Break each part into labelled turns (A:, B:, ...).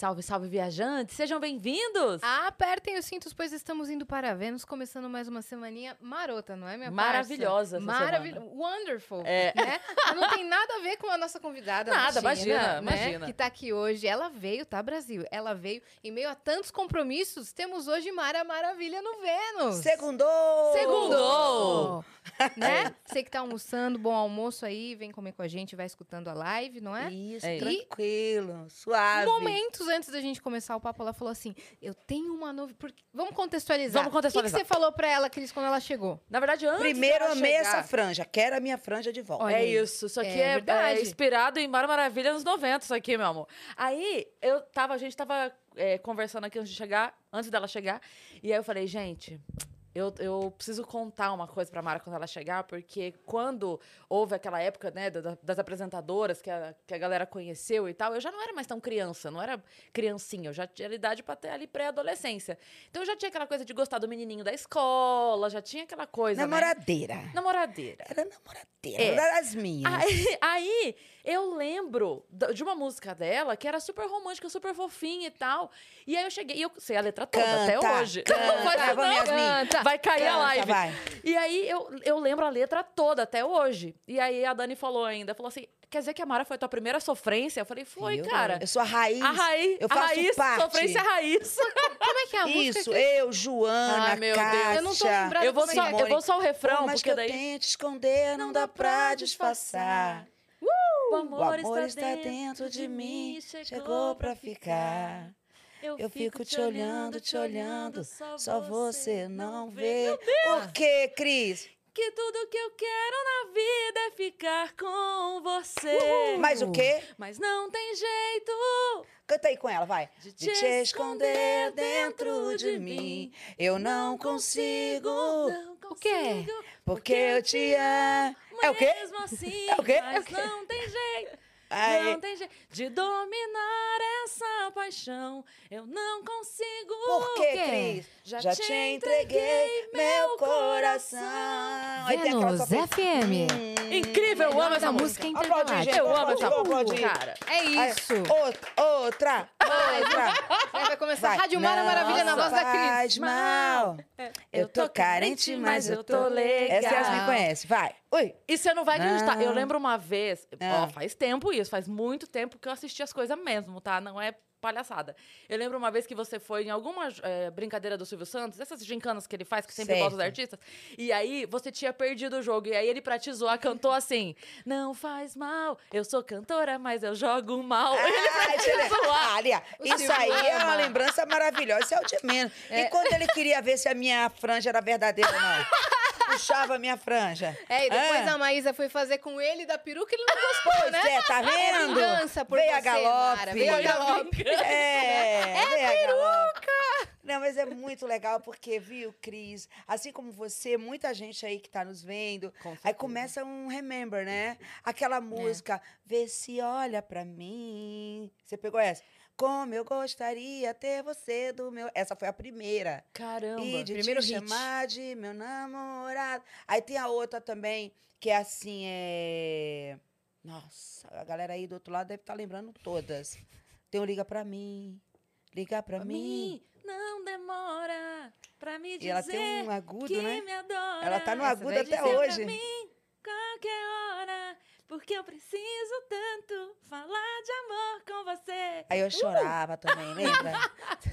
A: Salve, salve, viajantes! Sejam bem-vindos!
B: Apertem os cintos, pois estamos indo para Vênus, começando mais uma semaninha marota, não é, minha
A: Maravilhosa essa
B: Maravilhosa. Wonderful.
A: É.
B: Né? Não tem nada a ver com a nossa convidada.
A: Nada,
B: Martina,
A: imagina,
B: né?
A: imagina.
B: Que tá aqui hoje. Ela veio, tá, Brasil? Ela veio. Em meio a tantos compromissos, temos hoje Mara Maravilha no Vênus.
C: Segundou!
A: Segundou!
B: né? Você que tá almoçando, bom almoço aí, vem comer com a gente, vai escutando a live, não é?
C: Isso,
A: É.
C: tranquilo, suave.
B: Momentos antes da gente começar o papo, ela falou assim: Eu tenho uma novidade. Vamos contextualizar.
A: Vamos contextualizar.
B: O que, que você falou pra ela, Cris, quando ela chegou?
A: Na verdade, antes
C: Primeiro amei
A: chegar-
C: essa franja, quero a minha franja de volta.
B: Olha
A: é isso, isso aqui
B: É
A: é,
B: verdade.
A: é inspirado em Mara Maravilha nos 90, isso aqui, meu amor. Aí, eu tava, a gente tava é, conversando aqui antes de chegar, antes dela chegar, e aí eu falei, gente, eu, eu preciso contar uma coisa pra Mara quando ela chegar, porque quando houve aquela época, né, da- da- das apresentadoras que a, que a galera conheceu e tal, eu já não era mais tão criança, não era criancinha, eu já tinha idade pra ter ali pré-adolescência. Então eu já tinha aquela coisa de gostar do menininho da escola, já tinha aquela coisa, né?
C: Namoradeira.
A: Namoradeira.
C: Era namoradeira,
A: É.
C: era das minhas.
A: Aí, aí, eu lembro de uma música dela que era super romântica, super fofinha e tal. E aí eu cheguei, e eu sei a letra toda
C: Canta,
A: até hoje.
C: canta,
A: Não
C: vamos,
A: não.
B: Canta.
A: vai cair a
C: Canta,
A: live.
C: vai.
A: E aí eu, eu lembro a letra toda até hoje. E aí a Dani falou ainda, falou assim: quer dizer que a Mara foi tua primeira sofrência? Eu falei, foi, cara.
C: Eu sou a raiz.
A: A raiz,
C: eu
A: a
C: faço
A: raiz,
C: parte.
A: sofrência raiz.
B: Como é que é a música?
C: Isso,
B: Cris?
C: eu, Joana,
A: Ai, meu Deus.
C: Kátia.
B: Eu não tô lembrada
A: Eu vou,
B: é
A: só,
B: que é.
A: eu vou só o refrão,
C: Por mais que
A: porque
C: eu
A: daí.
C: tente esconder, não dá pra disfarçar.
A: O
C: O
A: amor,
C: amor está dentro de mim, chegou pra ficar. Eu fico te olhando, te olhando, só você não vê. Por quê, Cris?
A: Que tudo que eu quero na vida é ficar com você.
C: Mais o quê?
A: Mas não tem jeito.
C: Canta aí com ela, vai.
A: De
C: De te esconder dentro de mim, eu não consigo,
A: Não
B: O quê?
A: consigo,
C: porque eu te amo. É o quê?
A: Mesmo assim,
C: É o quê?
A: mas não tem jeito.
C: Ai,
A: Não tem jeito de dominar essa paixão. Eu não consigo.
C: Por quê,
B: quê?
C: Cris?
A: Já
C: Já
A: te
C: te entreguei meu coração. Aí tem aquela.
B: FM.
C: Hum.
A: Incrível, eu amo essa
B: música
A: música.
C: Gente.
A: Eu amo essa música, cara.
B: É
C: Aí,
B: isso.
C: Outra, outra, outra.
B: Aí vai começar
C: Vai.
B: Rádio Mara Maravilha na voz da Cris.
C: faz mal. Eu tô carente, mas eu tô
A: legal.
C: Essa Yasmin conhece. Vai. Ui.
A: E você não vai acreditar. Eu lembro uma vez, ó,
C: Ah.
A: faz tempo isso, faz muito tempo que eu assisti as coisas mesmo, tá? Não é palhaçada. Eu lembro uma vez que você foi em alguma eh, brincadeira do Silvio Santos, essas gincanas que ele faz, que sempre
C: Certo.
A: bota os artistas, e aí você tinha perdido o jogo, e aí ele pra te zoar cantou assim, não faz mal, eu sou cantora, mas eu jogo mal.
C: Ah, ali, ó.
B: O
C: Isso aí é uma lembrança maravilhosa. Isso é o de menos. E quando ele queria ver se a minha franja era verdadeira ou não? Puxava a minha franja.
B: É, e depois
C: Ah.
B: a Maísa foi fazer com ele da peruca, ele não gostou,
C: Pois
B: né?
C: é, tá
B: É
C: vendo?
B: vingança por
C: Veio
B: você,
C: a galope.
B: Mara, veio a galope.
C: É, é a peruca! Não, mas é muito legal porque, viu, Cris? Assim como você, muita gente aí que tá nos vendo,
A: Com
C: aí começa um remember, né? Aquela música, vê se olha pra mim. Você pegou essa? Como eu gostaria ter você do meu. Essa foi a primeira.
A: Caramba.
C: E de
B: primeiro
C: te
B: hit.
C: chamar de meu namorado. Aí tem a outra também, que é assim, é... Nossa, a galera aí do outro lado deve estar lembrando todas. Tem um Liga Pra Mim, Liga Pra,
A: Pra
C: mim.
A: mim, não demora pra me dizer
C: E ela tem um agudo,
A: que
C: né?
A: me adora.
C: Ela tá no agudo até hoje.
A: Pra mim, qualquer hora, porque eu preciso tanto falar de amor com você.
C: Aí eu chorava também, lembra?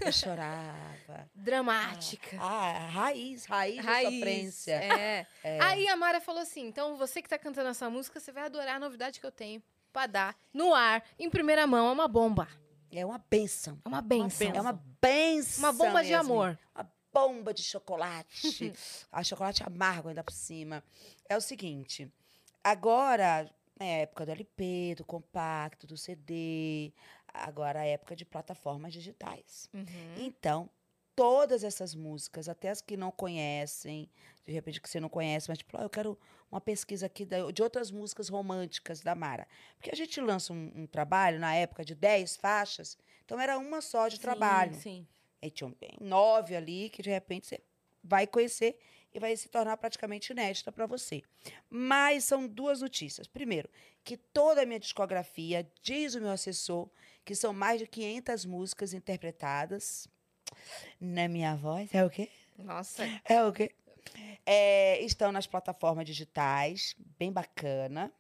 C: Eu chorava.
B: Dramática.
C: Ah, raiz, raiz, da sofrência.
B: É. Aí a Mara falou assim: então você que tá cantando essa música, você vai adorar a novidade que eu tenho pra dar no ar, em primeira mão. É uma bomba.
C: É uma benção.
B: É uma benção.
C: É uma benção.
B: Uma bomba de
C: Yasmin.
B: amor.
C: Uma bomba de chocolate. a chocolate amargo ainda por cima. É o seguinte, agora é a época do LP, do compacto, do CD, agora é a época de plataformas digitais.
B: Uhum.
C: Então, todas essas músicas, até as que não conhecem, de repente que você não conhece, mas tipo, "Ah, eu quero uma pesquisa aqui de outras músicas românticas da Mara. Porque a gente lança um, um trabalho na época de 10 faixas, então era uma só de trabalho.
A: Sim, sim.
C: Aí tinha um- nove ali que de repente você vai conhecer e vai se tornar praticamente inédita para você. Mas são duas notícias. Primeiro, que toda a minha discografia, diz o meu assessor, que são mais de 500 músicas interpretadas na minha voz. É o quê?
B: Nossa.
C: É o quê? É, estão nas plataformas digitais, bem bacana.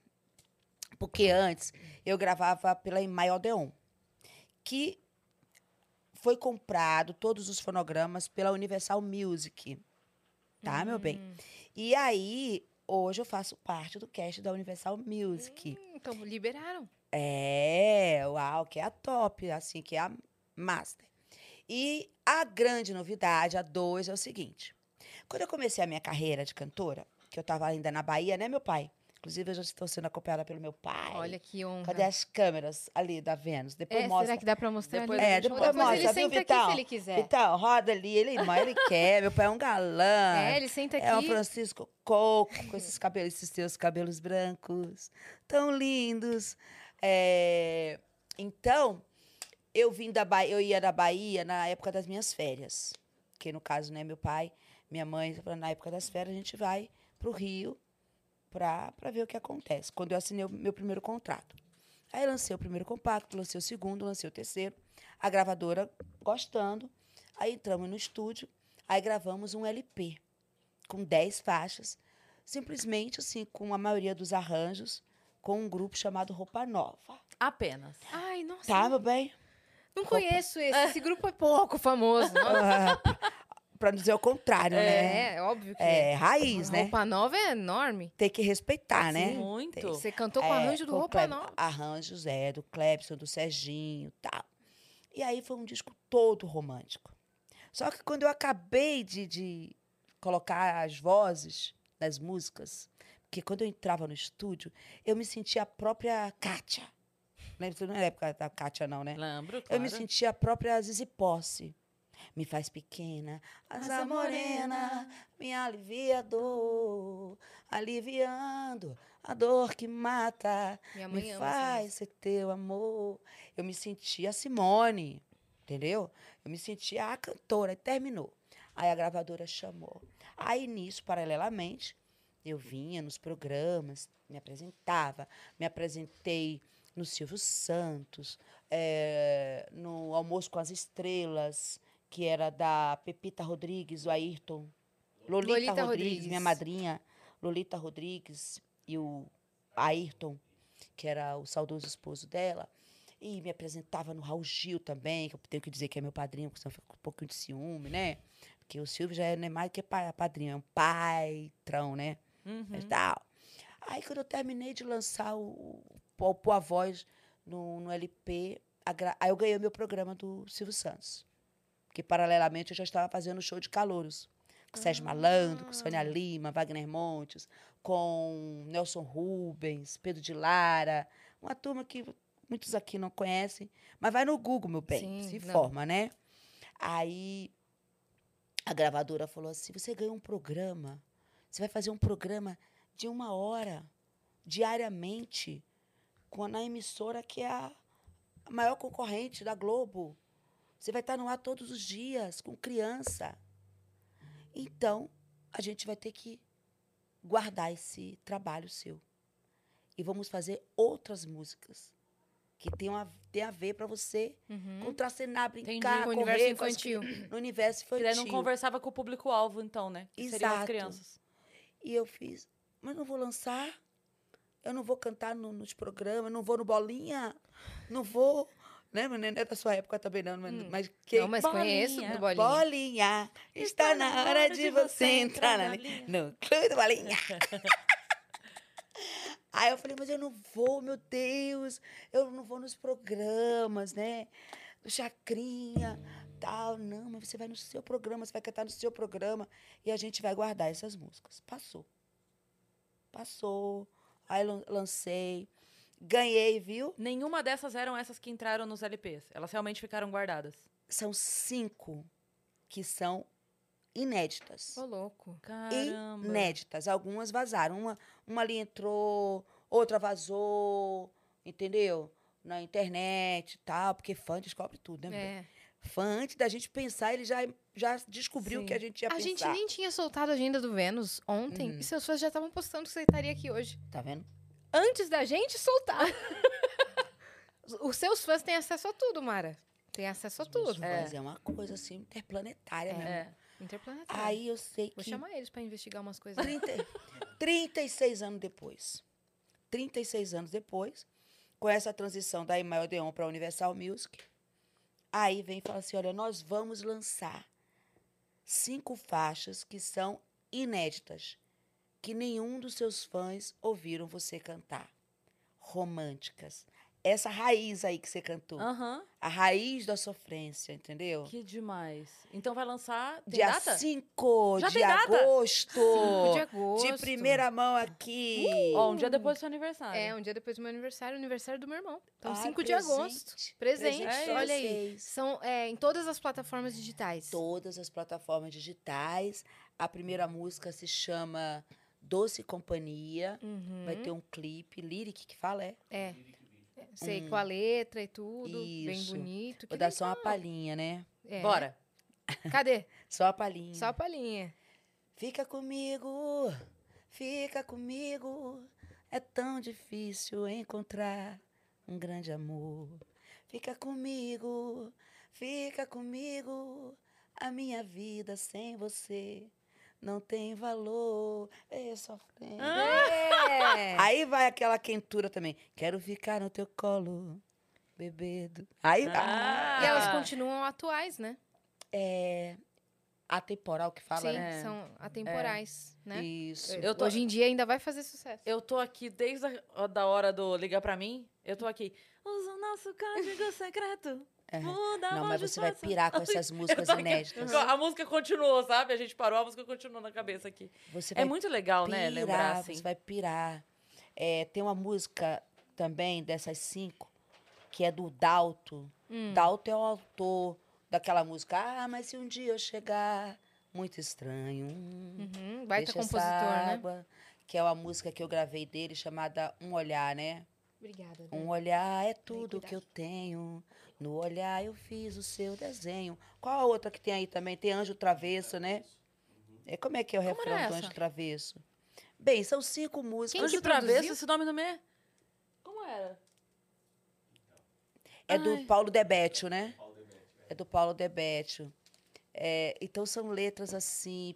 C: Porque antes eu gravava pela Imai Odeon, que foi comprado todos os fonogramas pela Universal Music. Tá, meu bem?
B: Hum.
C: E aí, hoje eu faço parte do cast da Universal Music.
B: Hum, Então, liberaram.
C: É, uau, que é a top, assim, que é a master. E a grande novidade, a dois, é o seguinte. Quando eu comecei a minha carreira de cantora, que eu estava ainda na Bahia, né, meu pai? Inclusive, eu já estou sendo acompanhada pelo meu pai.
B: Olha que honra.
C: Cadê as câmeras ali da Vênus? Depois
B: É,
C: mostra.
B: será que dá pra mostrar
A: Depois
C: É, depois
A: mostra.
B: Depois
C: mostra,
B: ele
C: viu,
B: senta aqui
C: Vitão?
B: se ele quiser.
C: Então, roda ali, ele, mãe, ele quer. Meu pai é um galã.
B: É, ele senta aqui.
C: É o Francisco Coco, com esses cabelos, esses teus cabelos brancos, tão lindos. É, Então, eu vim da Bahia, eu ia da Bahia na época das minhas férias. Que no caso, né, meu pai, minha mãe, na época das férias, a gente vai pro Rio pra, pra ver o que acontece. Quando eu assinei o meu primeiro contrato. Aí lancei o primeiro compacto, lancei o segundo, lancei o terceiro. A gravadora gostando. Aí entramos no estúdio, aí gravamos um LP com 10 faixas, simplesmente assim, com a maioria dos arranjos, com um grupo chamado Roupa Nova.
A: Apenas.
B: Ai, nossa.
C: Meu bem?
B: Não conheço esse. Esse grupo é pouco famoso.
C: Pra não dizer o contrário, né?
B: É, é óbvio que
C: É,
B: é.
C: raiz, né?
B: Roupa Nova é enorme.
C: Tem que respeitar, né?
A: Muito.
B: Você cantou com
C: É,
B: arranjo do
C: com
B: Roupa
C: Kleb-
B: Nova.
C: Arranjos, é, do Clebson, do Serginho tal. E aí foi um disco todo romântico. Só que quando eu acabei de, de colocar as vozes nas músicas, porque quando eu entrava no estúdio, eu me sentia a própria Kátia. Lembra? Não é época da Kátia, não, né?
A: Lembro,
C: Eu me
A: claro.
C: sentia a própria Zizi Posse. Me faz pequena, asa morena, me alivia a dor, aliviando a dor que mata.
B: Minha mãe
C: Me
B: ama
C: faz ser teu amor. Eu me sentia a Simone, entendeu? Eu me sentia a cantora. E terminou. Aí a gravadora chamou. Aí nisso, paralelamente, eu vinha nos programas, me apresentava. Me apresentei no Silvio Santos, eh, no Almoço com as Estrelas, que era da Pepita Rodrigues, o Ayrton. Lolita,
B: Lolita
C: Rodrigues,
B: Rodrigues.
C: minha madrinha, Lolita Rodrigues e o Ayrton, que era o saudoso esposo dela. E me apresentava no Raul Gil também, que eu tenho que dizer que é meu padrinho, porque senão fica um pouquinho de ciúme, né? Porque o Silvio já é, não é mais que pa- padrinho, é um paitrão, né?
A: Uhum.
C: e tal. Aí, quando eu terminei de lançar o, o Pôr a Voz no, no LP, a aí eu ganhei o meu programa do Silvio Santos. Que, paralelamente, eu já estava fazendo show de calouros. Com Sérgio Malandro, com Sônia Lima, Wagner Montes, com Nelson Rubens, Pedro de Lara. Uma turma que muitos aqui não conhecem, mas vai no Google, meu bem,
B: Sim,
C: se
B: não.
C: forma, né? Aí a gravadora falou assim: você ganhou um programa, você vai fazer um programa de uma hora, diariamente, com a, na emissora que é a maior concorrente da Globo. Você vai estar no ar todos os dias, com criança. Então, a gente vai ter que guardar esse trabalho seu. E vamos fazer outras músicas que tenham a, tem a ver para você
B: Uhum.
C: contracenar,
A: Entendi.
C: brincar,
B: Com o
C: correr
B: universo
C: as
B: infantil.
C: cri- no universo
A: Porque
C: infantil.
A: daí não conversava com o público-alvo, então, né? Que seriam as
C: Exato.
A: crianças.
C: E eu fiz, mas não vou lançar, eu não vou cantar no- nos programas, não vou no Bolinha, não vou. Né? Não é da sua época também, não, mas,
B: Hum.
C: mas que.
B: Não, mas conheço
A: Bolinha.
B: do Bolinha.
C: Bolinha, está na hora de você entrar na linha. No clube do Bolinha. Aí eu falei, mas eu não vou, meu Deus, eu não vou nos programas, né? Do Chacrinha, tal. Não, mas você vai no seu programa, você vai cantar no seu programa e a gente vai guardar essas músicas. Passou. Passou. Aí lan- lancei. Ganhei, viu?
A: Nenhuma dessas eram essas que entraram nos LPs. Elas realmente ficaram guardadas.
C: São cinco que são inéditas.
B: Ô, louco.
A: Caramba.
C: inéditas. Algumas vazaram. Uma, uma ali entrou, outra vazou, entendeu? Na internet e tal, porque fã descobre tudo, né?
B: É.
C: Fã, antes da gente pensar, ele já, já descobriu o que a gente ia
B: A
C: pensar.
B: gente nem tinha soltado a agenda do Vênus ontem
C: Uhum.
B: e seus fãs já estavam postando que você estaria aqui hoje.
C: Tá vendo?
B: Antes da gente soltar. Os seus fãs têm acesso a tudo, Mara. Tem acesso a tudo.
A: É.
C: Mas é uma coisa assim interplanetária mesmo.
A: É.
B: Interplanetário.
C: Aí eu sei
B: Vou
C: que
B: chamar eles pra investigar umas coisas.
C: 30, 36 anos depois. 36 anos depois, com essa transição da Imael Odeon para a Universal Music, aí vem e fala assim: olha, nós vamos lançar cinco faixas que são inéditas, que nenhum dos seus fãs ouviram você cantar. Românticas. Essa raiz aí que você cantou.
A: Aham.
C: A raiz da sofrência, entendeu?
A: Que demais. Então vai lançar. Tem
C: Dia
A: data?
C: 5
A: Já
C: de
A: data?
C: agosto.
B: 5 de agosto.
C: De primeira mão aqui.
A: Ó, um dia depois do seu aniversário.
B: É, um dia depois do meu aniversário, aniversário do meu irmão. Então,
C: Ah,
B: 5 de
C: presente.
B: agosto. Presente,
A: Presente pra
B: olha aí. São é, em todas as plataformas digitais.
C: Todas as plataformas digitais. A primeira música se chama Doce Companhia.
B: Uhum.
C: Vai ter um clipe, lyric que fala, é?
B: É. Sei com a letra e tudo. Bem.
C: Isso.
B: bonito. Que
C: Vou dar só uma
B: legal.
C: palhinha, né?
B: É.
A: Bora.
B: Cadê?
C: Só a palhinha.
B: Só a palhinha.
C: Fica comigo, fica comigo. É tão difícil encontrar um grande amor. Fica comigo, fica comigo. A minha vida sem você não tem valor. É sofrendo.
B: É.
C: Aí vai aquela quentura também. Quero ficar no teu colo, bebedo. Aí vai.
A: Ah.
B: E elas continuam atuais, né?
C: É atemporal que fala,
B: Sim,
C: né?
B: são atemporais, né?
C: Isso.
A: Eu tô-
B: Hoje em dia ainda vai fazer sucesso.
A: Eu tô aqui desde a da hora do ligar pra mim. Eu tô aqui. Usa o nosso código secreto.
C: É. Não, mas você vai pirar com essas músicas inéditas.
A: A música continuou, sabe? A gente parou, a música continuou na cabeça aqui.
C: Você
A: É
C: vai
A: muito legal, né?
C: pirar,
A: Lembrar assim.
C: Você vai pirar. É, tem uma música também dessas cinco, que é do Dalto.
B: Hum.
C: Dalto é o autor daquela música. Ah, mas se um dia eu chegar, muito estranho. hum,
B: Uhum,
C: deixa essa
B: compositor, né?
C: água, Que é uma música que eu gravei dele, chamada Um Olhar, né?
B: Obrigada.
C: Um olhar é tudo que eu tenho. No olhar eu fiz o seu desenho. Qual a outra que tem aí também? Tem Anjo Travesso, né? É, como é que é o
A: Como
C: refrão do? Anjo Travesso? Bem, são cinco músicas.
B: Quem
A: Anjo
B: que
A: Travesso, esse nome não é? Como era?
C: É do
A: Ai.
C: Paulo Debetio, né? É do Paulo Debetio. É, então são letras assim,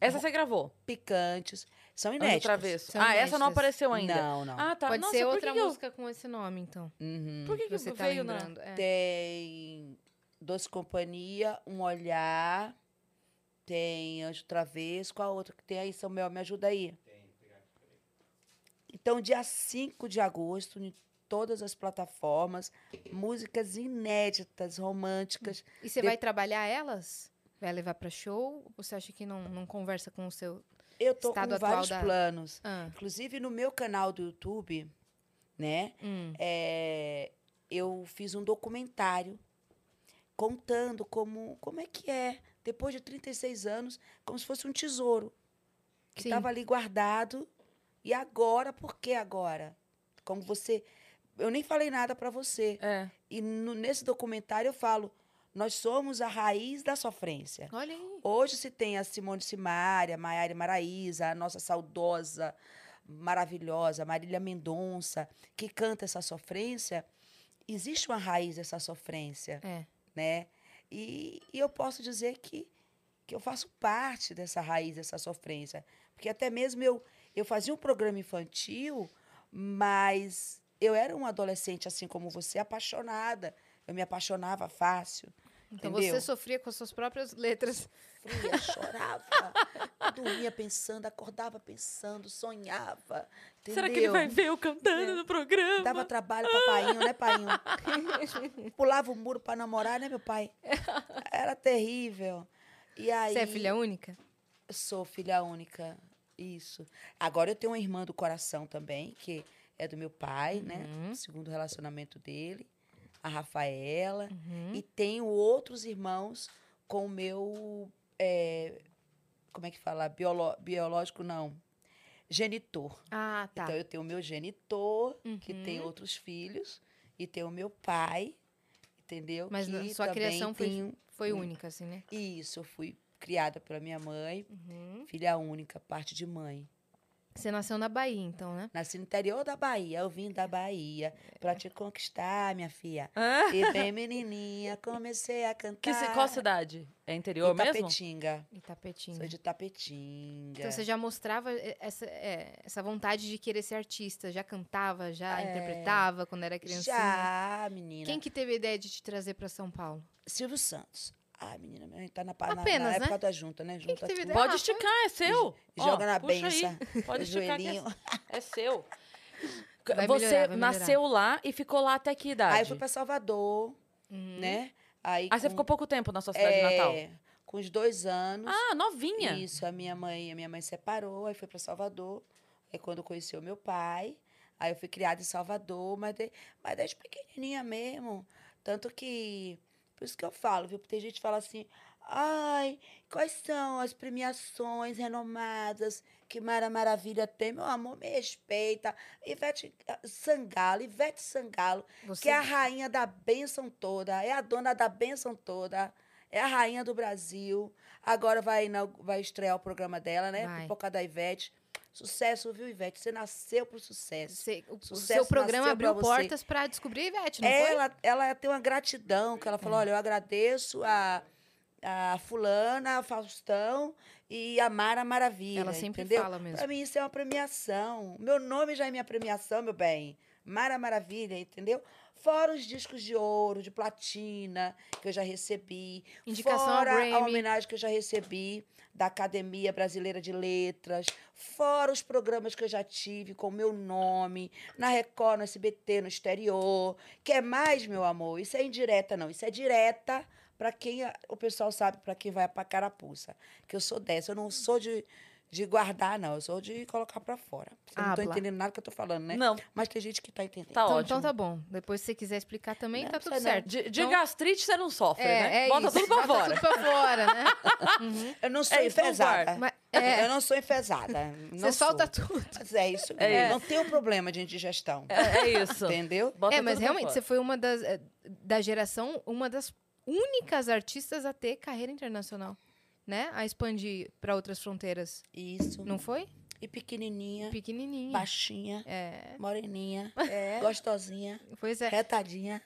A: Essa você gravou.
C: picantes. São
A: Anjo
C: inéditas.
A: Travesso.
B: São
A: ah, essa não
B: inéditas.
A: apareceu ainda.
C: Não, não.
A: Ah, tá.
B: Pode
A: Nossa,
B: ser outra
A: que que eu-
B: música com esse nome, então.
C: Uhum.
A: Por que, que
B: você tá
A: veio na...
B: lembrando. É.
C: Tem Doce Companhia, Um Olhar, tem Anjo Travesso. Qual a outra que tem aí, Samuel? Me ajuda aí. Então, dia 5 de agosto, em todas as plataformas, músicas inéditas, românticas.
B: E você
C: De-
B: vai trabalhar elas? Vai levar pra show? Ou você acha que não, não conversa com o seu...
C: Eu tô
B: Estado
C: com vários
B: da-
C: planos.
B: Ah,
C: Inclusive, no meu canal do YouTube, né?
B: hum.
C: é, eu fiz um documentário contando como, como é que é, depois de 36 anos, como se fosse um tesouro que estava ali guardado. E agora, por que agora? Como você. Eu nem falei nada para você.
A: É.
C: E no- nesse documentário eu falo: nós somos a raiz da sofrência.
B: Olha aí.
C: Hoje se tem a Simone Simaria, a Maiara Maraíza, a nossa saudosa, maravilhosa Marília Mendonça, que canta essa sofrência. Existe uma raiz dessa sofrência,
B: É.
C: né? E, e eu posso dizer que, que eu faço parte dessa raiz dessa sofrência. Porque até mesmo eu, eu fazia um programa infantil, mas eu era uma adolescente, assim como você, apaixonada. Eu me apaixonava fácil.
B: Então
C: Entendeu?
B: você sofria com as suas próprias letras.
C: Fria, chorava, dormia pensando, acordava pensando, sonhava.
A: Será que ele vai
C: entendeu?
A: ver eu cantando no programa?
C: Dava trabalho pra painho, né, painho? Pulava o muro pra namorar, né, meu pai? Era terrível. E aí,
B: Você é filha única?
C: sou filha única, isso. Agora eu tenho uma irmã do coração também, que é do meu pai, né?
B: Uhum.
C: Segundo relacionamento dele, a Rafaela.
B: Uhum.
C: E tenho outros irmãos com o meu. é, como é que fala? Biolo- biológico, não. Genitor.
B: Ah, tá.
C: Então eu tenho o meu genitor, que tem
B: Uhum.
C: outros filhos, e tenho o meu pai, entendeu?
B: Mas
C: que
B: sua criação foi-
C: tem um-
B: Foi única, assim, né?
C: Isso, eu fui criada pela minha mãe,
B: Uhum.
C: filha única, parte de mãe.
B: Você nasceu na Bahia, então, né?
C: Nasci no interior da Bahia, eu vim da Bahia pra te conquistar, minha filha.
A: Ah,
C: E bem menininha, comecei a cantar.
A: que, qual cidade? É interior mesmo?
C: Itapetinga.
B: Itapetinga.
C: Sou de Tapetinga.
B: Então você já mostrava eh, essa, é, essa vontade de querer ser artista, já cantava, já
C: É.
B: interpretava quando era criancinha.
C: Já, menina.
B: Quem que teve a ideia de te trazer pra São Paulo?
C: Silvio Santos. Ah, menina, a gente tá na, na,
B: Apenas,
C: na
B: né?
C: época da junta, né? Junta tudo.
B: ideia?
A: Pode
B: Ah,
A: esticar, é seu.
C: Joga na
A: puxa
C: benção.
A: Pode esticar que é,
C: joelhinho.
A: é seu.
B: Vai
A: Você
B: melhorar, vai
A: nasceu lá e ficou lá até que idade?
C: Aí eu fui pra Salvador,
B: Uhum.
C: né? Aí,
A: Aí você
C: com-
A: ficou pouco tempo na sua cidade
C: é,
A: natal?
C: Com os dois anos.
A: Ah, novinha.
C: Isso, a minha mãe, a minha mãe separou, aí foi para Salvador. Aí quando eu conheci o meu pai, aí eu fui criada em Salvador, mas, de, mas desde pequenininha mesmo. Tanto que, por isso que eu falo, viu? Porque tem gente que fala assim, ai, quais são as premiações renomadas que Mara Maravilha tem? Meu amor, me respeita. Ivete Sangalo, Ivete Sangalo,
B: Você
C: que é a rainha da bênção toda, é a dona da bênção toda, é a rainha do Brasil. Agora vai, vai estrear o programa dela, né?
B: Vai.
C: Pipoca da Ivete. Sucesso, viu, Ivete? Você nasceu pro sucesso.
B: Você- o,
C: Sucesso
B: seu programa
C: pra
B: abriu
C: você.
B: portas pra descobrir Ivete, não foi?
C: Ela, ela tem uma gratidão, que ela falou, olha, eu agradeço a, a fulana, a Faustão e a Mara Maravilha,
B: Ela sempre
C: entendeu?
B: fala mesmo.
C: Pra mim isso é uma premiação. Meu nome já é minha premiação, meu bem. Mara Maravilha, entendeu? Fora os discos de ouro, de platina, que eu já recebi.
B: Indicação
C: Fora a homenagem que eu já recebi da Academia Brasileira de Letras. Fora os programas que eu já tive com o meu nome, na Record, no SBT, no exterior. Quer mais, meu amor? Isso é indireta, não. Isso é direta para quem o pessoal sabe, para quem vai pra carapuça. Que eu sou dessa. Eu não sou de, de guardar, não. Eu sou de colocar para fora. Você não tá
B: Habla.
C: entendendo nada que eu tô falando, né?
A: Não,
C: Mas tem gente que tá entendendo.
A: tá
B: então,
A: ótimo.
B: então tá bom. Depois, se você quiser explicar também,
C: Não,
B: tá tudo certo.
A: De, de
B: Então-
A: gastrite você não sofre, né?
B: É, é
A: Bota
B: isso.
A: tudo pra
B: Bota
A: fora.
B: tudo pra fora, né? Uhum.
C: Eu não sou
A: É
C: enfesada.
B: Mas, é,
C: Eu não sou enfesada. Não
B: você solta
C: sou.
B: tudo.
C: Mas é isso.
A: É.
C: Não tenho problema de indigestão.
A: É, é isso.
C: Entendeu?
A: Bota
B: é, mas realmente, você foi uma das. eh, Da geração, uma das únicas artistas a ter carreira internacional. Né? A expandir pra outras fronteiras.
C: Isso.
B: Não foi?
C: E pequenininha,
B: Pequenininha.
C: baixinha,
B: É.
C: moreninha,
B: É.
C: gostosinha,
B: Pois é.
C: retadinha.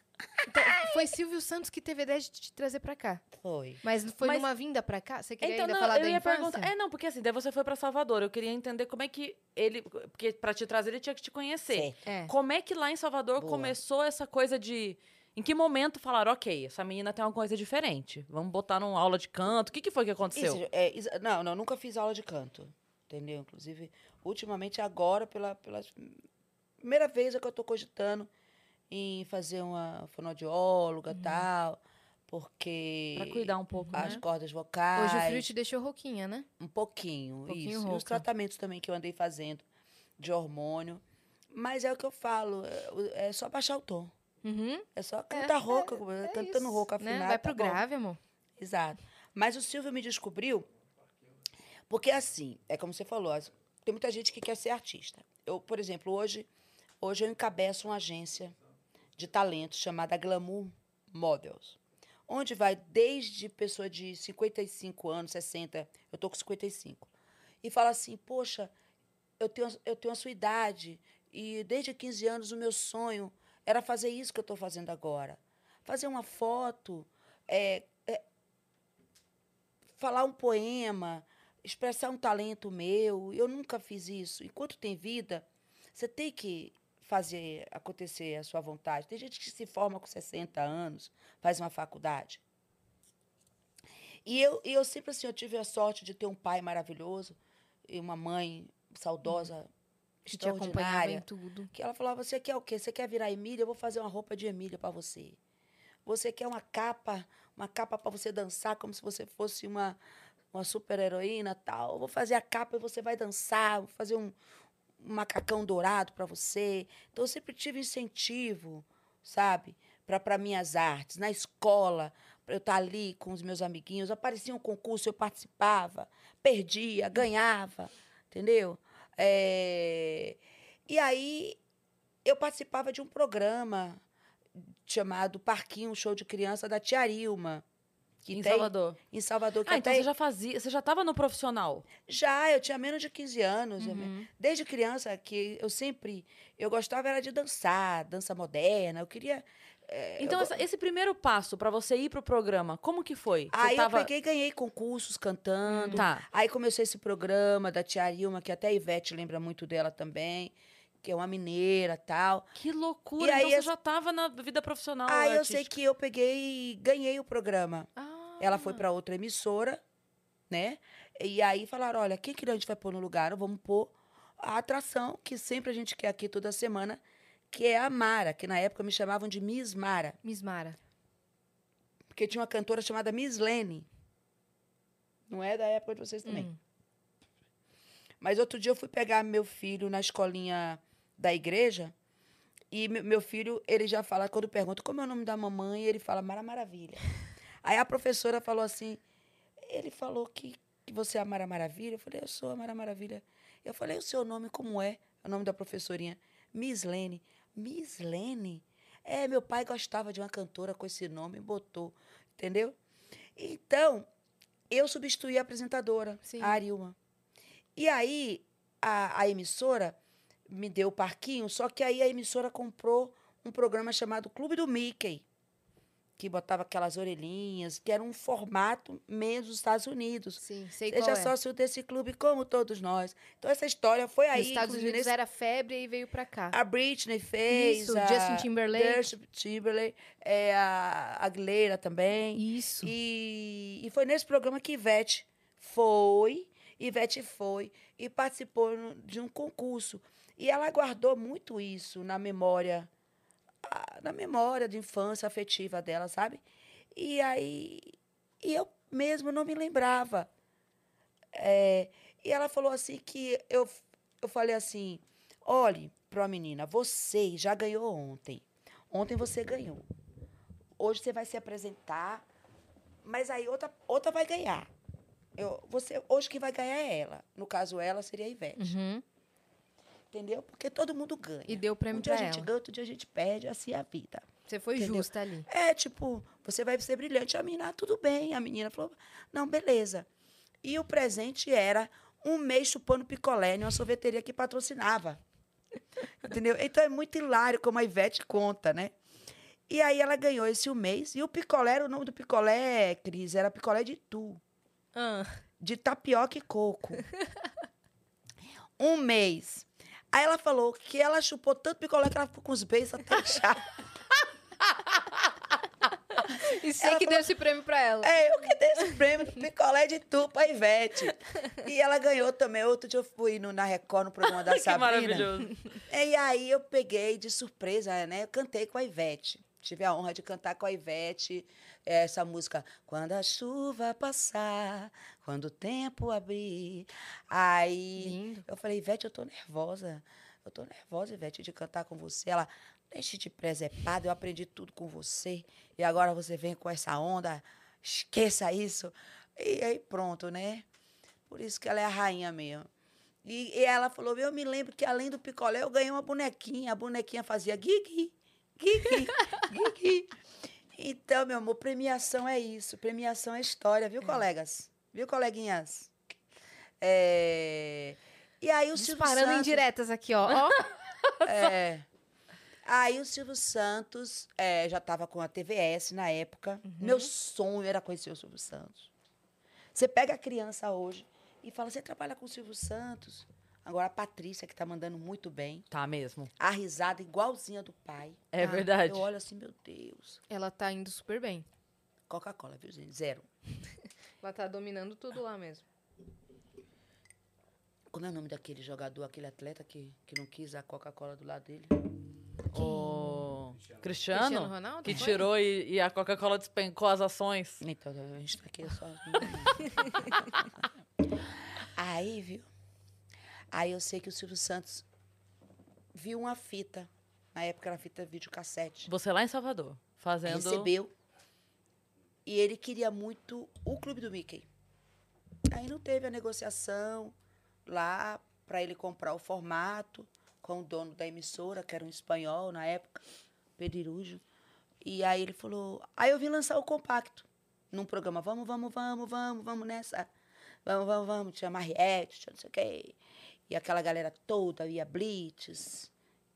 B: Então, foi Silvio Santos que teve a ideia de te trazer pra cá.
C: Foi.
B: Mas foi
A: Mas-
B: numa vinda pra cá? Você queria
A: Então,
B: ainda
A: não,
B: falar
A: eu
B: da
A: ia
B: infância?
A: perguntar. É, não, porque assim, daí você foi pra Salvador. Eu queria entender como é que ele. Porque pra te trazer, ele tinha que te conhecer.
C: Certo.
B: É.
A: Como é que lá em Salvador
C: Boa.
A: começou essa coisa de. Em que momento falaram, ok, essa menina tem uma coisa diferente. Vamos botar numa aula de canto. O que, que foi que aconteceu?
C: Isso, é, isso- não, não, nunca fiz aula de canto. Entendeu? Inclusive, ultimamente, agora, pela, pela primeira vez é que eu tô cogitando em fazer uma fonoaudióloga e tal. Porque.
A: Pra cuidar um pouco,
C: as
A: né?
C: cordas vocais.
B: Hoje o frio te deixou rouquinha, né?
C: Um pouquinho,
B: Um pouquinho
C: isso. E os
B: rouca.
C: tratamentos também que eu andei fazendo de hormônio. Mas é o que eu falo, é, é só baixar o tom.
B: Uhum.
C: É só cantar rouca,
B: É
C: cantando
B: isso,
C: rouca
B: né?
C: afinada.
B: Vai
C: tá
B: pro
C: bom.
B: grave, amor.
C: Exato. Mas o Silvio me descobriu porque assim, é como você falou, tem muita gente que quer ser artista. Eu, por exemplo, hoje, hoje eu encabeço uma agência de talentos chamada Glamour Models, onde vai desde pessoa de 55 anos, 60, eu tô com 55, e fala assim: "Poxa, eu tenho eu tenho a sua idade e desde 15 anos o meu sonho era fazer isso que eu estou fazendo agora. Fazer uma foto, é, é, falar um poema, expressar um talento meu. Eu nunca fiz isso. Enquanto tem vida, você tem que fazer acontecer a sua vontade. Tem gente que se forma com 60 anos, faz uma faculdade. E eu, eu sempre assim, eu tive a sorte de ter um pai maravilhoso e uma mãe saudosa,
B: Que te acompanhava tudo.
C: Que ela falava, você quer o quê? Você quer virar Emília? Eu vou fazer uma roupa de Emília para você. Você quer uma capa, uma capa para você dançar como se você fosse uma, uma super heroína tal. Eu vou fazer a capa e você vai dançar, vou fazer um, um macacão dourado para você. Então eu sempre tive incentivo, sabe? Para minhas artes. Na escola, para eu estar ali com os meus amiguinhos. Aparecia um concurso, eu participava, perdia, ganhava, entendeu? É, E aí eu participava de um programa chamado Parquinho Show de Criança da Tia Ilma, Que
A: em
C: tem
A: Salvador.
C: em Salvador. Que
A: Ah, então
C: até
A: você já fazia, você já tava no profissional.
C: Já, eu tinha menos de 15 anos.
B: Uhum.
C: desde criança, que eu sempre. Eu gostava era de dançar, dança moderna. Eu queria. Eh,
A: Então,
C: eu,
A: essa- esse primeiro passo pra você ir pro programa, como que foi? Você
C: Aí
A: tava...
C: eu peguei e ganhei concursos cantando.
A: Tá.
C: Aí comecei esse programa da Tia Ilma, que até a Ivete lembra muito dela também, que é uma mineira tal.
A: Que loucura.
C: E aí
A: então você
C: esse-
A: já tava na vida profissional
C: aí eu sei
A: artística.
C: que eu peguei e ganhei o programa.
A: Ah.
C: Ela foi para outra emissora, né? E aí falaram: olha, quem que a gente vai pôr no lugar? Vamos pôr a atração que sempre a gente quer aqui toda semana, que é a Mara, que na época me chamavam de Miss Mara,
B: Miss Mara.
C: porque tinha uma cantora chamada Miss Lene. Não é da época de vocês também.
B: Hum.
C: Mas outro dia eu fui pegar meu filho na escolinha da igreja e me- meu filho, ele já fala, quando pergunta como é o nome da mamãe, ele fala Mara Maravilha. Aí a professora falou assim, ele falou que, que você é a Mara Maravilha. Eu falei, eu sou a Mara Maravilha. Eu falei, o seu nome como é? O nome da professorinha. Miss Lene. Miss Lene? É, meu pai gostava de uma cantora com esse nome, botou, entendeu? Então, eu substituí a apresentadora,
B: Sim.
C: a Arilma. E aí, a, a emissora me deu o parquinho, só que aí a emissora comprou um programa chamado Clube do Mickey, que botava aquelas orelhinhas, que era um formato menos dos Estados Unidos.
B: Sim, sei qual
C: Seja
B: é.
C: sócio desse clube como todos nós. Então, essa história foi aí.
B: Nos Estados Unidos
C: nesse-
B: era febre e veio pra cá.
C: A Britney fez.
B: Isso,
C: a
B: Justin Timberlake.
C: Justin Timberlake, é, a Aguilera também.
B: Isso.
C: E, e foi nesse programa que Ivete foi, Ivete foi e participou de um concurso. E ela guardou muito isso na memória, na memória de infância afetiva dela, sabe? E aí, e eu mesmo não me lembrava. É, e ela falou assim que eu, eu falei assim, olhe para a menina, você já ganhou ontem. Ontem você ganhou. Hoje você vai se apresentar, mas aí outra, outra vai ganhar. Eu, você, hoje quem vai ganhar é ela. No caso, ela seria a Ivete.
B: Uhum.
C: Entendeu? Porque todo mundo ganha.
B: E deu prêmio
C: um dia a gente
B: ela.
C: ganha, outro dia a gente perde, assim é a vida.
B: Você foi
C: Entendeu?
B: justa ali.
C: É, tipo, você vai ser brilhante. A menina, ah, tudo bem. A menina falou, não, beleza. E o presente era um mês chupando picolé em uma sorveteria que patrocinava. Entendeu? Então é muito hilário como a Ivete conta, né? E aí ela ganhou esse um mês. E o picolé, era o nome do picolé, Cris, era picolé de tu.
B: Ah,
C: De tapioca e coco. um mês. Aí ela falou que ela chupou tanto picolé que ela ficou com os beijos até inchar.
B: e sei
C: Ela
B: que
C: falou-
B: deu esse prêmio pra ela.
C: É, eu que dei esse prêmio do picolé de tu pra Ivete. E ela ganhou também. Outro dia eu fui no, na Record, no programa da
A: que
C: Sabrina.
A: maravilhoso.
C: E aí eu peguei de surpresa, né? Eu cantei com a Ivete. Tive a honra de cantar com a Ivete eh, essa música. Quando a chuva passar, quando o tempo abrir. Aí
B: Lindo.
C: eu falei, Ivete, eu tô nervosa. Eu tô nervosa, Ivete, de cantar com você. Ela, deixe de presepada, eu aprendi tudo com você. E agora você vem com essa onda, esqueça isso. E aí pronto, né? Por isso que ela é a rainha mesmo. E, e ela falou, eu me lembro que além do picolé, eu ganhei uma bonequinha. A bonequinha fazia gui-gui, gui-gui, gui-gui. Então, meu amor, premiação é isso. Premiação é história, viu, colegas? Viu, coleguinhas? É... E aí o Silvio
B: Disparando
C: Santos...
B: indiretas aqui, ó.
C: É. Aí o Silvio Santos é, já estava com a TVS na época. Meu sonho era conhecer o Silvio Santos. Você pega a criança hoje e fala, você trabalha com o Silvio Santos? Agora a Patrícia, que está mandando muito bem.
A: Tá mesmo.
C: A risada igualzinha do pai.
A: É
C: tá?
A: verdade.
C: Eu olho assim, meu Deus.
B: Ela tá indo super bem.
C: Coca-Cola, viu, gente? Zero.
B: Ela tá dominando tudo lá mesmo.
C: Como é o nome daquele jogador, aquele atleta que, que não quis a Coca-Cola do lado dele?
A: O Cristiano,
B: Cristiano Ronaldo,
A: que
B: foi?
A: tirou e, e a Coca-Cola despencou as ações.
C: Então, a gente tá aqui só. Aí, viu? Aí eu sei que o Silvio Santos viu uma fita. Na época era fita videocassete.
A: Você lá em Salvador, fazendo...
C: Recebeu. E ele queria muito o Clube do Mickey. Aí não teve a negociação lá para ele comprar o formato com o dono da emissora, que era um espanhol na época, Pedirujo. E aí ele falou: Aí eu vim lançar o compacto. num programa, vamos, vamos, vamos, vamos, vamos nessa. Vamos, vamos, vamos. Tinha Mariette, tinha não sei o quê. E aquela galera toda, ia Blitz,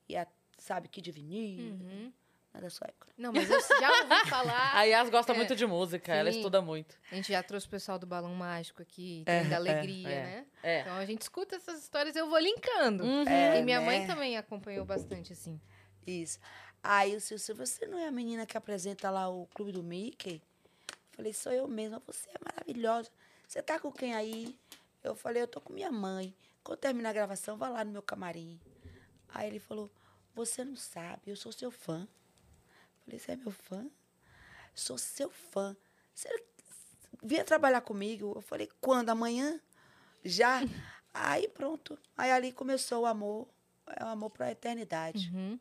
C: ia, sabe, Kid Vinil.
B: Uhum.
C: Nada da sua época.
B: Não, mas eu já ouvi falar.
A: A Yas gosta
B: É.
A: muito de música, ela
B: Sim.
A: estuda muito.
B: A gente já trouxe o pessoal do Balão Mágico aqui, tem da Alegria,
A: é.
B: né?
A: É.
B: Então a gente escuta essas histórias e eu vou linkando.
A: Uhum.
C: É,
B: e minha mãe
C: né?
B: também acompanhou bastante, assim.
C: Isso. Aí o Silvio, você não é a menina que apresenta lá o Clube do Mickey? Eu falei, sou eu mesma. Você é maravilhosa. Você tá com quem aí? Eu falei, eu tô com minha mãe. Quando terminar a gravação, vá lá no meu camarim. Aí ele falou, você não sabe, eu sou seu fã. Eu falei, você é meu fã? Sou seu fã. Você vinha trabalhar comigo? Eu falei, quando? Amanhã? Já? Aí pronto. Aí ali começou o amor. É o amor pra eternidade.
B: Uhum.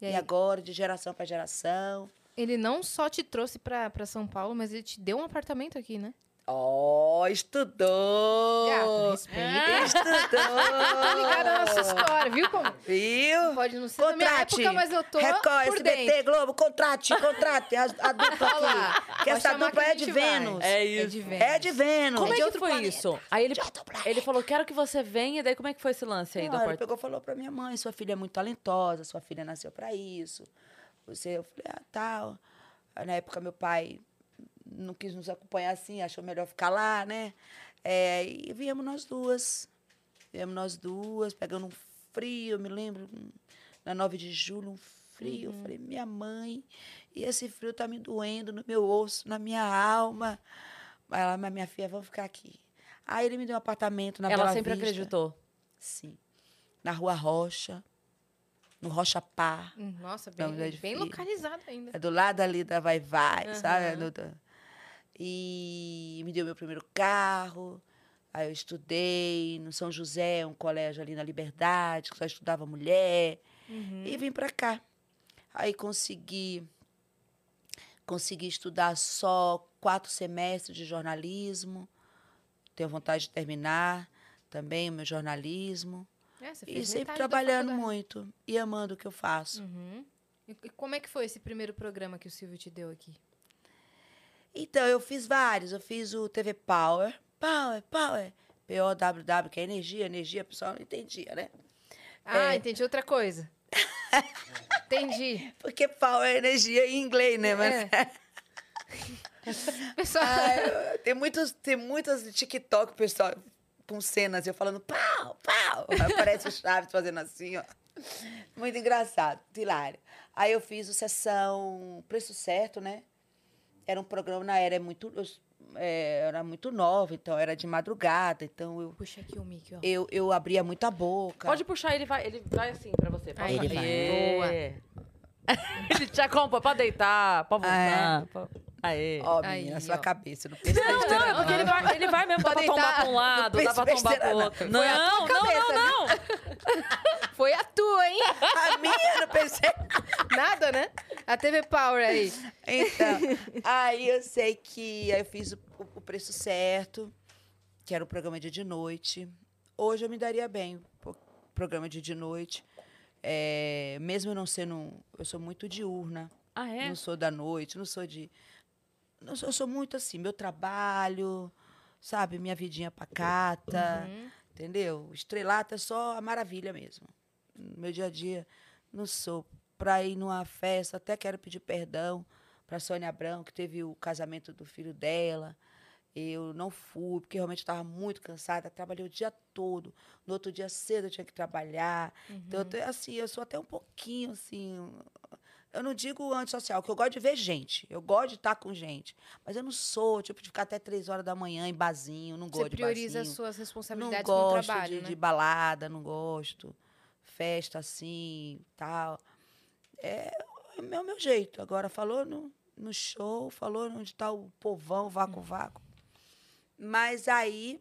B: E
C: E, agora, de geração para geração.
B: ele não só te trouxe pra São Paulo, mas ele te deu um apartamento aqui, né?
C: Ó, estudou!
B: Gata, respeita.
C: Estudou!
B: Tá ligada na nossa história, viu como?
C: Viu?
B: Pode não ser da minha
C: Contrate.
B: época, mas eu tô
C: Record,
B: por
C: SBT,
B: dentro.
C: Globo, contrate, contrate a, a dupla
B: lá,
C: aqui. Que
B: pode
C: essa dupla
B: que
C: é de
B: gente vai.
C: Vênus.
A: É
B: É
A: isso.
B: de Vênus.
C: É de Vênus.
A: Como
B: de
A: é que
B: outro
A: foi
B: planeta.
A: isso? Aí ele,
C: De
A: ele falou, quero que você venha, daí como é que foi esse lance aí do
C: Não, ele pegou e falou pra minha mãe, sua filha é muito talentosa, sua filha nasceu pra isso. Você, eu falei, ah, tal. Aí, Na época, meu pai não quis nos acompanhar assim, achou melhor ficar lá, né? É, e viemos nós duas. Viemos nós duas, pegando um frio, eu me lembro, na 9 de julho, um frio. Eu falei, minha mãe, e esse frio tá me doendo no meu osso, na minha alma. Mas ela, mas minha filha, vamos ficar aqui. Aí ele me deu um apartamento na
A: Ela
C: Bela
A: sempre
C: Vista.
A: acreditou.
C: Sim. Na Rua Rocha, no Rocha Pá.
B: Hum, Nossa, bem,
C: é
B: bem localizado ainda.
C: É do lado ali da Vai Vai,
B: Aham.
C: sabe? Do- do- E me deu meu primeiro carro. Aí eu estudei no São José, um colégio ali na Liberdade, que só estudava mulher.
B: Uhum.
C: E vim para cá. Aí consegui consegui estudar só quatro semestres de jornalismo. Tenho vontade de terminar também o meu jornalismo.
B: É,
C: E sempre trabalhando muito e amando o que eu faço.
B: Uhum. E como é que foi esse primeiro programa que o Silvio te deu aqui?
C: Então, eu fiz vários. Eu fiz o TV Power. Power, Power. P-O-W-W, que é energia, energia, pessoal não entendia, né?
B: Ah,
C: É.
B: entendi outra coisa. entendi.
C: Porque Power é energia em inglês, né? Mas
B: É. Pessoal,
C: Ah, tem muitos, tem muitas TikTok, pessoal, com cenas eu falando pau, pau. Aí Aparece o Chaves fazendo assim, ó. Muito engraçado, hilário. Aí eu fiz o Sessão Preço Certo, né? Era um programa, na era muito, eu, é, era muito nova, então era de madrugada, então eu,
B: puxa aqui o mic, ó.
C: eu, eu abria muita boca.
A: Pode puxar, ele vai, ele vai assim pra você. Pode
B: Aí
A: fazer.
C: ele vai.
A: Ele te acompanha, pode deitar, pode
C: Ah,
A: voltar. pode- Aê.
C: Ó,
B: Aí,
C: menina, sua
B: ó.
C: cabeça, não pensa
A: Não, não, é porque ele vai, ele vai mesmo, dá pra tombar pra um lado,
C: Não
A: dá pra tombar pro
C: não.
A: outro.
B: A
A: Não, não,
B: cabeça,
A: não, não.
B: Foi a tua, hein?
C: A minha, não pensei.
B: Nada, né? A TV Power aí.
C: Então, aí eu sei que aí eu fiz o, o preço certo, que era o programa dia de noite. Hoje eu me daria bem, pro- programa dia de noite. É, mesmo eu não sendo. Eu sou muito diurna.
A: Ah, é?
C: Não sou da noite, não sou de. Não sou, eu sou muito assim, meu trabalho, sabe? Minha vidinha pacata,
B: Uhum.
C: entendeu? Estrelata é só a maravilha mesmo. No meu dia a dia, não sou. Para ir numa festa, até quero pedir perdão para Sônia Abrão, que teve o casamento do filho dela. Eu não fui, porque realmente estava muito cansada. Trabalhei o dia todo. No outro dia cedo eu tinha que trabalhar. Então, eu,
B: Uhum.
C: tô- assim, eu sou até um pouquinho assim. Eu não digo antissocial, que eu gosto de ver gente. Eu gosto de estar com gente. Mas eu não sou, tipo, de ficar até três horas da manhã em barzinho. Não gosto
B: Você
C: de
B: prioriza as
C: barzinho.
B: suas
C: Não
B: responsabilidades com o
C: gosto
B: trabalho,
C: de,
B: né?
C: de balada, não gosto. Festa assim, tal. É, é o meu, meu jeito. Agora, falou no, no show, falou onde está o povão, vácuo, vácuo. Mas aí,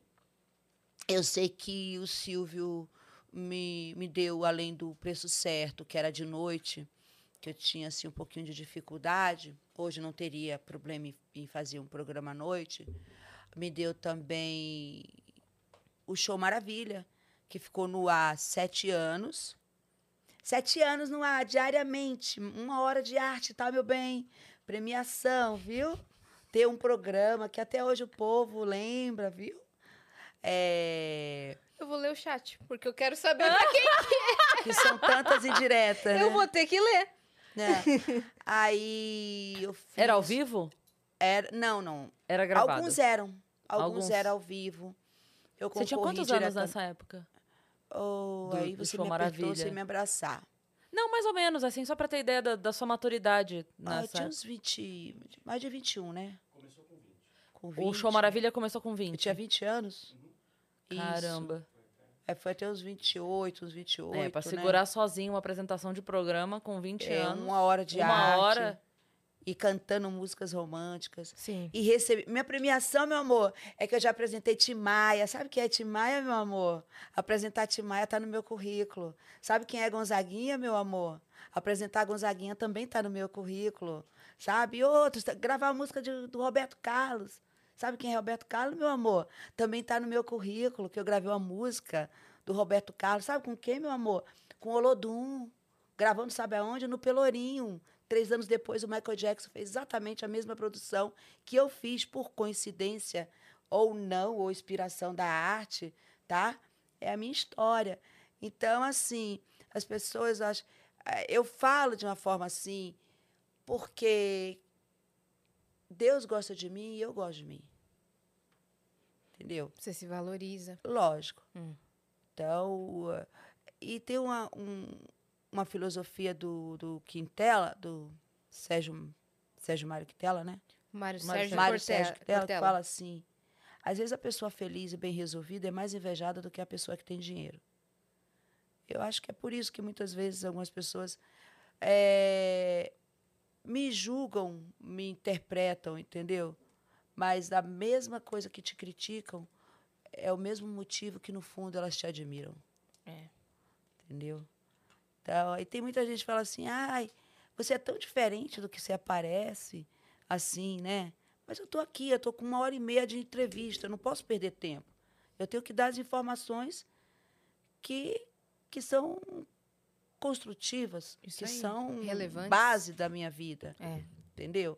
C: eu sei que o Silvio me, me deu, além do preço certo, que era de noite, que eu tinha assim, um pouquinho de dificuldade. Hoje não teria problema em, em fazer um programa à noite. Me deu também o Show Maravilha, que ficou no ar sete anos. Sete anos no ar, diariamente. Uma hora de arte, tá, meu bem? Premiação, viu? ter um programa que até hoje o povo lembra, viu? É,
B: Eu vou ler o chat, porque eu quero saber pra quem.
C: que são tantas indiretas,
B: Eu
C: né?
B: vou ter que ler.
C: Né? Aí eu fiz...
A: Era ao vivo?
C: Era, não, não.
A: Era gravado?
C: Alguns eram. Alguns,
A: Alguns.
C: eram ao vivo. Eu
A: Você tinha quantos anos
C: direta-
A: nessa época?
C: Oh,
A: do-
C: aí você
A: Show
C: me apertou
A: Maravilha?
C: sem me abraçar.
A: Não, mais ou menos, assim, só pra ter ideia da, da sua maturidade
C: Ah, eu
A: nessa
C: tinha
A: época.
C: uns 20, mais de 21, né? Com 20.
A: O Show Maravilha começou com 20.
C: Eu tinha 20 anos. Isso.
A: Caramba.
C: É, foi até uns 28, uns 28,
A: É, pra
C: né?
A: segurar sozinho uma apresentação de programa com 20
C: É,
A: anos.
C: uma hora de
A: uma
C: arte.
A: hora.
C: E cantando músicas românticas.
B: Sim.
C: E recebi. Minha premiação, meu amor, é que eu já apresentei Timaya. Sabe quem é Timaya, meu amor? Apresentar Timaya tá no meu currículo. Sabe quem é Gonzaguinha, meu amor? Apresentar Gonzaguinha também tá no meu currículo. Sabe? E outros, tá- gravar a música de- do Roberto Carlos. Sabe quem é Roberto Carlos, meu amor? Também tá no meu currículo, que eu gravei uma música do Roberto Carlos. Sabe com quem, meu amor? Com o Olodum. Gravando, sabe aonde? No Pelourinho. Três anos depois, o Michael Jackson fez exatamente a mesma produção que eu fiz por coincidência ou não, ou inspiração da arte, tá? É a minha história. Então, assim, as pessoas acham. eh, Eu falo de uma forma assim, porque Deus gosta de mim e eu gosto de mim. Entendeu?
B: Você se valoriza.
C: Lógico.
B: Hum.
C: Então, uh, e tem uma, um- uma filosofia do, do Quintela, do Sérgio, Sérgio Mário Quintela, né?
B: Mário
A: Mário
B: Sérgio
C: Mário
B: Cortella.
C: Sérgio Quintela, que fala assim, às vezes a pessoa feliz e bem resolvida é mais invejada do que a pessoa que tem dinheiro. Eu acho que é por isso que muitas vezes algumas pessoas eh, me julgam, me interpretam, entendeu? Mas a mesma coisa que te criticam é o mesmo motivo que, no fundo, elas te admiram.
B: É.
C: Entendeu? Então, aí tem muita gente que fala assim, ai, você é tão diferente do que você aparece, assim, né? Mas eu tô aqui, eu tô com uma hora e meia de entrevista, eu não posso perder tempo. Eu tenho que dar as informações que, que são construtivas,
B: Isso
C: que
B: aí,
C: são
B: relevantes.
C: base da minha vida,
B: É.
C: entendeu?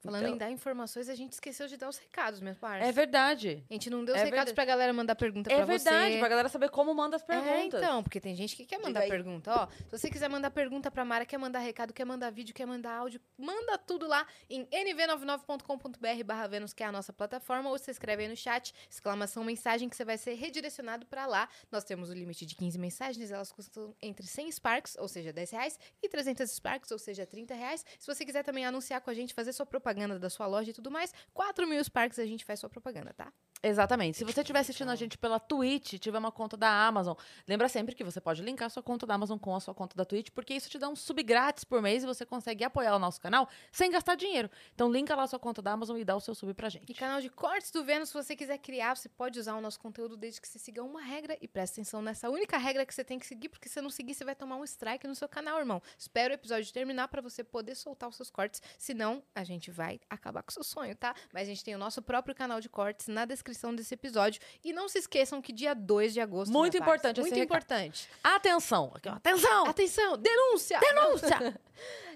B: Falando
C: Então-
B: em dar informações, a gente esqueceu de dar os recados, meus parça.
A: É verdade.
B: A gente não deu os
A: É
B: recados
A: verdade.
B: pra galera mandar pergunta
A: É
B: pra
A: verdade,
B: você.
A: pra galera saber como manda as
B: É,
A: perguntas.
B: então, porque tem gente que quer mandar pergunta. Ó, se você quiser mandar pergunta pra Mara, quer mandar recado, quer mandar vídeo, quer mandar áudio, manda tudo lá em nv99.com.br barra Vênus, que é a nossa plataforma, ou você escreve aí no chat, exclamação mensagem, que você vai ser redirecionado pra lá. Nós temos o limite de 15 mensagens, elas custam entre 100 Sparks, ou seja, 10 reais, e 300 Sparks, ou seja, 30 reais. Se você quiser também anunciar com a gente, fazer sua propaganda da sua loja e tudo mais, 4 mil Sparks a gente faz sua propaganda, tá?
A: Exatamente. Se você estiver assistindo a gente pela Twitch, tiver uma conta da Amazon, lembra sempre que você pode linkar sua conta da Amazon com a sua conta da Twitch, porque isso te dá um sub grátis por mês e você consegue apoiar o nosso canal sem gastar dinheiro. Então linka lá a sua conta da Amazon e dá o seu sub pra gente.
B: E canal de cortes do Vênus, se você quiser criar, você pode usar o nosso conteúdo desde que você siga uma regra e presta atenção nessa única regra que você tem que seguir, porque se não seguir, você vai tomar um strike no seu canal, irmão. Espera o episódio terminar pra você poder soltar os seus cortes, senão a gente vai acabar com o seu sonho, tá? Mas a gente tem o nosso próprio canal de cortes na descrição desse episódio. E não se esqueçam que dia 2 de agosto.
A: Muito importante
B: Muito
A: recado.
B: importante.
A: Atenção! Aqui, ó, Atenção!
B: Atenção, denúncia!
A: Denúncia!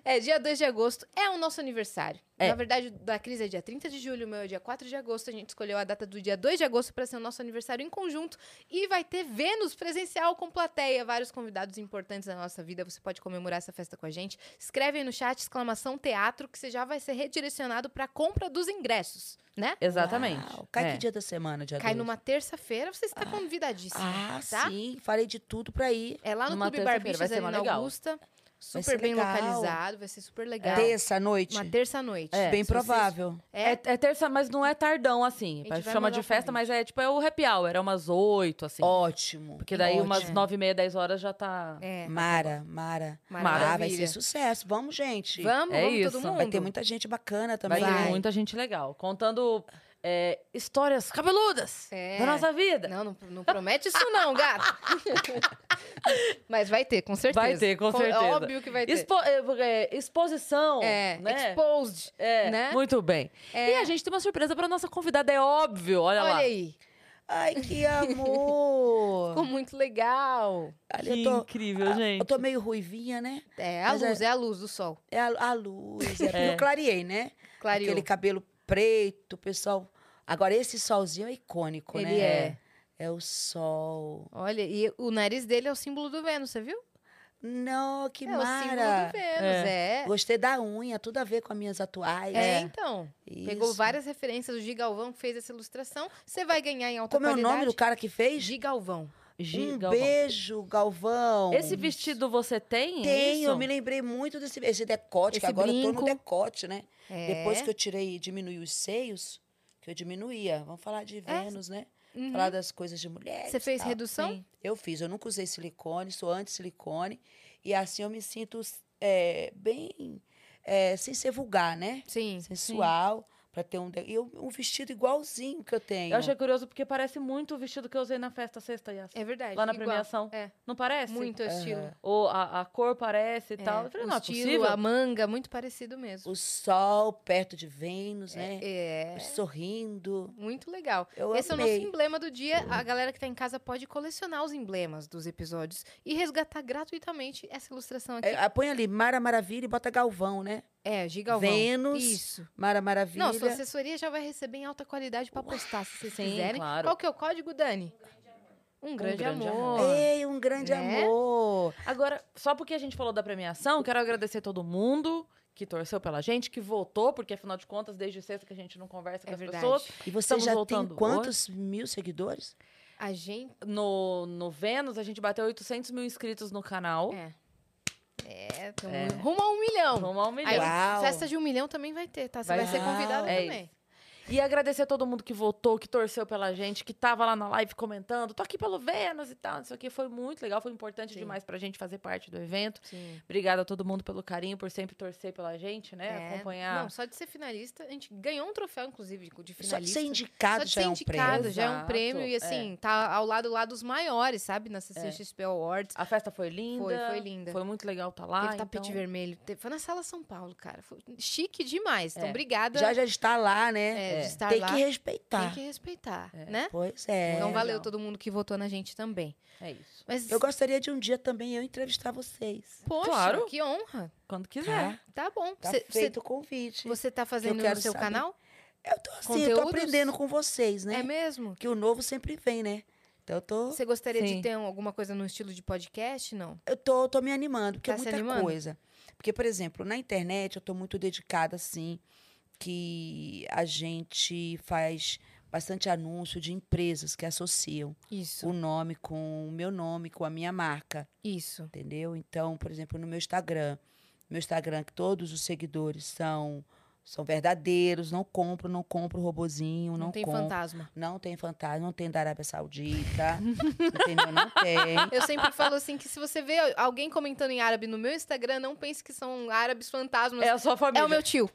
B: É, dia 2 de agosto é o nosso aniversário.
A: É.
B: Na verdade, da crise é dia 30 de julho, o meu é dia 4 de agosto. A gente escolheu a data do dia 2 de agosto para ser o nosso aniversário em conjunto. E vai ter Vênus presencial com plateia, vários convidados importantes da nossa vida. Você pode comemorar essa festa com a gente. Escreve aí no chat, exclamação teatro, que você já vai ser redirecionado para compra dos ingressos, né?
A: Exatamente.
C: Uau, Cai
A: É.
C: que dia da semana, dia
B: Cai
C: dois?
B: numa terça-feira, você está convidadíssimo,
C: Ah,
B: tá?
C: sim. Falei de tudo pra ir.
B: É lá no
A: Numa
B: Clube Bar
A: terça-feira,
B: Beaches,
A: vai ser
B: ali na
A: legal.
B: Augusta. Super
C: ser
B: bem
C: legal.
B: localizado, vai ser super legal.
C: Terça à noite.
B: Uma terça-noite.
A: É.
C: Bem
B: Se você-
C: provável.
B: É,
A: É, é terça, mas não é tardão, assim.
B: A gente
A: Chama de festa, mas é tipo é o happy hour, é umas oito, assim.
C: Ótimo.
A: Porque daí umas
C: ótimo.
A: nove e meia, dez horas já tá.
B: é.
C: Mara, Mara.
B: Maravilha.
C: Ah, vai ser sucesso. Vamos, gente.
B: Vamos,
A: É
B: vamos
A: isso.
B: todo mundo.
C: Vai ter muita gente bacana também.
A: Vai ter
B: Vai.
A: muita gente legal. Contando é, histórias cabeludas
B: É.
A: da nossa vida.
B: Não, não, não promete isso não, gato. Mas vai ter, com certeza.
A: Vai ter, com certeza.
B: Óbvio que vai ter.
A: Expo- é, é, exposição.
B: É,
A: né?
B: exposed.
A: É,
B: né?
A: muito bem.
B: É.
A: E a gente tem uma surpresa pra nossa convidada, é óbvio. Olha,
B: Olha
A: lá.
B: aí,
C: Ai, que amor.
B: ficou muito legal.
A: Que
C: tô,
A: incrível,
C: ah,
A: gente.
C: Eu tô meio ruivinha, né?
B: É a
C: Mas é-
B: luz, é... a luz do sol.
C: É a, a luz. É
A: É.
C: eu clareei, né?
B: Clareou.
C: Aquele cabelo preto, o pessoal. Agora, esse solzinho é icônico,
B: Ele
C: né?
B: é.
C: É o sol.
B: Olha, e o nariz dele é o símbolo do Vênus, você viu?
C: Não, que
B: é o símbolo
C: mara.
B: do Vênus, é.
C: Gostei da unha, tudo a ver com as minhas atuais.
B: É, então. Pegou
C: Isso.
B: várias referências. O Gigalvão que fez essa ilustração. Você vai ganhar em alta
C: Como é o
B: qualidade.
C: nome do cara que fez?
B: Gigalvão.
A: Gi-
C: um
A: Galvão.
C: beijo, Galvão.
A: Esse vestido você tem? é
C: Tenho,
A: isso?
C: eu me lembrei muito desse esse decote, que
B: Esse
C: agora eu tô
B: brinco.
C: no decote, né?
B: É.
C: Depois que eu tirei, diminui os seios, que eu diminuía. Vamos falar de Vênus, né?
B: Uhum.
C: Falar das coisas de mulheres.
B: Você fez
C: tal.
B: redução?
A: Sim.
C: Eu fiz, eu nunca usei silicone, sou anti-silicone. E assim eu me sinto é, bem, é, sem ser vulgar, né?
B: Sim.
C: Sensual, pra ter um, de- e eu- um vestido igualzinho que eu tenho.
A: Eu achei curioso porque parece muito o vestido que eu usei na festa sexta, Yas.
B: É verdade.
A: Lá na
B: igual.
A: premiação.
B: É.
A: Não parece?
B: Muito estilo.
A: Ou a, a cor parece e
B: É,
A: tal. Eu falei,
B: o
A: não é
B: estilo,
A: possível.
B: a manga, muito parecido mesmo.
C: O sol perto de Vênus, né?
B: É.
C: Sorrindo.
B: Muito legal.
C: Eu
B: Esse é o
C: amei.
B: nosso emblema do dia. A galera que tá em casa pode colecionar os emblemas dos episódios e resgatar gratuitamente essa ilustração aqui.
C: É, põe ali Mara Maravilha e bota Galvão, né?
B: É, Gigalvão.
C: Vênus.
B: Isso.
C: Mara Maravilha.
B: Não, sua assessoria já vai receber em alta qualidade pra postar, se vocês
A: Sim,
B: quiserem.
A: claro.
B: Qual que é o código, Dani? Um grande,
A: grande
B: amor.
A: amor.
C: Ei, um grande
B: Né?
C: amor.
A: Agora, só porque a gente falou da premiação, quero agradecer todo mundo que torceu pela gente, que votou, porque afinal de contas, desde sexta que a gente não conversa com
B: É
A: as
B: verdade.
A: pessoas.
C: E você
A: Estamos
C: já tem quantos mil seguidores?
B: A gente.
A: No, no Vênus, a gente bateu 800 mil inscritos no canal.
B: É. É, tamo
A: É.
B: rumo a um milhão.
A: Rumo a um milhão.
B: Aí,
C: Uau.
B: festa de um milhão também vai ter, tá? Você vai,
A: Vai
B: ser convidado
A: É
B: também.
A: E agradecer a todo mundo que votou, que torceu pela gente, que tava lá na live comentando, tô aqui pelo Vênus e tal. Isso aqui foi muito legal, foi importante
B: Sim.
A: demais pra gente fazer parte do evento.
B: Sim.
A: Obrigada a todo mundo pelo carinho, por sempre torcer pela gente, né?
B: É.
A: Acompanhar.
B: Não, só de ser finalista, a gente ganhou um troféu, inclusive, de, de
C: Só de
B: finalista.
C: ser indicado
B: de
C: já
B: ser
C: é um
B: indicado já é um
A: Exato,
B: prêmio e assim, tá ao lado lá dos maiores, sabe? Na CCXP Awards.
A: A festa foi linda.
B: Foi, foi linda.
A: Foi muito legal estar lá.
B: Teve tapete
A: então...
B: vermelho. Teve- Foi na sala São Paulo, cara. Foi chique demais. Então,
A: É.
B: obrigada.
C: Já já está lá, né?
B: É, de estar
C: Tem
B: lá.
C: que respeitar.
B: Tem que respeitar, né?
C: Pois é.
B: Então, valeu
A: legal.
B: todo mundo que votou na gente também.
A: É isso.
B: Mas,
C: Eu gostaria de um dia também eu entrevistar vocês.
B: poxa,
A: Claro.
B: que honra.
A: Quando quiser.
C: Tá?
B: Tá bom.
C: Tá
B: Cê-
C: feito o convite.
B: você tá fazendo no
C: quero
B: seu
C: saber.
B: canal?
C: Eu tô assim, eu
B: Conteúdos?
C: tô aprendendo com vocês, né?
B: É mesmo?
C: Que o novo sempre vem, né? Então eu tô,
B: Você gostaria
A: Sim.
B: de ter um- alguma coisa no estilo de podcast? Não.
C: eu tô, tô me animando, porque
B: Tá
C: é muita coisa. Porque, por exemplo, na internet eu tô muito dedicada, assim, que a gente faz bastante anúncio de empresas que associam
B: Isso.
C: o nome com o meu nome, com a minha marca.
B: Isso.
C: entendeu? Então, por exemplo, no meu Instagram, meu Instagram que todos os seguidores são são verdadeiros, não compro, não compro robozinho,
B: Não,
C: não,
B: tem
C: compro,
B: fantasma.
C: não tem fantasma, não tem da Arábia Saudita, entendeu? Não tem.
B: Eu sempre falo assim que se você vê alguém comentando em árabe no meu Instagram, não pense que são árabes fantasmas.
A: É a sua família.
B: É o meu tio.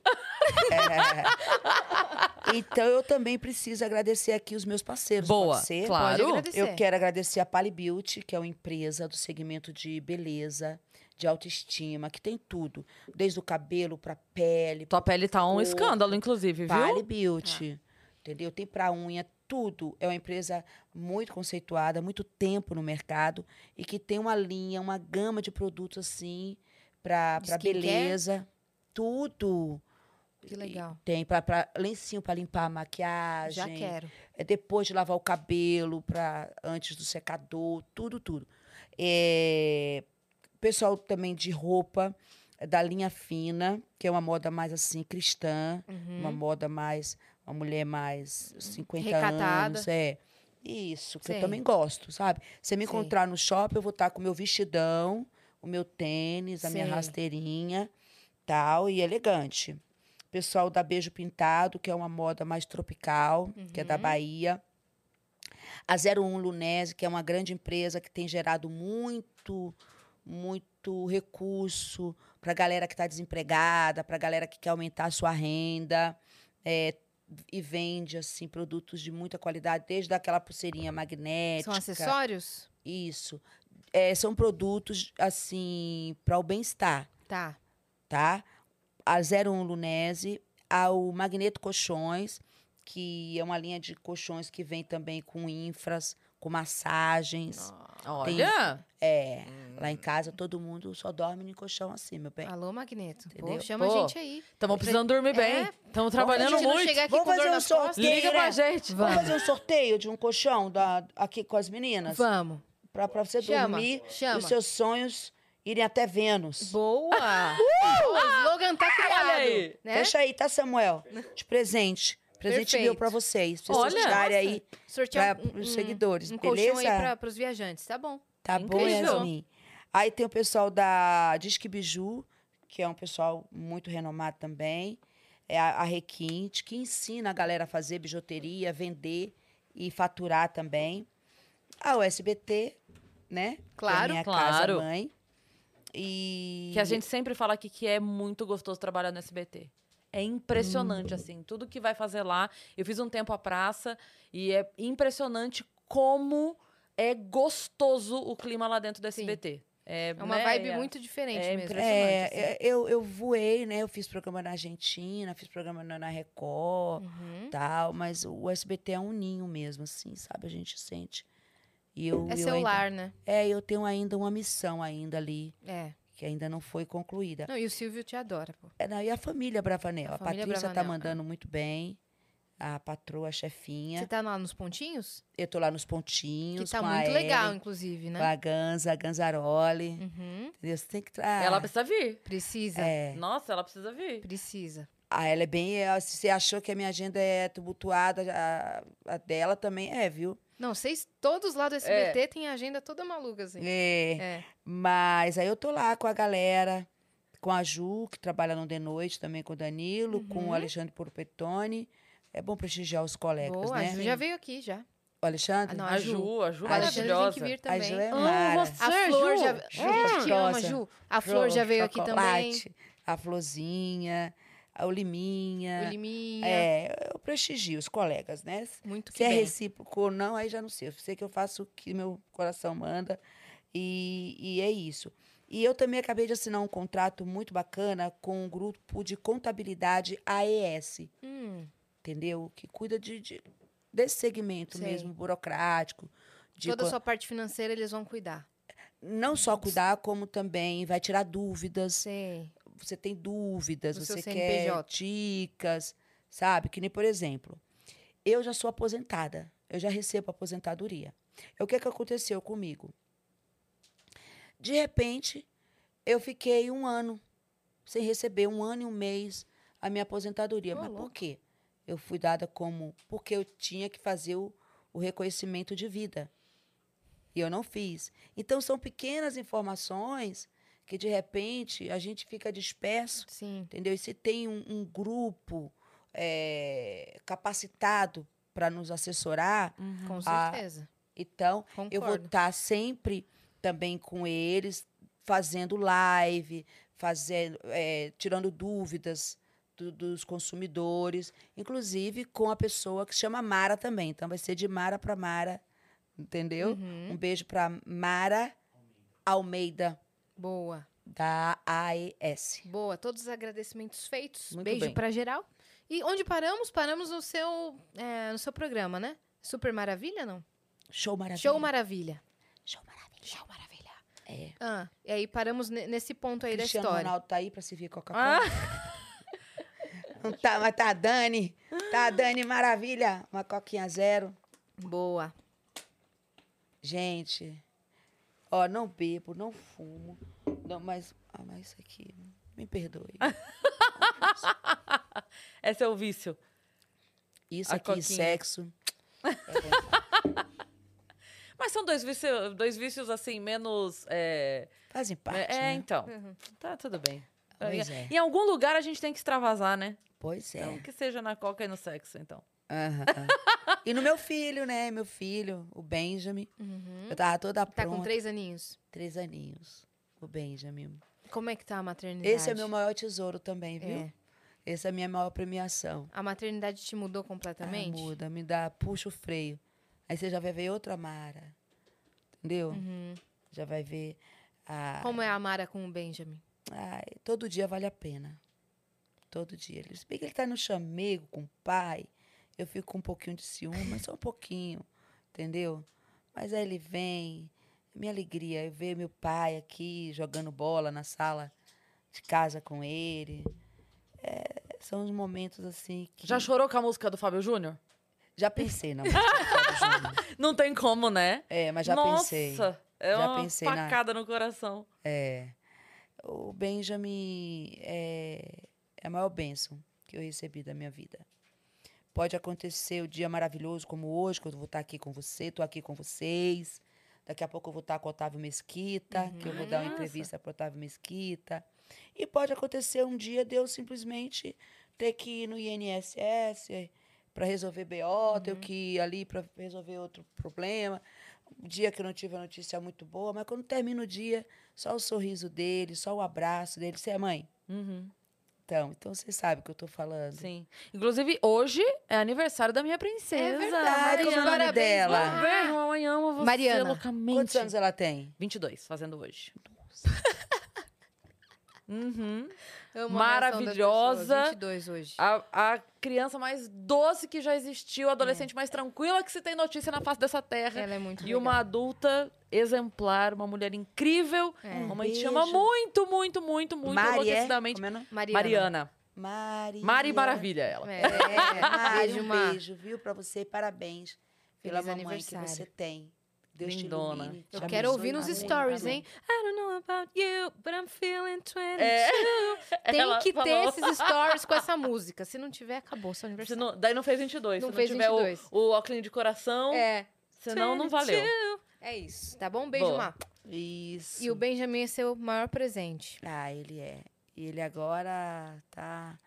C: É. Então eu também preciso agradecer aqui os meus parceiros.
A: Boa,
C: pode ser?
A: claro.
C: Eu quero agradecer a Pali Beauty, que é uma empresa do segmento de beleza, de autoestima, que tem tudo, desde o cabelo para pele,
A: Tua pele tá um
C: Corpo.
A: escândalo, inclusive, viu?
C: Pali Beauty. Entendeu? Tem pra unha, tudo. É uma empresa muito conceituada, muito tempo no mercado e que tem uma linha, uma gama de produtos assim pra pra
B: skincare?
C: beleza. Tudo.
B: Que legal.
C: E Tem pra, pra lencinho pra limpar a maquiagem.
B: Já quero.
C: É depois de lavar o cabelo, pra, antes do secador, tudo, tudo. É, pessoal também de roupa, é da linha fina, que é uma moda mais assim, cristã,
B: Uhum.
C: uma moda mais, uma mulher mais 50
B: Recatada.
C: anos. É. Isso, que
B: Sei.
C: eu também gosto, sabe? Você me
B: Sei.
C: encontrar no shopping, eu vou estar com o meu vestidão, o meu tênis, a minha
B: Sei.
C: rasteirinha, tal, e elegante. Pessoal da Beijo Pintado, que é uma moda mais tropical, que é da
B: Uhum.
C: Bahia. A 01 Lunese, que é uma grande empresa que tem gerado muito, muito recurso para a galera que está desempregada, para a galera que quer aumentar a sua renda. é, e vende assim produtos de muita qualidade, desde aquela pulseirinha magnética.
B: São acessórios?
C: Isso. É, são produtos assim para o bem-estar
B: Tá.
C: tá? A 01 Lunese, ao Magneto Colchões, que é uma linha de colchões que vem também com infras, com massagens,
B: Nossa.
A: Olha.
C: É, lá em casa todo mundo só dorme em colchão assim, meu bem.
B: Alô, Magneto. Pô,
C: Entendeu?
B: chama
A: Pô,
B: a gente aí.
A: Estamos precisando dormir bem.
B: É.
A: Estamos trabalhando
B: a gente não
A: muito.
C: Vamos fazer um sorteio,
A: Liga pra gente.
C: Vamos
B: Vamos.
C: fazer um sorteio de um colchão da, aqui com as meninas?
B: Vamos.
C: Pra, pra você
B: Chama,
C: dormir
B: chama.
C: e os seus sonhos irem até Vênus.
B: Boa! o slogan tá criado.
A: aí.
B: Né?
C: Fecha aí, tá, Samuel? De presente. Presente
B: Perfeito.
C: meu pra vocês. Pra vocês
A: Olha,
C: tirarem aí
B: Sortear
C: pra,
B: um,
C: pros
B: um-
C: seguidores,
B: um
C: beleza?
B: colchão aí pra, pros viajantes. Tá bom.
C: Tá bom,
A: Incrível.
C: Yasmin? Aí tem o pessoal da Disque Biju, que é um pessoal muito renomado também. É a, a Requinte, que ensina a galera a fazer bijuteria, vender e faturar também. A USBT, né? Que é a
B: Claro,
C: minha
A: claro.
C: casa mãe. E
A: Que a gente sempre fala aqui que é muito gostoso trabalhar no SBT. É impressionante,
C: Hum.
A: assim, tudo que vai fazer lá. Eu fiz um tempo a praça e é impressionante como é gostoso o clima lá dentro do
B: Sim.
A: SBT. É,
B: É uma
A: né,
B: vibe muito diferente
A: é
B: mesmo.
C: É,
A: assim.
C: eu, eu voei, né? Eu fiz programa na Argentina, fiz programa na na Record,
B: Uhum.
C: tal, mas o SBT é um ninho mesmo, assim, sabe? A gente sente. E eu,
B: É
C: eu
B: seu
C: ainda-
B: lar, né?
C: É, eu tenho ainda uma missão ainda ali,
B: É.
C: que ainda não foi concluída.
B: Não, e o Silvio te adora, pô.
C: É, não, e a família Bravanel?
B: A
C: A,
B: família
C: Patrícia tá
B: Bravanel, é.
C: mandando muito bem. A patroa, a chefinha.
B: Você tá lá nos pontinhos?
C: Eu tô lá nos pontinhos.
B: Que tá
C: com a
B: muito legal,
C: Ellen,
B: inclusive,
C: Com
B: né?
C: a Ganza, a Ganzaroli.
B: Uhum.
C: Entendeu? Você tem que. Ah,
A: Ela precisa vir.
B: Precisa.
C: é.
A: Nossa, ela precisa vir.
B: Precisa.
C: Ah, ela é bem. Se você achou que a minha agenda é tumultuada, a, a dela também é, viu?
B: Não, vocês todos lá do SBT têm a agenda toda maluca, assim.
C: É.
B: É.
C: Mas aí eu tô lá com a galera, com a Ju, que trabalha no De Noite também com o Danilo, com
B: Uhum.
C: o Alexandre Porpetone. É bom prestigiar os colegas,
B: Boa,
C: né?
B: a Ju já veio aqui, já.
C: O Alexandre?
B: Ah, não,
A: A
B: a
A: Ju,
B: Ju.
A: a Ju
B: O
C: A
A: maravilhosa.
B: tem que vir
C: A. Ju é
A: Amo
C: mara.
A: você,
B: A Flor
A: Ju.
B: já...
C: Ju
B: Ju, te ama. Ju. A Flor já veio aqui também.
C: A Florzinha, a
B: O
C: Liminha.
B: Liminha.
C: É, eu prestigio os colegas, né?
B: Muito que
C: Se é
B: bem.
C: recíproco ou não, aí já não sei. Eu sei que eu faço o que meu coração manda e, e é isso. E eu também acabei de assinar um contrato muito bacana com um grupo de contabilidade AES,
B: Hum,
C: entendeu? Que cuida de, de- desse segmento mesmo, burocrático. de
B: toda a sua parte financeira eles vão cuidar.
C: Não só cuidar, como também vai tirar dúvidas.
B: Sei.
C: Você tem dúvidas,
B: seu
C: você quer dicas, sabe? Que nem, por exemplo, eu já sou aposentada, eu já recebo aposentadoria. O que, que aconteceu comigo? De repente, eu fiquei um ano sem receber, um ano e um mês, a minha aposentadoria. Mas por
B: louco.
C: quê? Eu fui dada como. Porque eu tinha que fazer o, o reconhecimento de vida. E eu não fiz. Então, são pequenas informações que, de repente, a gente fica disperso
B: Sim.
C: entendeu? E se tem um, um grupo eh, capacitado para nos assessorar,
B: Com
C: Ah,
B: certeza.
C: então eu vou
B: Concordo.
C: estar sempre também com eles, fazendo live, fazendo, eh, tirando dúvidas do- dos consumidores, inclusive com a pessoa que se chama Mara também. Então vai ser de Mara para Mara, entendeu?
B: Uhum.
C: Um beijo para Mara Almeida,
B: Boa.
C: da AES.
B: Boa. Todos os agradecimentos feitos.
A: Muito
B: Beijo pra geral. E onde paramos? Paramos no seu, é, no seu programa, né? Super Maravilha, não?
C: Show maravilha.
B: Show Maravilha.
C: Show maravilha.
B: Show Maravilha.
C: É.
B: Ah, e aí paramos ne- nesse ponto aí
C: Cristiano
B: da história.
C: Ronaldo tá aí pra servir Coca-Cola? Não tá, mas tá a Dani. Tá a Dani Maravilha. Uma coquinha zero.
B: Boa.
C: Gente, ó, não bebo, não fumo. Não, mas, ah, mas isso aqui, me perdoe.
A: Esse é o vício.
C: Isso
A: A
C: aqui,
A: coquinha.
C: sexo.
A: Mas são dois vícios, dois vícios assim, menos. É,
C: Fazem parte,
A: é,
C: né?
A: então.
B: Uhum.
A: Tá tudo bem.
C: Pois
A: em,
C: é.
A: em algum lugar a gente tem que extravasar, né?
C: Pois é.
A: Então, que seja na coca e no sexo, então.
C: Aham. E no meu filho, né? Meu filho, o Benjamin.
B: Uhum.
C: Eu tava toda
B: Tá
C: pronta.
B: com três aninhos.
C: Três aninhos. O Benjamin.
B: Como é que tá a maternidade?
C: Esse é meu maior tesouro também, viu?
B: É.
C: Essa é a minha maior premiação.
B: A maternidade te mudou
C: Ah,
B: completamente?
C: muda, me dá, puxa o freio. Aí você já vai ver outra Mara. Entendeu?
B: Uhum.
C: Já vai ver a.
B: Como é a Mara com o Benjamin?
C: Ai, todo dia vale a pena. Todo dia. Ele, se bem que ele tá no chamego com o pai, eu fico com um pouquinho de ciúme, mas só um pouquinho. Entendeu? Mas aí ele vem, minha alegria é ver meu pai aqui jogando bola na sala de casa com ele. É, são os momentos assim que.
A: Já chorou com a música do Fábio Júnior?
C: Já pensei na música.
A: Não tem como, né?
C: É, mas já
A: Nossa,
C: pensei.
A: É
C: Já
A: uma
C: pensei na-
A: facada no coração.
C: É. O Benjamin é, é a maior bênção que eu recebi da minha vida. Pode acontecer o dia maravilhoso como hoje, que eu vou estar aqui com você, estou aqui com vocês. Daqui a pouco eu vou estar com o Otávio Mesquita, que eu vou dar uma
A: Nossa.
C: entrevista para o Otávio Mesquita. E pode acontecer um dia de eu simplesmente ter que ir no INSS para resolver BO, ter que ir ali para resolver outro problema. Um dia que eu não tive uma notícia muito boa, mas quando termina o dia, só o sorriso dele, só o abraço dele. Você é mãe?
A: Uhum,
C: Então, então você sabe o que eu tô falando.
A: sim. Inclusive, hoje é aniversário da minha princesa.
C: É verdade, como é o nome dela?
A: Mamãe ama você
B: Mariana.
A: loucamente.
C: Quantos anos ela tem?
A: 22, fazendo hoje. Uhum. Maravilhosa.
B: 22 hoje.
A: A, a criança mais doce que já existiu, a adolescente mais tranquila que se tem notícia na face dessa terra.
B: Ela é muito
A: E
B: legal.
A: uma adulta exemplar, uma mulher incrível.
B: É.
A: Mamãe te ama muito, muito, muito, muito
C: é?
A: enlouquecidamente.
C: É?
B: Mariana.
A: Mariana.
C: Mari.
A: Mari Maravilha, ela.
B: É.
C: É, Mari,
B: Beijo,
C: um beijo, viu, pra você. Parabéns pela
B: Feliz
C: mamãe que você tem. Deus
A: Lindona.
C: te ilumine. te
B: Eu quero ouvir nos stories,
C: Amém.
B: hein? I don't know about you, but I'm feeling 22.
A: É.
B: Tem
A: Ela
B: que ter
A: falou.
B: esses stories com essa música. Se não tiver, acabou seu
A: Se
B: aniversário.
A: não- daí não fez 22.
B: Não
A: se
B: fez
A: não tiver
B: 22.
A: o, o óculos de coração,
B: É.
A: senão não valeu.
B: 22. É isso, tá bom? Beijo,
A: Boa.
B: Má.
C: Isso.
B: E o Benjamin é seu maior presente.
C: Ah, ele é. E ele agora tá,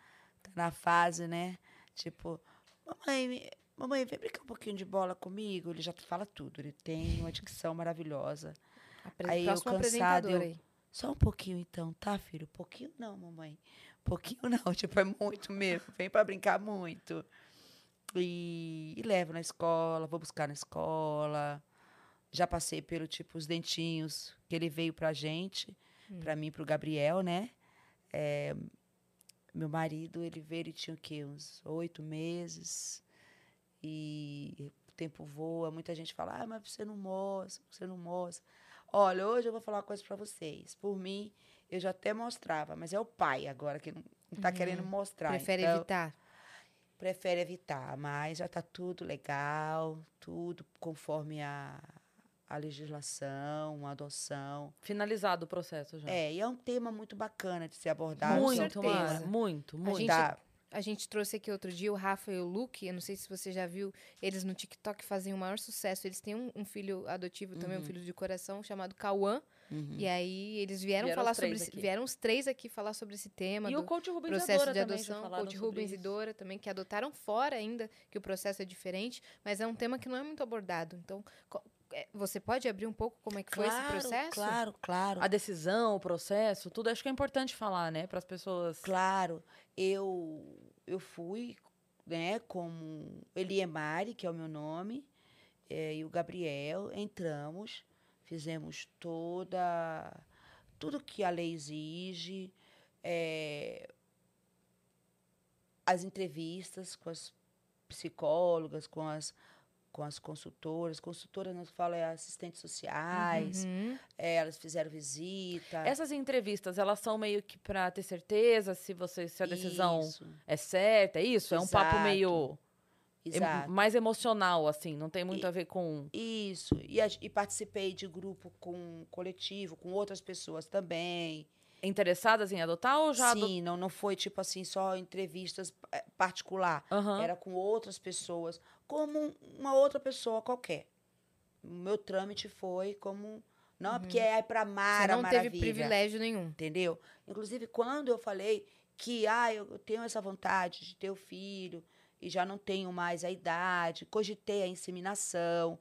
C: tá na fase, né? Tipo, mamãe, mamãe, vem brincar um pouquinho de bola comigo. Ele já fala tudo. Ele tem uma dicção maravilhosa.
B: Apre
C: Aí eu
B: próximo
C: cansado,
B: apresentador
C: eu-
B: aí.
C: Só um pouquinho então, tá, filho? Pouquinho não, mamãe. Pouquinho não, tipo, é muito mesmo. Vem pra brincar muito. E, e levo na escola, vou buscar na escola. Já passei pelo tipo os dentinhos que ele veio pra gente, pra mim, e pro Gabriel, né? É, meu marido, ele veio, ele tinha o quê? Uns oito meses. E o tempo voa, muita gente fala, ah, mas você não mostra, você não mostra. Olha, hoje eu vou falar uma coisa pra vocês. Por mim, eu já até mostrava, mas é o pai agora que não, não tá querendo mostrar.
B: Prefere
C: então,
B: evitar.
C: Prefere evitar, mas já tá tudo legal, tudo conforme a, a legislação, a adoção.
A: Finalizado o processo já.
C: É, e é um tema muito bacana de ser abordado.
A: muito. Mara, muito, muito.
B: gente-
C: Tá,
B: A gente trouxe aqui outro dia o Rafa e o Luke. Eu não sei se você já viu. Eles no TikTok fazem o maior sucesso. Eles têm um, um filho adotivo também, um filho de coração, chamado Cauã.
C: uhum.
B: E aí eles vieram,
A: Vieram
B: falar
A: os três
B: sobre esse,
A: aqui.
B: vieram os três aqui falar sobre esse tema.
A: E
B: do
A: o coach Rubens e a
B: processo
A: Dora
B: de
A: também
B: adoção,
A: falaram
B: coach Rubens e
A: isso.
B: Dora também, que adotaram fora ainda, que o processo é diferente, mas é um tema que não é muito abordado. Então, é, você pode abrir um pouco como é que foi esse processo?
C: Claro, claro.
A: A decisão, o processo, tudo acho que é importante falar, né? Para as pessoas.
C: Claro, eu eu fui, né, como Eliemari, que é o meu nome, eh, e o Gabriel, entramos, fizemos toda tudo que a lei exige, eh, as entrevistas com as psicólogas, com as com as consultoras, consultoras não falo é assistentes sociais,
B: Uhum.
C: eh, elas fizeram visita.
A: Essas entrevistas, elas são meio que para ter certeza se você se a decisão
C: Isso,
A: é certa, é isso? É um papo
C: Exato.
A: meio em-
C: exato.
A: mais emocional assim, não tem muito
C: E-
A: a ver com
C: Isso. E, e participei de grupo com coletivo, com outras pessoas também.
A: Interessadas em adotar ou já
C: Sim, não, não foi tipo assim, só entrevistas eh, particular.
A: Aham.
C: Era com outras pessoas, como um- uma outra pessoa qualquer. O meu trâmite foi como. Não, porque é para
B: Você
C: Mara
B: não
C: Maravilha.
B: teve privilégio nenhum.
C: Entendeu? Inclusive, quando eu falei que ah, eu tenho essa vontade de ter o filho e já não tenho mais a idade, cogitei a inseminação,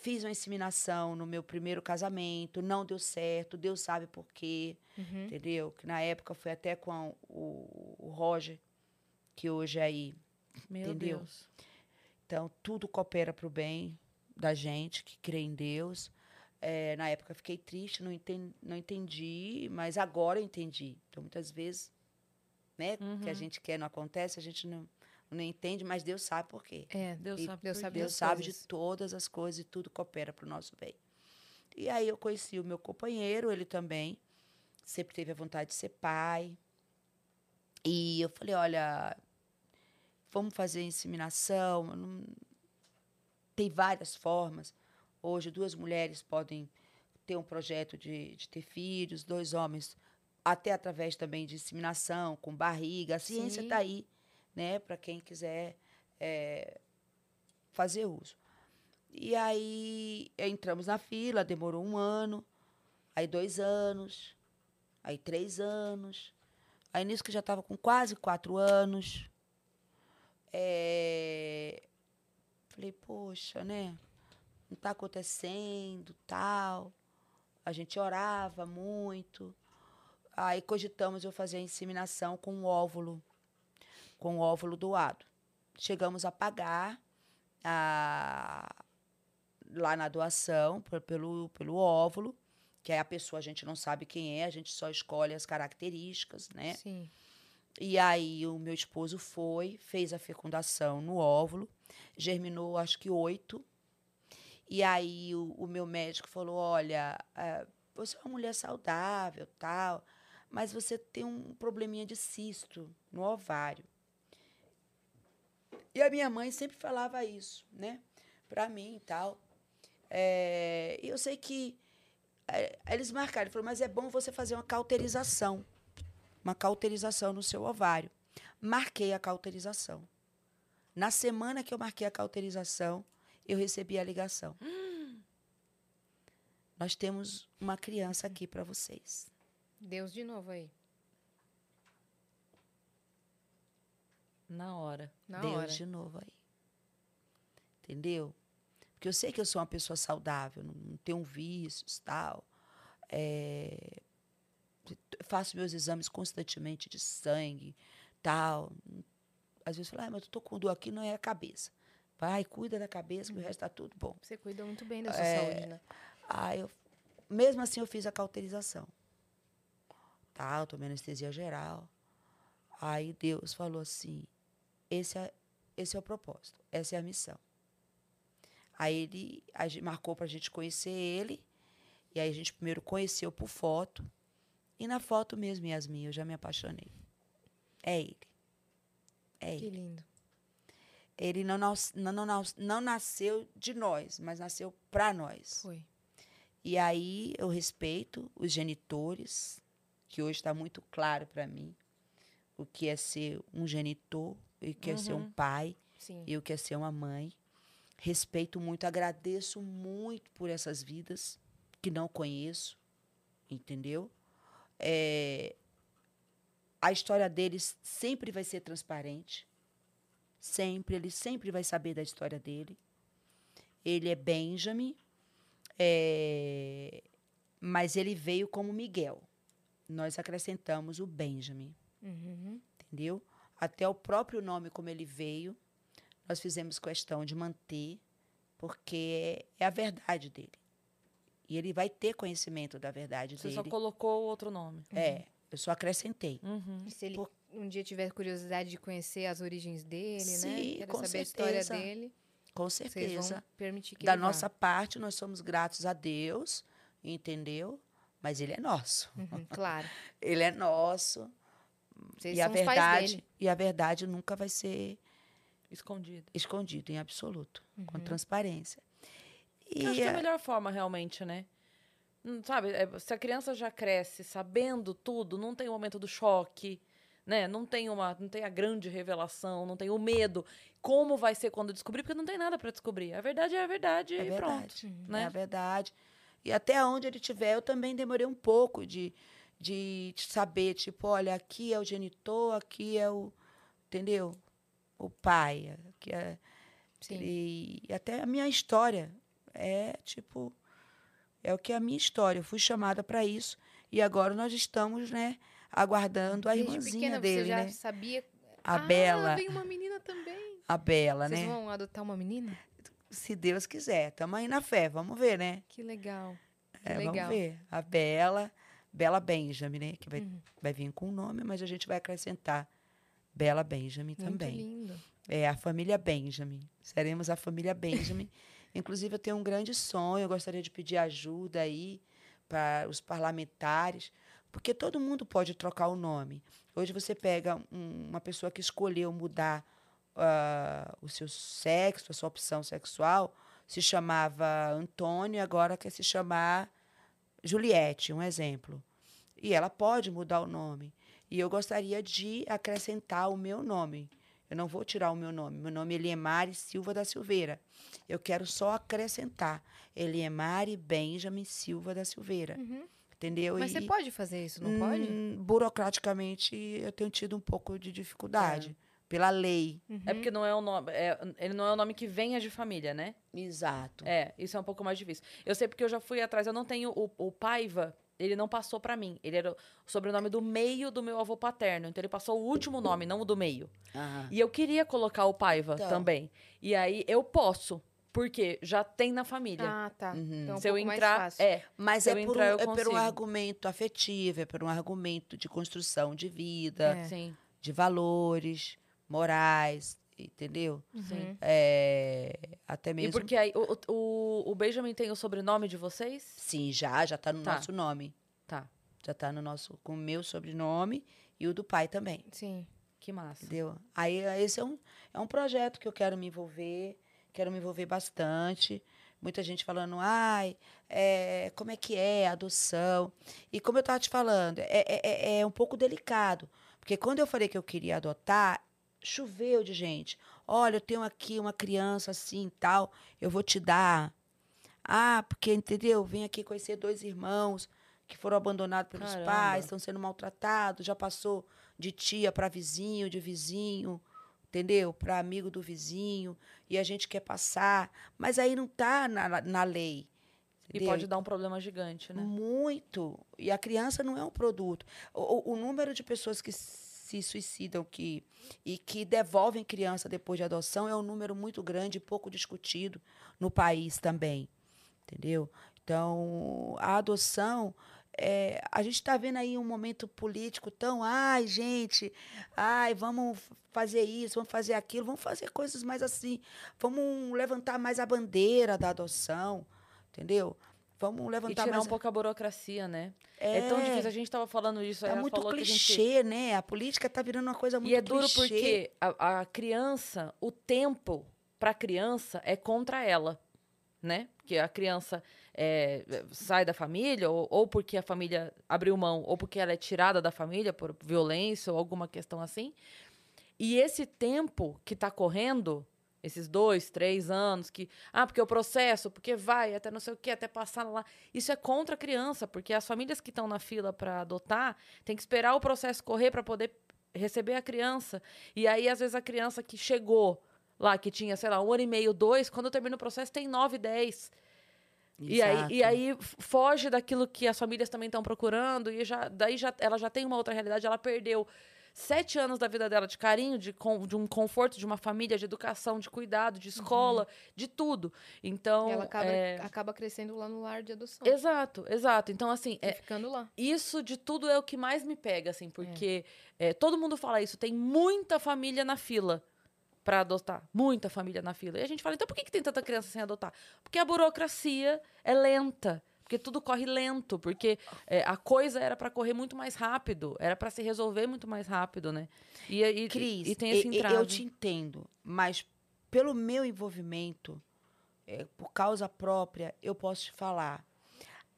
C: fiz uma inseminação no meu primeiro casamento, não deu certo, Deus sabe por quê,
B: Uhum.
C: entendeu? Que na época foi até com a- o, o Roger, que hoje é aí.
A: Meu
C: entendeu?
A: Deus.
C: Então, tudo coopera para o bem da gente que crê em Deus. É, na época fiquei triste, não entendi, não entendi, mas agora eu entendi. Então, muitas vezes, né, o que a
A: Uhum.
C: gente quer não acontece, a gente não, não entende, mas Deus sabe por quê.
B: É,
A: Deus
C: E
A: sabe.
B: Deus sabe.
C: Deus sabe de todas as coisas e tudo coopera para o nosso bem. E aí eu conheci o meu companheiro, ele também sempre teve a vontade de ser pai. E eu falei, olha, vamos fazer inseminação. Não- Tem várias formas. Hoje, duas mulheres podem ter um projeto de, de ter filhos, dois homens, até através também de inseminação, com barriga. A ciência está aí, né, para quem quiser é, fazer uso. E aí entramos na fila, demorou um ano, aí dois anos, aí três anos. Aí nisso que já estava com quase quatro anos. É, Falei, poxa, né? Não está acontecendo, tal. A gente orava muito. Aí cogitamos eu fazer a inseminação com um óvulo, com o óvulo doado. Chegamos a pagar a, lá na doação por- pelo, pelo óvulo, que é a pessoa, a gente não sabe quem é, a gente só escolhe as características, né?
B: Sim.
C: E aí o meu esposo foi, fez a fecundação no óvulo, germinou acho que oito. E aí o, o meu médico falou, olha, ah, você é uma mulher saudável, tal, mas você tem um probleminha de cisto no ovário. E a minha mãe sempre falava isso, né? Pra mim e tal. É, e eu sei que eh, eles marcaram, ele falou, mas é bom você fazer uma cauterização uma cauterização no seu ovário. Marquei a cauterização. Na semana que eu marquei a cauterização, eu recebi a ligação. Nós temos uma criança aqui para vocês.
B: Deus de novo aí.
A: Na hora.
B: Na
C: Deus
B: hora.
C: de novo aí. Entendeu? Porque eu sei que eu sou uma pessoa saudável, não, tenho vícios, tal. É, faço meus exames constantemente de sangue, tal. Às vezes eu falo, ah, mas eu tô com dor aqui, não é a cabeça. Vai, cuida da cabeça, que o resto tá tudo bom.
B: Você cuida muito bem da sua
C: É,
B: saúde, né?
C: Aí eu, mesmo assim, eu fiz a cauterização. Tá, eu tomei anestesia geral. Aí Deus falou assim: esse é, esse é o propósito, essa é a missão. Aí ele a gente marcou pra gente conhecer ele. E aí a gente primeiro conheceu por foto. E na foto mesmo, Yasmin, eu já me apaixonei. É ele. É
B: Que
C: ele.
B: lindo.
C: Ele não, nas- não, não, não nasceu de nós, mas nasceu para nós.
B: Foi.
C: E aí eu respeito os genitores, que hoje está muito claro para mim o que é ser um genitor, e o que é ser um
A: Uhum.
C: pai,
B: Sim.
C: e o que é ser uma mãe. Respeito muito, agradeço muito por essas vidas que não conheço, entendeu? É, a história deles sempre vai ser transparente. Sempre, ele sempre vai saber da história dele. Ele é Benjamin, é, mas ele veio como Miguel. Nós acrescentamos o Benjamin,
B: Uhum.
C: entendeu? Até o próprio nome como ele veio, nós fizemos questão de manter, porque é a verdade dele. E ele vai ter conhecimento da verdade
A: Você
C: dele.
A: só colocou outro nome.
C: É, eu só acrescentei.
A: Uhum.
B: E se ele
C: Por-
B: um dia tiver curiosidade de conhecer as origens dele, né?
C: Sim,
B: Quer
C: com
B: saber a história
C: certeza.
B: dele,
C: Com
B: vocês
C: certeza.
B: vão permitir que
C: Da
B: ele vá.
C: nossa parte, nós somos gratos a Deus, entendeu? Mas ele é nosso.
B: Uhum, claro.
C: Ele é nosso.
B: Vocês
C: e a
B: são os pais
C: verdade,
B: dele.
C: e a verdade nunca vai ser
A: Escondido.
C: escondido em absoluto, com
B: Uhum.
C: transparência. E
A: Eu acho que é a
C: é-
A: melhor forma, realmente, né? Hum, Sabe, é, se a criança já cresce sabendo tudo, não tem o momento do choque, né? Não tem uma, não tem a grande revelação, não tem o medo. Como vai ser quando descobrir? Porque não tem nada pra descobrir. A verdade é a verdade
C: É
A: e
C: verdade.
A: pronto.
B: Uhum.
A: né?
C: É a verdade. E até onde ele estiver, eu também demorei um pouco de, de saber, tipo, olha, aqui é o genitor, aqui é o, entendeu? O pai, aqui é...
B: Sim.
C: E, até a minha história é, tipo, é o que é a minha história. Eu fui chamada para isso e agora nós estamos, né, aguardando a
B: Desde
C: irmãzinha
B: pequena
C: dele,
B: você já
C: né?
B: sabia.
C: A
B: ah,
C: Bela,
B: Vem uma menina também.
C: a Bela,
B: Vocês
C: né?
B: vão adotar uma menina?
C: Se Deus quiser. Tamo aí na fé, vamos ver, né?
B: Que legal. Que
C: É,
B: legal.
C: vamos ver. A Bela, Bela Benjamin, né? Que vai,
B: Uhum.
C: vai vir com o nome, mas a gente vai acrescentar Bela Benjamin
B: Muito
C: também.
B: lindo.
C: É a família Benjamin. Seremos a família Benjamin. Inclusive, eu tenho um grande sonho, eu gostaria de pedir ajuda aí para os parlamentares, porque todo mundo pode trocar o nome. Hoje você pega um- uma pessoa que escolheu mudar ah, o seu sexo, a sua opção sexual, se chamava Antônio, agora quer se chamar Juliette, um exemplo. E ela pode mudar o nome. E eu gostaria de acrescentar o meu nome. Eu não vou tirar o meu nome. Meu nome é Eliemare Silva da Silveira. Eu quero só acrescentar Eliemare Benjamin Silva da Silveira.
B: Uhum.
C: Entendeu?
B: Mas
C: E-
B: você pode fazer isso, não pode?
C: Hum, burocraticamente, eu tenho tido um pouco de dificuldade. Pela lei.
A: É porque não é um nome. é- ele não é um nome que venha de família, né?
C: Exato.
A: É, isso é um pouco mais difícil. Eu sei porque eu já fui atrás, eu não tenho o, o Paiva, ele não passou pra mim. Ele era o sobrenome do meio do meu avô paterno. Então ele passou o último nome, não o do meio.
C: Aham.
A: E eu queria colocar o Paiva
C: Então.
A: também. E aí eu posso, porque já tem na família.
B: Ah, tá.
C: Uhum.
B: Então é um
A: Se eu entrar,
B: mais fácil.
A: é.
C: Mas
A: Se
C: é
A: eu
C: por, um,
A: entrar, eu
C: é por um argumento afetivo, é por um argumento de construção de vida,
B: É.
A: Sim.
C: de valores morais, entendeu?
B: Uhum.
C: É, até
A: E
C: mesmo.
A: porque aí o, o, o Benjamin tem o sobrenome de vocês?
C: Sim, já, já tá no
A: Tá.
C: nosso nome.
A: Tá.
C: Já tá no nosso, com o meu sobrenome e o do pai também.
B: Sim.
A: Que massa.
C: Entendeu? Aí esse é um, é um projeto que eu quero me envolver, quero me envolver bastante. Muita gente falando, ai, é, como é que é a adoção? E como eu estava te falando, é, é, é- é um pouco delicado. Porque quando eu falei que eu queria adotar, choveu de gente. Olha, eu tenho aqui uma criança assim e tal, eu vou te dar. Ah, porque, entendeu? Vem aqui conhecer dois irmãos que foram abandonados pelos
A: Caramba.
C: pais, estão sendo maltratados, já passou de tia para vizinho, de vizinho, entendeu? Para amigo do vizinho, e a gente quer passar, mas aí não está na, na lei.
A: E pode dar um problema gigante, né?
C: Muito. E a criança não é um produto. O- o número de pessoas que se suicidam que, e que devolvem criança depois de adoção é um número muito grande e pouco discutido no país também. Entendeu? Então, a adoção. é, a gente está vendo aí um momento político tão, ai, gente, ai, vamos fazer isso, vamos fazer aquilo, vamos fazer coisas mais assim, vamos levantar mais a bandeira da adoção, entendeu? Vamos
A: E
C: levantar
A: tirar
C: mais
A: um pouco a burocracia, né?
C: é,
A: É, tão difícil. A gente tava falando isso,
C: Tá
A: ela
C: muito
A: falou que a gente...
C: clichê, né? A política tá virando uma coisa muito
A: E é duro
C: clichê.
A: porque a, a criança, o tempo pra criança é contra ela, né? Porque a criança é, sai da família, ou, ou porque a família abriu mão, ou porque ela é tirada da família por violência ou alguma questão assim. E esse tempo que tá correndo, esses dois, três anos, que. Ah, porque o processo, porque vai até não sei o quê, até passar lá. Isso é contra a criança, porque as famílias que estão na fila para adotar têm que esperar o processo correr para poder receber a criança. E aí, às vezes, a criança que chegou lá, que tinha, sei lá, um ano e meio, dois, quando termina o processo, tem nove, dez. E aí, e aí foge daquilo que as famílias também estão procurando, e já, daí já, ela já tem uma outra realidade, ela perdeu sete anos da vida dela de carinho, de, con- de um conforto, de uma família, de educação, de cuidado, de escola, de tudo. Então.
B: e ela acaba,
A: é,
B: acaba crescendo lá no lar de adoção.
A: Exato, exato. Então, assim, é,
B: ficando lá.
A: isso de tudo é o que mais me pega, assim, porque é, todo mundo fala isso, tem muita família na fila para adotar, muita família na fila. E a gente fala, então por que, que tem tanta criança sem adotar? Porque a burocracia é lenta, porque tudo corre lento, porque é, a coisa era para correr muito mais rápido, era para se resolver muito mais rápido, né? E, e,
C: Cris,
A: e tem esse entrave.
C: eu te entendo, mas pelo meu envolvimento, é, por causa própria, eu posso te falar.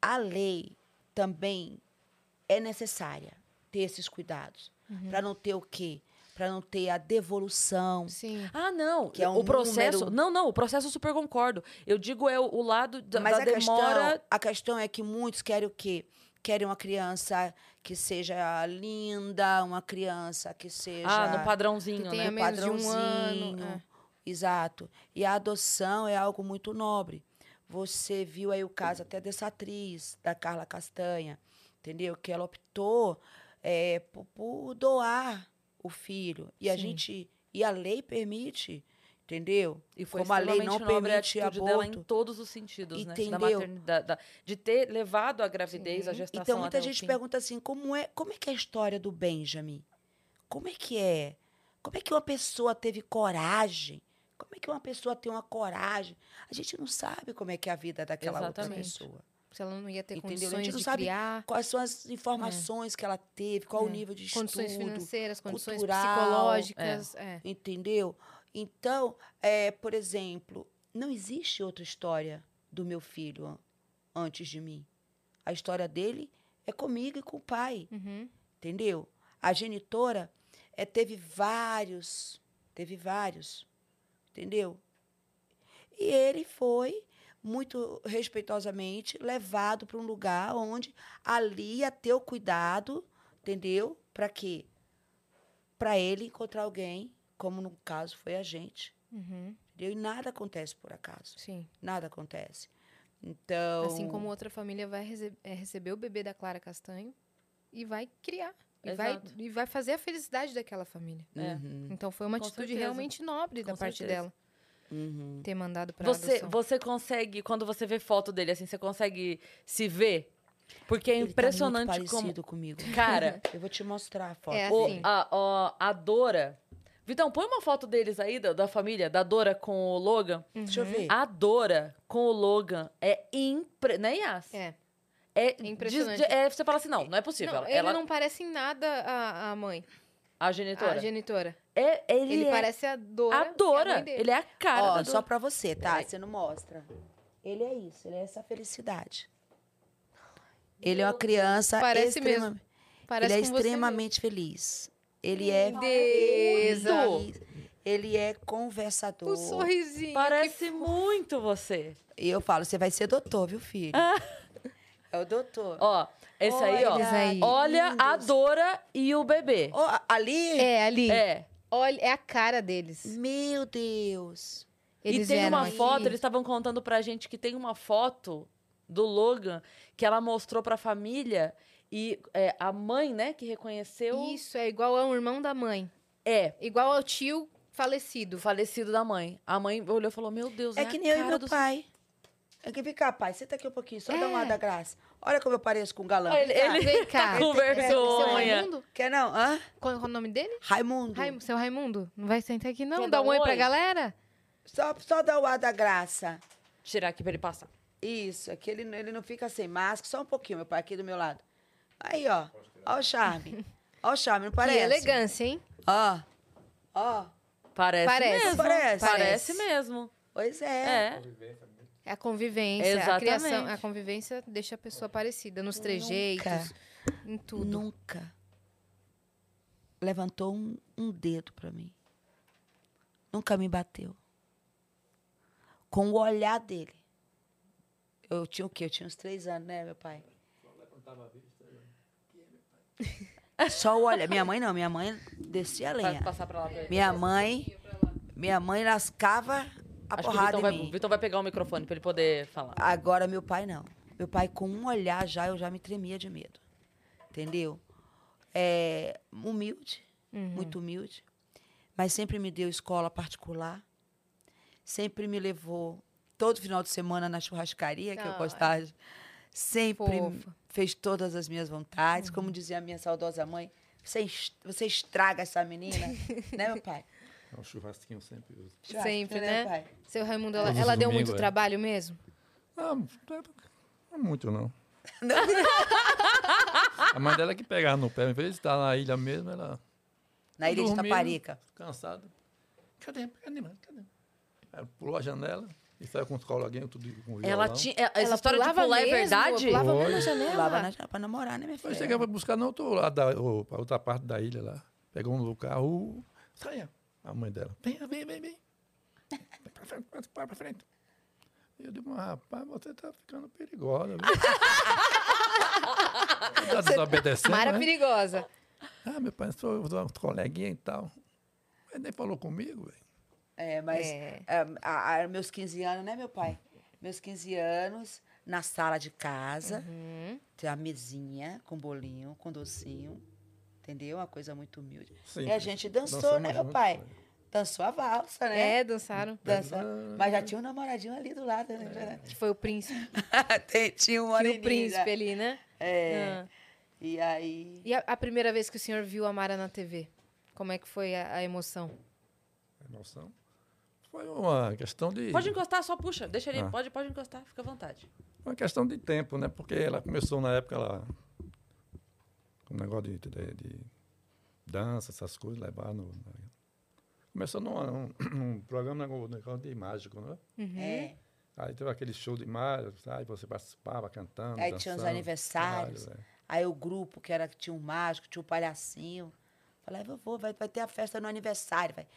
C: A lei também é necessária ter esses cuidados.
A: Uhum.
C: Para não ter o quê? Para não ter a devolução.
B: Sim.
A: Ah, não.
C: Que é um
A: o processo.
C: número-
A: Não, não, o processo eu super concordo. Eu digo é o, o lado da,
C: Mas
A: da
C: a questão,
A: demora.
C: a questão é que muitos querem o quê? Querem uma criança que seja linda, uma criança que seja
A: Ah, no padrãozinho,
B: Que tenha
A: né?
C: no
B: menos de um ano,
C: padrãozinho.
B: é.
C: Exato. E a adoção é algo muito nobre. Você viu aí o caso até dessa atriz, da Carla Castanha, entendeu? Que ela optou é, por, por doar o filho. E a
B: Sim.
C: gente. E a lei permite, entendeu?
A: E foi
C: Como a lei não
A: nobre a
C: permite
A: atitude dela em
C: aborto.
A: todos os sentidos, né? Da
C: Entendeu?
A: maternidade, da- de ter levado a gravidez,
B: Sim.
A: a gestação
C: Então muita gente pergunta assim, como é, como é que é a história do Benjamin? Como é que é? Como é que uma pessoa teve coragem? Como é que uma pessoa tem uma coragem? A gente não sabe como é que é a vida daquela outra
A: Exatamente.
C: pessoa.
B: Se ela não ia ter
C: Entendeu? A gente
B: condições
C: não
B: de
C: sabe
B: criar,
C: Quais são as informações que ela teve, qual
B: É.
C: o nível de estudo.
B: condições financeiras, condições
C: cultural,
B: psicológicas. É.
C: Entendeu? Então, é, por exemplo, não existe outra história do meu filho an- antes de mim. A história dele é comigo e com o pai,
B: Uhum.
C: entendeu? A genitora é, teve vários, teve vários, entendeu? E ele foi muito respeitosamente levado para um lugar onde ali ia ter o cuidado, entendeu? Para quê? Para ele encontrar alguém, como no caso foi a gente,
B: Uhum.
C: entendeu? E nada acontece por acaso,
B: Sim.
C: nada acontece. Então,
B: Assim como outra família vai rece- é, receber o bebê da Clara Castanho e vai criar. E vai,
A: Exato.
B: e vai fazer a felicidade daquela família.
C: Uhum,
B: Então foi uma
A: Com
B: atitude
A: certeza.
B: realmente nobre da
A: Com
B: parte
A: certeza.
B: dela
C: uhum.
B: ter mandado pra
A: Você,
B: adoção.
A: você consegue, quando você vê foto dele, assim, você consegue se ver? Porque é
C: Ele tá
A: impressionante
C: muito
A: como.
C: parecido comigo.
A: Cara,
C: Eu vou te mostrar a foto.
B: É
A: o-
B: assim.
A: a, a, a Dora. Vitão, põe uma foto deles aí, da, da família, da Dora com o Logan.
C: Deixa eu
B: Uhum.
C: ver.
A: A Dora com o Logan é impre... Né, Yas?
B: É.
A: É
B: impressionante.
A: des- é, você fala assim, não, não é possível.
B: Não,
A: ela,
B: ele
A: ela-
B: não parece em nada a, a mãe,
A: A genitora.
B: a genitora.
A: É, ele,
B: Ele
A: é
B: parece a Dora.
A: a
B: é
A: Dora.
B: mãe dele.
A: ele é a cara
C: Ó,
A: da
C: só pra você, tá?
A: Peraí.
C: Você não mostra. Ele é isso, ele é essa felicidade. Ele é uma criança
B: Parece
C: extrema-
B: mesmo. Parece
C: ele é extremamente feliz. Ele é feliz. Ele é conversador.
B: O sorrisinho.
A: Parece muito você.
C: E eu falo, você vai ser doutor, viu, filho? É o doutor.
A: Ó, esse aí, ó.
B: Olha aí.
A: Olha a. Dora e o bebê.
C: Ó, ali?
B: É, ali.
A: É.
B: Olha, é a cara deles.
C: Meu Deus.
B: Eles
A: e tem uma
B: aqui.
A: foto, eles estavam contando pra gente que tem uma foto do Logan que ela mostrou pra família e é, a mãe, né, que reconheceu.
B: Isso, é igual ao irmão da mãe.
A: É,
B: Igual ao tio falecido.
A: do falecido da mãe. A mãe olhou e falou: Meu Deus,
C: É
A: é
C: que
A: a
C: nem eu e meu
A: do-
C: pai. É que vem cá, pai. Senta aqui um pouquinho, só dá
B: É.
C: uma da graça. Olha como eu pareço com um galã.
A: Ele-
C: Vem cá.
A: ele-
B: Vem cá.
A: Tá com
B: Seu
A: vergonha.
B: Raimundo?
C: Quer não? Hã?
B: Qual, qual é o nome dele?
C: Raimundo.
B: Raim- seu Raimundo? Não vai sentar aqui, não?
A: Quer
B: Dá
A: dar
B: um
A: um
B: oi pra
A: oi?
B: galera?
C: Só, só dá o ar da graça.
A: Tirar aqui pra ele passar.
C: Isso, aqui ele, ele não fica sem máscara. Só um pouquinho, meu pai, aqui do meu lado. Aí, ó. Ó o charme. Ó o charme, não parece?
B: Que elegância, hein?
C: Ó. Ó.
A: Parece,
B: Parece.
A: mesmo.
C: Parece.
A: Parece mesmo.
C: Pois é.
A: É.
B: É a convivência. A criação,
A: Exatamente.
B: a convivência deixa a pessoa parecida nos trejeitos, em tudo.
C: Nunca levantou um, um dedo pra mim. Nunca me bateu. Com o olhar dele. Eu tinha o quê? Eu tinha uns três anos, né, meu pai? Só o olhar. Minha mãe não, minha mãe descia a lenha.
A: passar pra lá pra ele.
C: Minha mãe, minha mãe lascava a
A: Acho que o
C: porrada
A: Vitão vai, Vitão vai pegar o microfone pra ele poder falar.
C: Agora, meu pai não. Meu pai, com um olhar já, eu já me tremia de medo. Entendeu? É, humilde,
B: Uhum.
C: muito humilde. Mas sempre me deu escola particular. Sempre me levou todo final de semana na churrascaria, que eu
B: Ai.
C: gostava. Sempre
B: Fofa.
C: fez todas as minhas vontades. Como dizia a minha saudosa mãe, você, você estraga essa menina. né, meu pai?
D: É um churrasquinho sempre uso.
C: Churrasco,
B: Sempre, né?
C: pai?
B: Seu Raimundo, ela, ela deu muito
D: é.
B: trabalho mesmo?
D: Ah, não é muito não. a mãe dela que pegava no pé, em vez de estar na ilha mesmo, ela
C: Na ilha de Taparica.
D: cansada. Cadê? Cadê? Cadê? Ela pulou a janela e saiu com os colaguinhos, tudo com violão.
A: Ela tinha. Essa
B: Ela
A: história de pular é
B: mesmo?
A: verdade?
B: Pulava mesmo na janela?
C: Pulava na, pra namorar, né, minha filha?
D: Eu cheguei pra buscar no outro lado, da, o, pra outra parte da ilha lá. Pegou um carro, saia. A mãe dela, vem, vem, vem, vem. Vem pra frente, pra, pra, frente. E eu digo, mas rapaz, você tá ficando perigosa. viu?" tá desobedecendo,
B: Mara
D: né?
B: perigosa.
D: Ah, meu pai, sou sou coleguinha e tal. Mas nem falou comigo, velho.
C: É, mas
B: É.
C: é, a- a- meus 15 anos, né, meu pai? Meus 15 anos, na sala de casa,
B: Uhum.
C: tem a mesinha com bolinho, com docinho, entendeu? Uma coisa muito humilde. E a gente dançou, né, meu pai?
D: foi.
C: Dançou a valsa, né?
B: É, dançaram.
C: Dança. Mas já tinha um namoradinho ali do lado, né?
B: Que foi o príncipe.
C: Tem- tinha um
B: Tinha o príncipe ali, né?
C: É.
B: Ah.
C: E aí...
B: E a, a primeira vez que o senhor viu a Mara na TV? Como é que foi a, a emoção?
D: A emoção Foi uma questão de.
A: Pode encostar, só puxa. Deixa ele.
D: Ah.
A: Pode, pode encostar, fica à vontade.
D: Uma questão de tempo, né? Porque ela começou na época lá. Um negócio de, de, de dança, essas coisas, levar no. Começou num, num programa um negócio de mágico, né?
B: Uhum.
C: É.
D: Aí teve aquele show de mágico, aí você participava cantando.
C: Aí tinha os
D: dançando,
C: aniversários.
D: é.
C: Aí o grupo, que era que tinha um mágico, tinha um palhacinho. Falei, eu vou, vai, vai ter a festa no aniversário. Vai.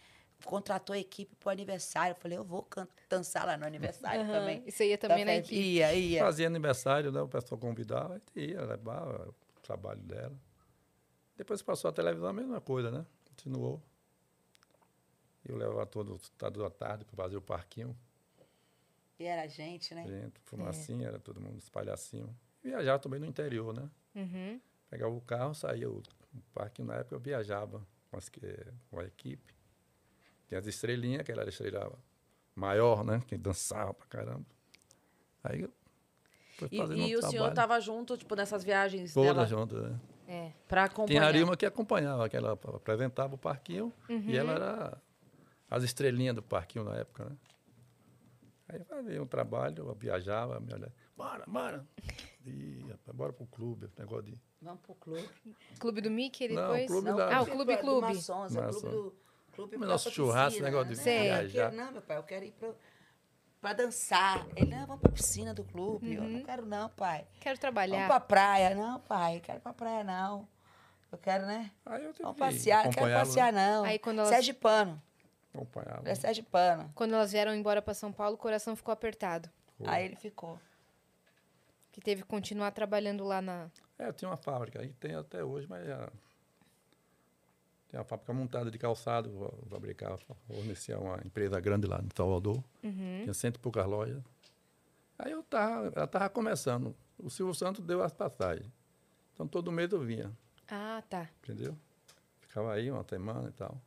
C: Contratou a equipe pro aniversário. Falei, eu vou dançar lá no aniversário
B: Aham.
C: também.
B: E você ia
C: da
B: também na equipe.
C: Ia, ia.
D: Fazia aniversário, né? O pessoal convidava, ia levar o trabalho dela. Depois passou a televisão, a mesma coisa, né? Continuou. Eu levava todo toda da tarde para fazer o parquinho.
C: E era gente, né?
D: Gente, fumacinha, era todo mundo, os palhacinhos. Viajava também no interior, né?
B: Uhum.
D: Pegava o carro, saía o, o parquinho. Na época eu viajava com, as, que- com a equipe. Tinha as estrelinhas, que era a estrela maior, né? Que dançava pra caramba. Aí eu fui
A: E,
D: fazendo
A: o senhor
D: trabalho.
A: tava junto, tipo, nessas viagens
D: Toda
A: dela
D: junto, né?
B: É.
D: Tinha
A: acompanhar.
D: a Arilma que acompanhava, que ela apresentava o parquinho
B: Uhum.
D: e ela era as estrelinhas do parquinho na época, né? Aí fazia um trabalho, eu viajava, me olhava, bora, bora. E bora pro clube, negócio de.
C: Vamos pro clube.
B: Clube do Mickey
D: Não,
B: depois?
D: clube
C: Não,
D: da-
B: Ah, o Clube
C: do
B: Clube.
C: Maçons, é
D: Maçons.
C: clube do... Clube
D: Mas nosso churrasco,
C: Piscina,
D: negócio de
C: né?
B: Sei.
C: Eu
D: viajar.
C: quero- Não, meu pai, eu quero ir pro, pra dançar. Ele, não, vamos pra piscina do clube. Eu
B: Uhum.
C: não quero não, pai.
B: Quero
C: Vamos
B: trabalhar.
C: pra praia. Não, pai, quero pra praia não. Eu quero, né?
D: Aí eu
C: Vamos passear, não quero passear não.
B: Aí quando elas-
C: Sérgio Pano.
D: Acompanhá-lo.
C: É Sérgio Pano.
B: Quando elas vieram embora pra São Paulo, o coração ficou apertado.
D: Foi.
C: Aí ele ficou.
B: Que teve que continuar trabalhando lá na.
D: É, tinha uma fábrica, aí tem até hoje, mas já... Tem uma fábrica montada de calçado, vou fabricar, fornecia uma empresa grande lá em Salvador.
B: Uhum.
D: Tinha cento e poucas lojas. Aí eu tava, ela estava começando. O Silvio Santos deu as passagens. Então todo mês eu vinha,
B: Ah, tá.
D: entendeu? Ficava aí uma semana e tal.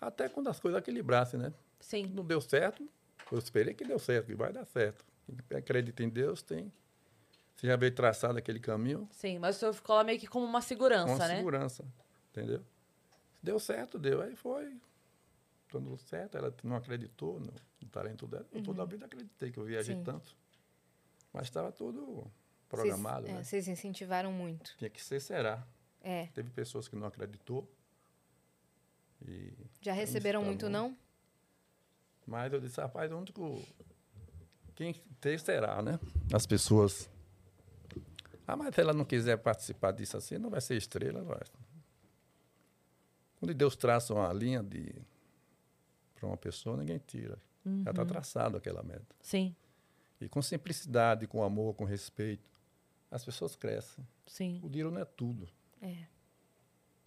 D: Até quando as coisas equilibrassem, né?
A: Sim.
D: Não deu certo, eu esperei que deu certo, que vai dar certo. Quem acredita em Deus tem. Você já veio traçado aquele caminho,
A: Sim, mas o senhor ficou lá meio que como uma segurança,
D: com
A: né?
D: segurança, entendeu? Deu certo, deu. Aí foi. Dando certo, ela não acreditou no, no talento dela. Eu toda a vida acreditei que eu viajei
B: Uhum. Sim.
D: tanto. Mas estava tudo
B: Vocês-
D: programado,
B: é,
D: né?
B: Vocês incentivaram muito.
D: Tinha que ser, será.
B: É.
D: Teve pessoas que não acreditou. E,
B: Já receberam
D: tá
B: muito,
D: bom.
B: não?
D: mas eu disse, rapaz, o único... Quem ter será, né? As pessoas... Ah, mas se ela não quiser participar disso assim, não vai ser estrela, vai. Quando Deus traça uma linha de para uma pessoa, ninguém tira. Já está traçado aquela meta.
A: Sim,
D: E com simplicidade, com amor, com respeito, as pessoas crescem.
A: sim.
D: O dinheiro não é tudo.
B: É.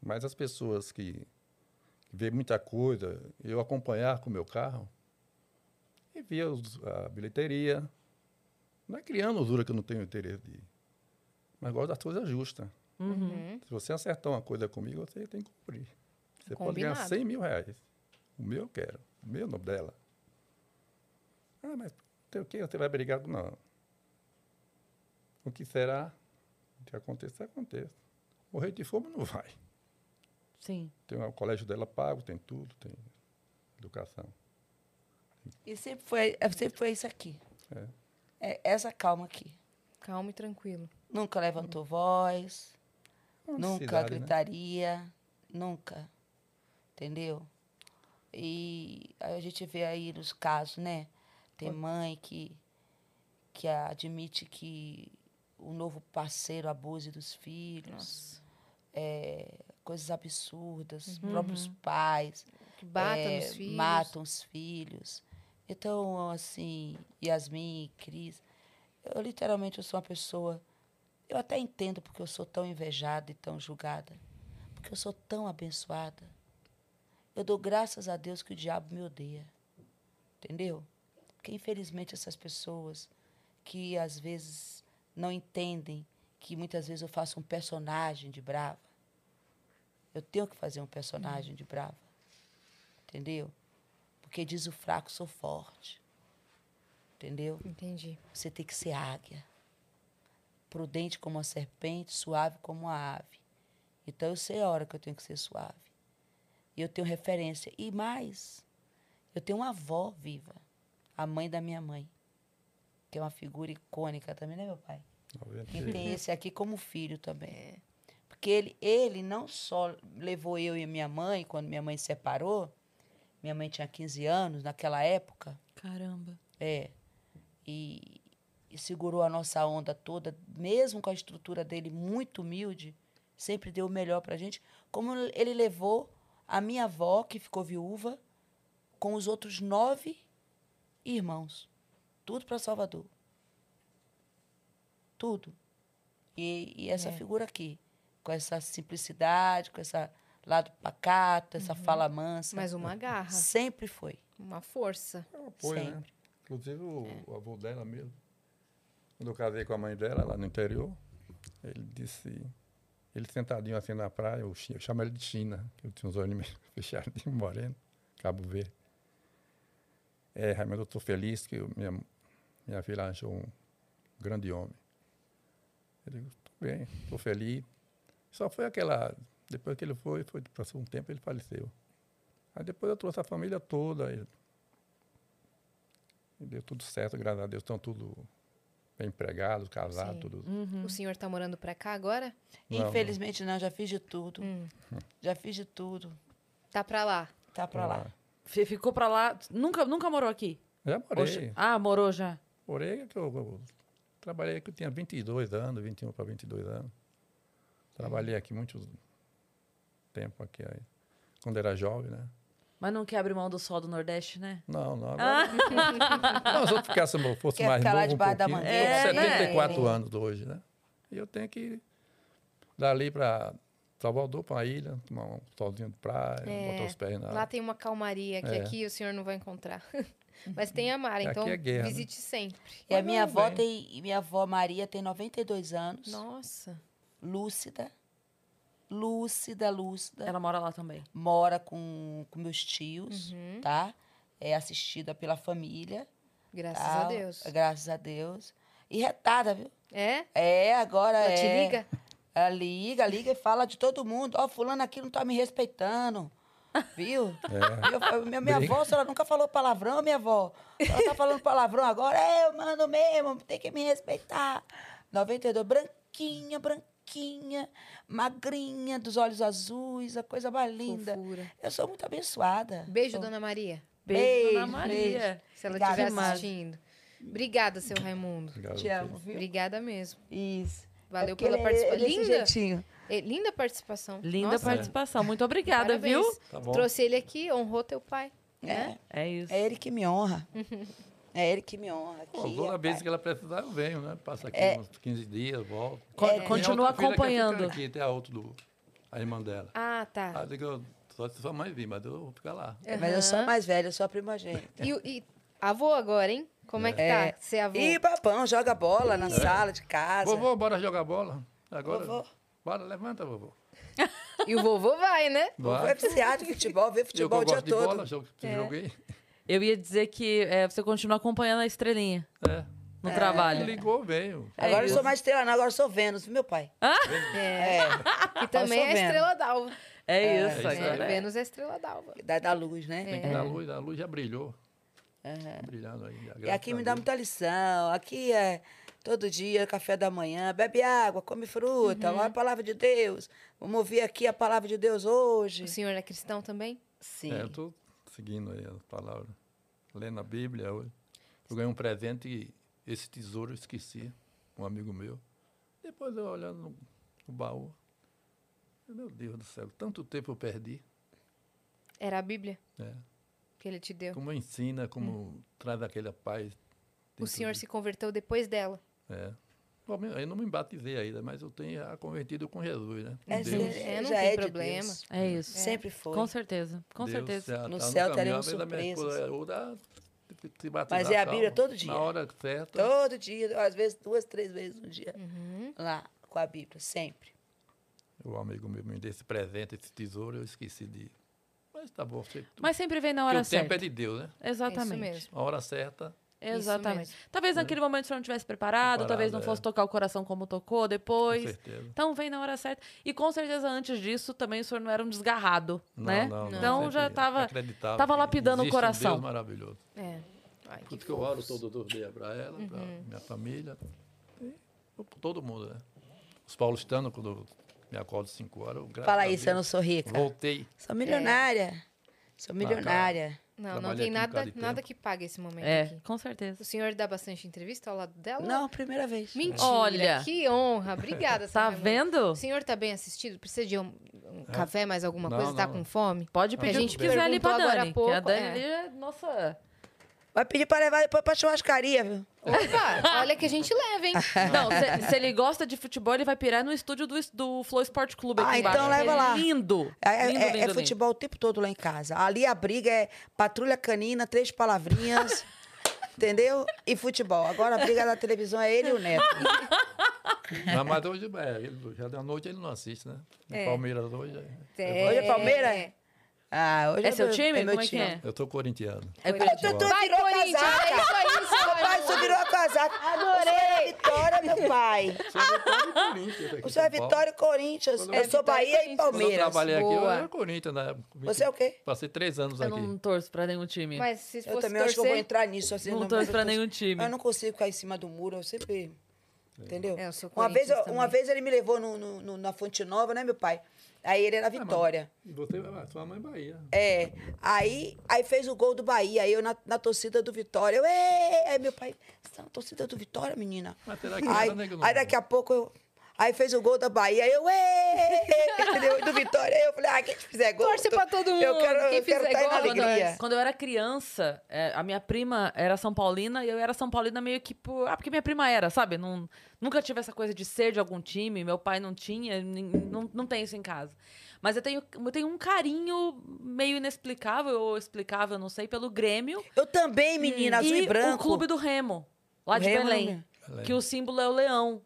D: Mas as pessoas que, que vê muita coisa, eu acompanhar com o meu carro, e via os- a bilheteria, não é criando usura que eu não tenho interesse de ir, mas gosto das coisas justas.
B: Uhum.
D: Se você acertar uma coisa comigo, você tem que cumprir. Você pode ganhar
B: Combinado.
D: 100 mil reais. O meu eu quero. O meu não dela. Ah, mas tem o que? Você vai brigar com... Não. O que será? O que acontecer, aconteça. Morrer de fome não vai.
A: Sim.
D: Tem o colégio dela pago, tem tudo, tem educação.
C: E sempre foi, é, sempre foi isso aqui.
D: É.
C: É essa calma aqui.
B: Calmo e tranquilo.
C: Nunca levantou voz,
D: Uma
C: nunca
D: cidade, né?
C: gritaria, nunca. Entendeu? E a gente vê aí nos casos, né? Tem mãe que, que admite que o novo parceiro abuse dos filhos. É, coisas absurdas. Próprios pais.
B: Que bata
C: é,
B: nos filhos.
C: Matam os filhos. Então, assim, Yasmin, Cris, eu literalmente eu sou uma pessoa. Eu até entendo porque eu sou tão invejada e tão julgada. Porque eu sou tão abençoada. Eu dou graças a Deus que o diabo me odeia. Entendeu? Porque, infelizmente, essas pessoas que às vezes não entendem que muitas vezes eu faço um personagem de brava. Eu tenho que fazer um personagem de brava. Entendeu? Porque diz o fraco, sou forte. Entendeu?
B: Entendi.
C: Você tem que ser águia. Prudente como a serpente, suave como a ave. Então eu sei a hora que eu tenho que ser suave. E eu tenho referência. E mais, Eu tenho uma avó viva, a mãe da minha mãe, que é uma figura icônica também, né, meu pai? E
D: 96.
C: tem esse aqui como filho também. Porque ele, ele não só levou eu e minha mãe, quando minha mãe se separou, minha mãe tinha 15 anos naquela época,
A: Caramba.
C: é, e, e segurou a nossa onda toda, mesmo com a estrutura dele muito humilde, sempre deu o melhor pra gente, como ele levou a minha avó, que ficou viúva, com os outros nove irmãos. Tudo para Salvador. Tudo. E, e essa
B: É.
C: figura aqui, com essa simplicidade, com esse lado pacato, essa fala mansa.
B: Mas uma garra,
C: Sempre foi.
B: uma força.
D: É um apoio, né?
C: Sempre.
D: Inclusive o, o avô dela mesmo. Quando eu casei com a mãe dela lá no interior, ele disse, ele sentadinho assim na praia, eu, eu chamo ele de China, que eu tinha os olhos meio fechadinhos, moreno, Cabo Verde. É, Raimundo, eu estou feliz que eu- minha, minha filha achou um grande homem. Eu digo, estou bem, estou feliz. Só foi aquela, depois que ele foi, foi passou um tempo ele faleceu. Aí depois eu trouxe a família toda, aí e deu tudo certo, graças a Deus. Estão tudo bem empregados, casados,
B: Sim.
D: tudo.
B: O senhor tá morando pra cá agora?
D: Não,
C: Infelizmente não, já fiz de tudo.
B: Hum.
C: Já fiz de tudo.
B: Tá pra lá.
C: Tá pra lá.
A: F- Ficou pra lá. Nunca, nunca morou aqui?
D: Já morei.
A: Oxe. Ah, morou já.
D: Morei que eu, eu trabalhei que eu tinha 22 anos, 21 para 22 anos. Trabalhei aqui muito tempo aqui aí. Quando era jovem, né?
A: Mas não quer abrir mão do sol do Nordeste, né?
D: Não, não. Agora, não, se eu ficasse, fosse
C: Quer
D: mais
C: ficar
D: novo
C: lá
D: um
C: debaixo da
D: eu tô
A: né?
D: 74 anos hoje, né? E eu tenho que ir dali para Salvador, para a ilha, tomar um solzinho de praia,
B: É,
D: botar os pés na
B: Lá tem uma calmaria que
D: É.
B: aqui o senhor não vai encontrar. Mas tem a Mara, então
D: é guerra, né?
B: visite sempre.
C: E a minha avó tem, e minha avó Maria tem 92 anos,
B: Nossa.
C: lúcida, lúcida, lúcida.
A: Ela mora lá também.
C: Mora com, com meus tios,
B: Uhum.
C: tá? É assistida pela família.
B: Graças
C: tal,
B: a Deus.
C: Graças a Deus. E retada, viu?
B: É?
C: É, agora
B: Ela
C: é.
B: te liga?
C: Ela liga, liga e fala de todo mundo. Ó, fulano aqui não tá me respeitando. Viu?
D: É.
C: Eu minha, minha
D: Briga.
C: avó, a senhora nunca falou palavrão, minha avó. Ela tá falando palavrão agora. É, eu mando mesmo, tem que me respeitar. 92, branquinha, branquinha, magrinha, dos olhos azuis, a coisa mais linda.
B: Fofura.
C: Eu sou muito abençoada.
B: Beijo,
C: Sou-
B: dona Maria.
A: Beijo,
C: Beijo,
A: Dona Maria.
B: Se ela estiver assistindo. Obrigada, seu Raimundo.
D: Obrigado
C: Te amo, viu?
B: Obrigada mesmo.
C: Isso.
B: Valeu
C: É
B: pela
C: é-
B: participação.
C: é
B: Linda.
C: jeitinho.
B: É, linda participação.
A: Linda
B: Nossa,
A: participação. Muito obrigada,
B: parabéns.
A: viu?
D: Tá bom.
B: Trouxe ele aqui, honrou teu pai. né?
C: É,
A: É isso.
C: é ele que me honra. É ele que me honra.
D: Pô,
C: Aqui,
D: toda vez que ela precisar, eu venho, né? Passo aqui
C: É.
D: uns 15 dias, volto. Tem
A: Continua
D: fica
A: acompanhando.
D: Aqui, tem a outra do. A irmã dela.
B: Ah,
D: Ah,
B: tá.
D: eu digo, só se sua mãe vir, mas eu vou ficar lá.
C: Mas eu sou a mais velha, eu sou a primogênita.
B: E, e avô agora, hein? Como é que
C: É.
B: tá? Ser avô?
C: Ih, papão, joga bola na sala de casa.
D: Vovô, bora jogar bola? Agora.
C: Vovô.
D: Bora, levanta, vovô.
B: E o vovô vai, né?
C: Vovô
D: Vai.
C: é viciado em futebol, vê futebol
D: eu
C: o dia
D: gosto de
C: todo.
D: bola, jogo,
B: É.
A: Eu ia dizer que é, você continua acompanhando a estrelinha
D: É.
A: no trabalho.
D: Ligou, veio.
A: É
C: Agora eu sou mais estrela, não, agora eu sou Vênus, viu, meu pai?
B: É.
C: É,
B: Que também é a estrela d'alva.
A: É
C: É,
A: isso.
D: é isso
B: É,
D: aí.
B: Vênus é a estrela d'alva.
C: da, da luz, né?
D: Tem que dar luz, a luz já brilhou.
C: Aham.
D: Brilhando aí.
C: E aqui
D: a
C: me dá muita lição. Aqui é todo dia, café da manhã, bebe água, come fruta,
B: Uhum.
C: olha a palavra de Deus. Vamos ouvir aqui a palavra de Deus hoje.
B: O senhor é cristão também?
C: Sim.
D: É, eu estou seguindo aí as palavras. Lendo a Bíblia hoje. Eu ganhei um presente e esse tesouro eu esqueci, um amigo meu. Depois eu olhando no, no baú. Meu Deus do céu, tanto tempo eu perdi.
B: Era a Bíblia
D: né?
B: que ele te deu.
D: Como ensina, como traz aquela paz.
B: O senhor
D: de-
B: se converteu depois dela.
D: É. Eu não me batizei ainda, mas eu tenho já convertido com Jesus, né? Com
C: É,
D: Deus.
B: É, não
C: já
B: tem
C: é de
B: problema.
C: Deus.
A: É isso.
C: Sempre foi.
A: Com certeza. Com
D: Deus
A: certeza.
D: já
C: No
D: tá
C: céu
D: caminho,
C: teremos
D: a
C: surpresas.
D: é, "Ô, dá- se batizar,
C: Mas é a Bíblia
D: calma,
C: todo dia.
D: Na hora certa.
C: Todo dia, às vezes duas, três vezes no dia.
B: Uhum.
C: Lá, com a Bíblia, sempre.
D: O amigo meu me deu esse presente, esse tesouro, eu esqueci de. Mas tá bom,
A: Mas sempre vem na hora
D: o tempo
A: certa.
D: é de Deus, né?
B: É
A: Exatamente.
B: Isso mesmo.
D: A hora certa,
A: Exatamente. Talvez naquele momento o senhor não tivesse preparado, talvez não
D: Preparado,
A: fosse
D: é.
A: tocar o coração como tocou
D: Com
A: depois.
D: certeza.
A: Então vem na hora certa. E com certeza antes disso também o senhor não era um desgarrado, né?
D: Não, não, não.
A: Então
D: Sempre
A: já tava-
D: acreditava
A: tava
D: que
A: lapidando o
D: existe um
A: coração.
D: Deus maravilhoso.
B: É. Ai,
D: Tudo que eu oro todo, dia para ela, para
A: Uhum.
D: minha família, e pra todo mundo, né? Os paulistanos, quando eu me acordo 5 horas, eu
C: Fala
D: a
C: isso, eu não sou rica.
D: Voltei.
C: Sou milionária. Sou
D: Marcar.
C: milionária.
B: Não, não tem nada, nada que pague esse momento
A: É,
B: aqui.
A: com certeza.
B: O senhor dá bastante entrevista ao lado dela?
C: Não, primeira vez.
B: Mentira.
A: Olha.
B: Que honra. Obrigada,
A: Tá vendo?
B: O senhor tá bem assistido? Precisa de um, um café, mais alguma
D: Não,
B: coisa? Tá
D: não.
B: com fome?
A: Pode
D: A
A: pedir o
B: gente
A: quiser ali pra
B: agora
A: Dani.
B: há pouco,
A: que a Dani
B: é.
A: é nossa.
C: Vai pedir pra levar depois pra churrascaria, viu?
B: Opa, olha que a gente leva, hein?
A: Não, se, se ele gosta de futebol, ele vai pirar no estúdio do, do Flow Sport Clube aqui
C: Ah,
A: embaixo.
C: então leva
A: é
C: lá.
A: Lindo.
C: É, é-
A: lindo,
C: é-
A: lindo,
C: é
A: lindo.
C: futebol o tempo todo lá em casa. Ali a briga é patrulha canina, três palavrinhas, entendeu? E futebol. Agora a briga da televisão é ele e o Neto.
D: Não, mas hoje, é, ele, já da noite ele não assiste, né?
B: É.
D: Palmeiras hoje.
B: É,
C: Hoje é Palmeiras? Ah, hoje
A: É seu
C: meu-
A: time?
C: meu
A: Como é que é?
D: Eu tô corintiano.
A: É
B: Vai,
A: Corinthians.
C: Tu, tu
B: Vai,
C: virou
B: Corinthians! É isso aí, seu
C: Meu pai,
B: Raimundo.
C: você virou a casaca. Adorei. Vitória, meu pai. O senhor é Vitória e Corinthians. Eu
B: eu-
C: sou
B: É, Vitória e
C: Bahia e
B: Corinthians.
D: Quando eu
C: Palmeiras.
D: trabalhei aqui, eu
B: Boa.
D: era Corinthians, né?
C: Você é o quê?
D: Passei três anos
A: Eu
D: aqui.
A: não torço pra nenhum time.
B: Mas se fosse
C: Eu também acho que eu vou entrar nisso. Assim,
A: não torço
C: eu
A: pra nenhum time.
C: Eu não consigo ficar em cima do muro, eu sempre. Entendeu?
B: É, eu sou
C: uma, vez, eu-
B: Corinthians
C: uma vez ele me levou no, no- no- na Fonte Nova, né, meu pai? Aí ele era Vitória.
D: E você, ah, sua mãe é Bahia.
C: É. Aí, aí fez o gol do Bahia, aí eu na, na torcida do Vitória. Eu, "Ê!" aí meu pai, você tá na torcida do Vitória, menina?
D: Mas será que
C: Aí,
D: era, né, que
C: aí daqui a pouco eu. Aí fez o gol da Bahia, aí eu, entendeu? Do Vitória. Aí eu falei, ah, quem fizer gol.
B: Torce pra todo mundo.
C: Eu quero,
B: Quem
C: eu quero
B: fizer
C: estar
B: gol,
C: na
A: Quando eu,
C: alegria.
A: era, quando eu era criança, é, a minha prima era São Paulina e eu era São Paulina meio que por. Ah, porque minha prima era, sabe? Não, nunca tive essa coisa de ser de algum time, meu pai não tinha, não, não tem isso em casa. Mas eu tenho, eu tenho um carinho meio inexplicável ou explicável, não sei, pelo Grêmio
C: Eu também, menina, azul e,
A: e
C: branco.
A: o Clube do Remo, lá
C: O
A: de
C: Remo
A: Belém. Que o símbolo é o leão.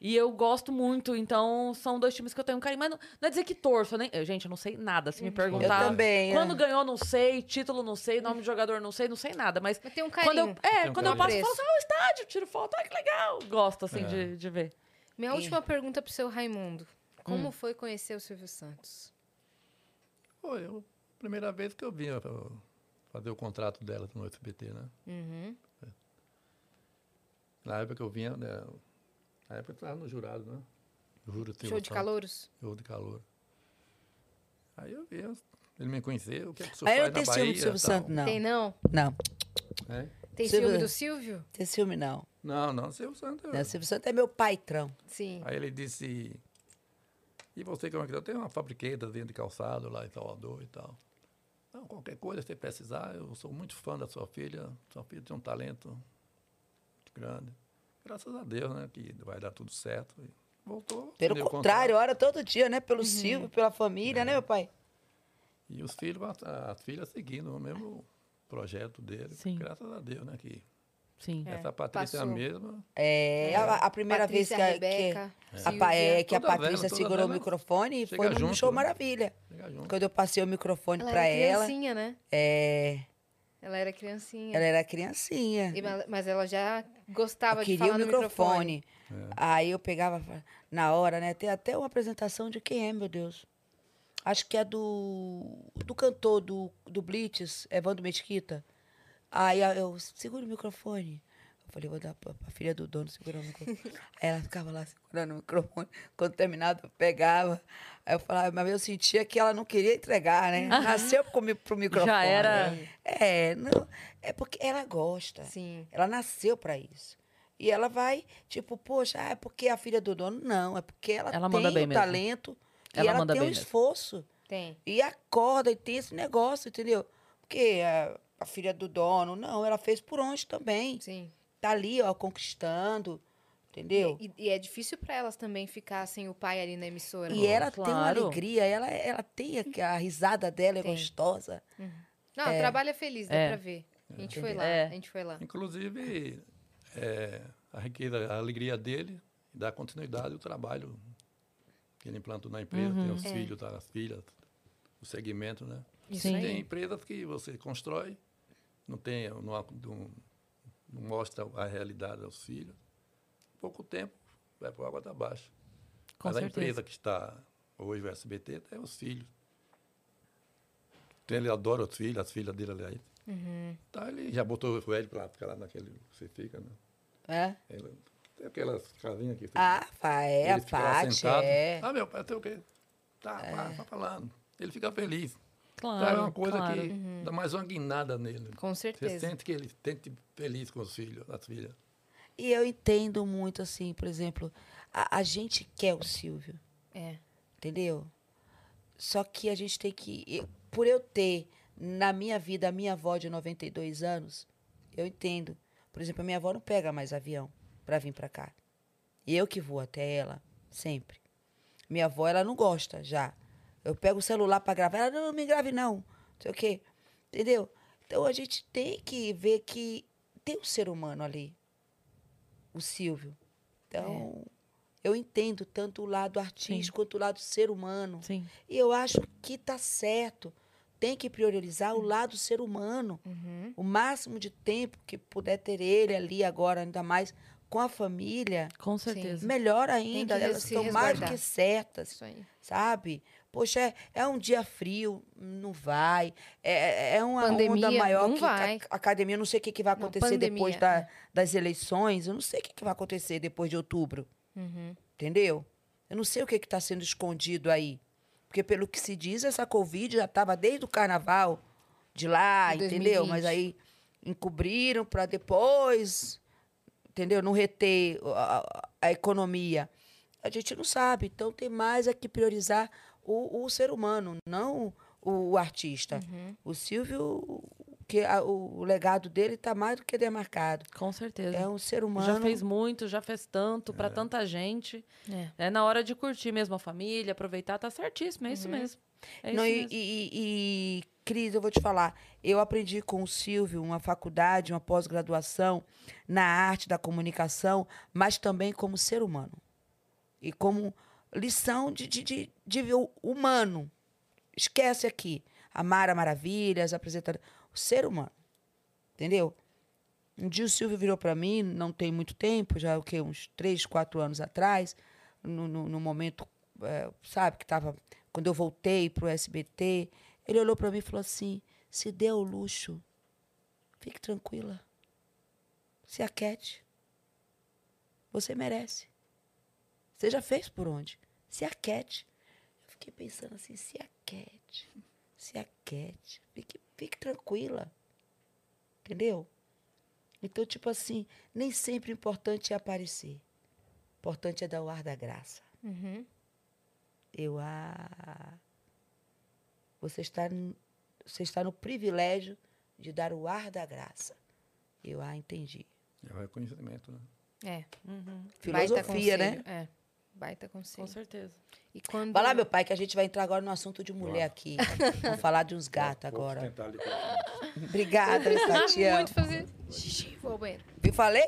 A: E eu gosto muito, então são dois times que eu tenho um carinho. Mas não, não é dizer que torço, eu nem, eu, gente, eu não sei nada. Se me perguntar.
C: Eu também, é.
A: Quando ganhou, não sei. Título, não sei. Nome de jogador, não sei. Não sei nada. Mas
B: Mas tem um
A: quando eu,
B: carinho.
A: é,
D: um
A: quando eu
D: carinho.
A: passo, eu falo assim, ah, o estádio, tiro foto, ah, que legal. Gosto, assim,
D: É.
A: de, de ver.
B: Minha última pergunta pro seu Raimundo. Como
A: Hum.
B: foi conhecer o Silvio Santos?
D: Foi a primeira vez que eu vim fazer o contrato dela no SBT, né?
B: Uhum.
D: Na época que eu vinha, né? Na época eu estava no jurado, né? Juro Silvio
B: Show de calouros?
D: Show de calor. Aí eu vi, ele me conheceu, o que é que o senhor
C: Aí eu
D: faz
C: não
D: na
C: tenho ciúme do
D: Bahia,
C: Silvio
D: tal.
C: Santos, não.
B: Tem não?
C: Não,
D: É?
B: Tem
C: Silvio-
B: ciúme do Silvio?
C: tem ciúme, não.
D: Não, não, Silvio Santos.
C: não. Silvio Santos é meu paitrão.
B: Sim.
D: Aí ele disse, e você como é que tá? Tem uma fabriqueta dentro de calçado lá em Salvador e tal. Não, qualquer coisa você precisar, eu sou muito fã da sua filha. Sua filha tem um talento muito grande. Graças a Deus, né? Que vai dar tudo certo. E voltou.
C: Pelo contrário, ora todo dia, né? Pelo Silvio, pela família, né, meu pai?
D: E os filhos, as, as filhas seguindo o mesmo projeto dele.
A: Sim.
D: Graças a Deus, né? Que
A: Sim.
B: É,
D: essa Patrícia
B: passou.
D: mesma.
C: É, a, a primeira
B: Patrícia,
C: vez que, a- que,
B: Rebeca,
C: a, é, que a Patrícia segurou o microfone foi no
D: junto,
C: Show
D: né?
C: Maravilha. Quando eu passei o microfone
B: Ela
C: pra ela,
B: né?
C: é,
B: Ela era criancinha.
C: ela era criancinha.
B: E ma- Mas ela já gostava
C: Eu
B: de
C: queria
B: falar
C: o
B: microfone.
C: microfone. Aí eu pegava na hora, né? Tem até uma apresentação de quem é, meu Deus. Acho que é do, do cantor do, do Blitz, Evandro Mesquita. Aí eu segura o microfone. Eu falei, vou dar pra, pra filha do dono segurar o microfone. Aí ela ficava lá segurando o microfone. Quando terminava, eu pegava. Aí eu falava, mas eu sentia que ela não queria entregar, né? Nasceu pro, pro microfone.
A: Já era.
C: É, não, é porque ela gosta.
B: Sim.
C: Ela nasceu pra isso. E ela vai, tipo, poxa, ah, é porque a filha do dono. Não, é porque ela,
A: Ela
C: tem
A: manda bem
C: o
A: mesmo.
C: talento
A: Ela
C: e ela
A: manda
C: tem o
A: mesmo.
C: esforço.
B: Tem.
C: E acorda e tem esse negócio, entendeu? Porque a, a filha do dono, não, ela fez por onde também.
B: Sim.
C: Tá ali, ó, conquistando, entendeu?
B: E, e é difícil pra elas também ficar sem o pai ali na emissora.
C: E ela tem uma
A: Claro.
C: alegria, ela, ela tem a, a risada dela é
B: Tem.
C: gostosa.
B: Não, o trabalho é feliz, dá
A: É.
B: pra ver. A gente foi lá,
A: É.
B: a gente foi lá.
D: Inclusive, é, a riqueza, a alegria dele dá continuidade ao trabalho que ele implantou na empresa. Tem os
B: É.
D: filhos, tá, as filhas, o segmento, né?
B: Isso
A: Sim.
D: Tem empresas que você constrói, não tem, não, há- não, não mostra a realidade aos filhos, pouco tempo vai para água da baixa.
A: Com
D: Mas a
A: certeza.
D: empresa que está hoje, o SBT, é os filhos. Então, ele adora os filhos, as filhas dele, aliás.
B: Uhum.
D: Então, ele já botou o Ed para ficar lá naquele. Você fica, né?
C: É?
D: Ele, tem aquelas casinhas que
C: Ah, pá, é, a Paty,
D: sentado.
C: é.
D: Ah, meu pai, tem o quê? Tá, pá, tá falando. Ele fica feliz.
A: Claro,
D: Então, é uma coisa
A: claro.
D: que dá mais uma guinada nele.
B: Com
D: Você
B: certeza.
D: sente que ele sente feliz com os filhos, as filhas.
C: E eu entendo muito, assim, por exemplo, a, a gente quer o Silvio,
B: É.
C: entendeu? Só que a gente tem que. eu- Por eu ter na minha vida a minha avó de 92 anos, eu entendo. Por exemplo, a minha avó não pega mais avião para vir para cá. E eu que vou até ela, sempre. Minha avó, ela não gosta já. Eu pego o celular para gravar, ela não, não me grave não. Não sei o quê. Entendeu? Então a gente tem que ver que tem um ser humano ali. O Silvio. Então, eu entendo tanto o lado artístico quanto o lado ser humano.
A: Sim.
C: E eu acho que tá certo. Tem que priorizar o lado ser humano.
B: Uhum.
C: O máximo de tempo que puder ter ele ali agora, ainda mais com a família,
A: Com certeza.
C: melhor ainda. Elas estão mais do que certas,
B: Isso aí.
C: sabe? Poxa, é, é um dia frio, não vai. É, é uma onda
B: Pandemia,
C: maior
B: não
C: que
B: vai.
C: a academia. Eu não sei o que, que vai
B: Não,
C: acontecer depois
B: pandemia,
C: da- das eleições. Eu não sei o que, que vai acontecer depois de outubro.
B: Uhum.
C: Entendeu? Eu não sei o que está sendo escondido aí. Porque, pelo que se diz, essa Covid já estava desde o carnaval de lá,
B: De
C: entendeu?
B: 2020.
C: Mas aí encobriram para depois, entendeu? Não reter a, a- a economia. A gente não sabe. Então, tem mais é que priorizar o, o ser humano, não o, o artista.
B: Uhum.
C: O Silvio, que a- o, legado dele está mais do que demarcado.
A: Com certeza.
C: É um ser humano.
A: Já fez muito, já fez tanto pra tanta gente.
B: É.
A: É na hora de curtir mesmo a família, aproveitar, tá certíssimo, é isso mesmo. É
C: Não,
A: isso
C: e,
A: mesmo.
C: e- e, Cris, eu vou te falar, eu aprendi com o Silvio uma faculdade, uma pós-graduação na arte da comunicação, mas também como ser humano. E como lição de, de, de, de humano. Esquece aqui a Mara Maravilhas, apresentadora. O ser humano. Entendeu? Um dia o Silvio virou para mim, não tem muito tempo, já o quê? Uns três, quatro anos atrás, no, no, no momento, eh, sabe, que estava. Quando eu voltei para o SBT, ele olhou para mim e falou assim: se dê o luxo, fique tranquila. Se aquiete. Você merece. Você já fez por onde? Se aquiete. Eu fiquei pensando assim: se aquiete. Se aquiete. Fique, fique tranquila. Entendeu? Então, tipo assim, nem sempre o importante é aparecer. O importante é dar o ar da graça.
B: Uhum.
C: Eu, ah, você está, você está no privilégio de dar o ar da graça. Eu, ah, entendi.
D: É o reconhecimento, né?
B: É.
C: Filosofia,
B: Baita
C: né?
B: É. Baita
A: Com
B: conselho.
A: certeza.
B: E quando...
C: Vai lá, meu pai, que a gente vai entrar agora no assunto de mulher aqui. Vamos falar de uns gatos agora.
D: com-
C: Obrigada,
B: Precisava
C: Tatiana.
B: muito fazer xixi. Vou ao banheiro.
C: Viu, falei?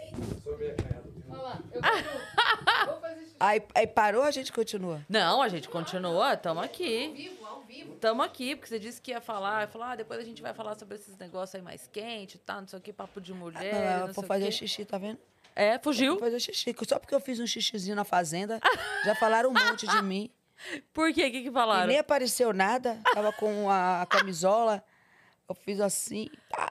B: Olha lá. Eu vou, vou fazer xixi.
C: Aí, aí parou, a gente continua.
A: Não, a gente continua, tamo aqui.
B: Vivo, ao vivo.
A: Tamo aqui, porque você disse que ia falar. Falou, ah, depois a gente vai falar sobre esses negócios aí mais quentes, tá? Não sei o que, papo de mulher.
C: Não,
A: não
C: vou
A: sei o
C: fazer
A: quê.
C: xixi, tá vendo?
A: É, fugiu.
C: Fazer xixi. Só porque eu fiz um xixizinho na fazenda, já falaram um monte de mim.
A: Por quê? O que, que
C: E
A: falaram?
C: nem apareceu nada. Tava com a, a camisola. Eu fiz assim. tá.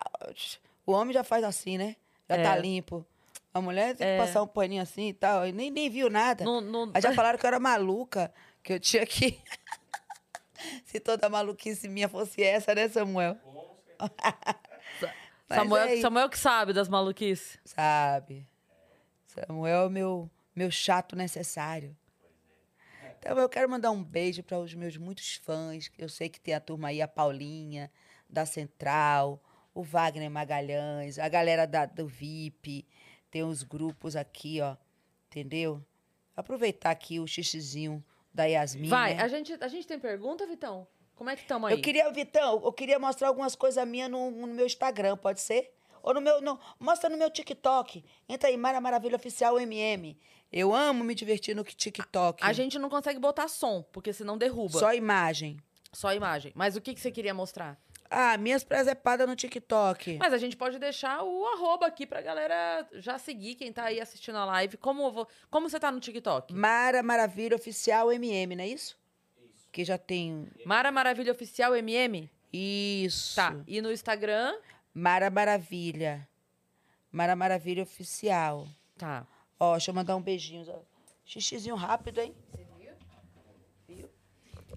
C: O homem já faz assim, né? Já
A: É.
C: tá limpo. A mulher tem que passar um paninho assim e tal. E nem, nem viu nada.
A: Não- não-
C: Aí já falaram que eu era maluca, que eu tinha que. Se toda maluquice minha fosse essa, né, Samuel?
A: Samuel,
C: é.
A: Samuel que sabe das maluquices.
C: Sabe? Samuel é o meu, meu chato necessário. Então eu quero mandar um beijo para os meus muitos fãs. Eu sei que tem a turma aí, a Paulinha, da Central, o Wagner Magalhães, a galera da, do VIP. Tem os grupos aqui, ó. Entendeu? Aproveitar aqui o xixizinho da Yasmin.
A: Vai,
C: né?
A: a, gente, a gente tem pergunta, Vitão? Como é que estamos aí?
C: Eu queria, Vitão, eu queria mostrar algumas coisas minhas no, no meu Instagram, pode ser? Ou no meu. No, mostra no meu TikTok. Entra aí, Mara Maravilha Oficial MM. Eu amo me divertir no TikTok.
A: A gente não consegue botar som, porque senão derruba.
C: Só imagem.
A: Só imagem. Mas o que, que você queria mostrar?
C: Ah, minhas presepadas no TikTok.
A: Mas a gente pode deixar o arroba aqui pra galera já seguir quem tá aí assistindo a live. Como, eu vou- como você tá no TikTok?
C: Mara Maravilha Oficial MM, não é isso? Que já tem.
A: Mara Maravilha Oficial MM?
C: Isso.
A: Tá. E no Instagram?
C: Mara Maravilha. Mara Maravilha Oficial.
A: Tá.
C: Ó, deixa eu mandar um beijinho. Xixizinho rápido, hein? Viu?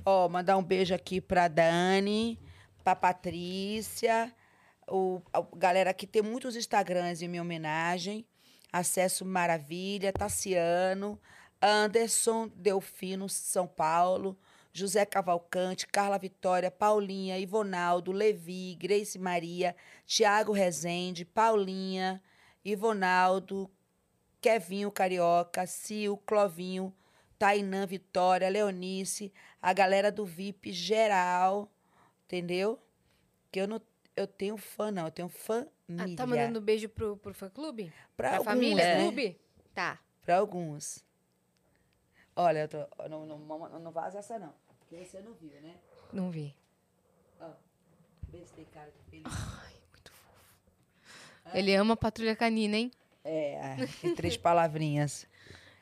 C: Ó, mandar um beijo aqui pra Dani, pra Patrícia. O, a galera aqui tem muitos Instagrams em minha homenagem. Acesso Maravilha, Tassiano, Anderson, Delfino, São Paulo, José Cavalcante, Carla Vitória, Paulinha, Ivonaldo, Levi, Grace Maria, Tiago Rezende, Paulinha, Ivonaldo, Kevinho Carioca, Sil, Clovinho, Tainã Vitória, Leonice, a galera do VIP geral, entendeu? Que eu não eu tenho fã, não, eu tenho
B: Ah,
C: família.
B: tá mandando beijo pro, pro fã clube?
C: pra
B: Pra
C: alguns,
B: família
C: né?
B: clube? Tá.
C: Pra alguns. Olha, eu tô, não, não, não, não vaza essa, não. Porque você não viu, né?
B: Não vi.
C: Ó, vê se tem cara de feliz.
B: Ele ama a patrulha canina, hein?
C: É, tem três palavrinhas.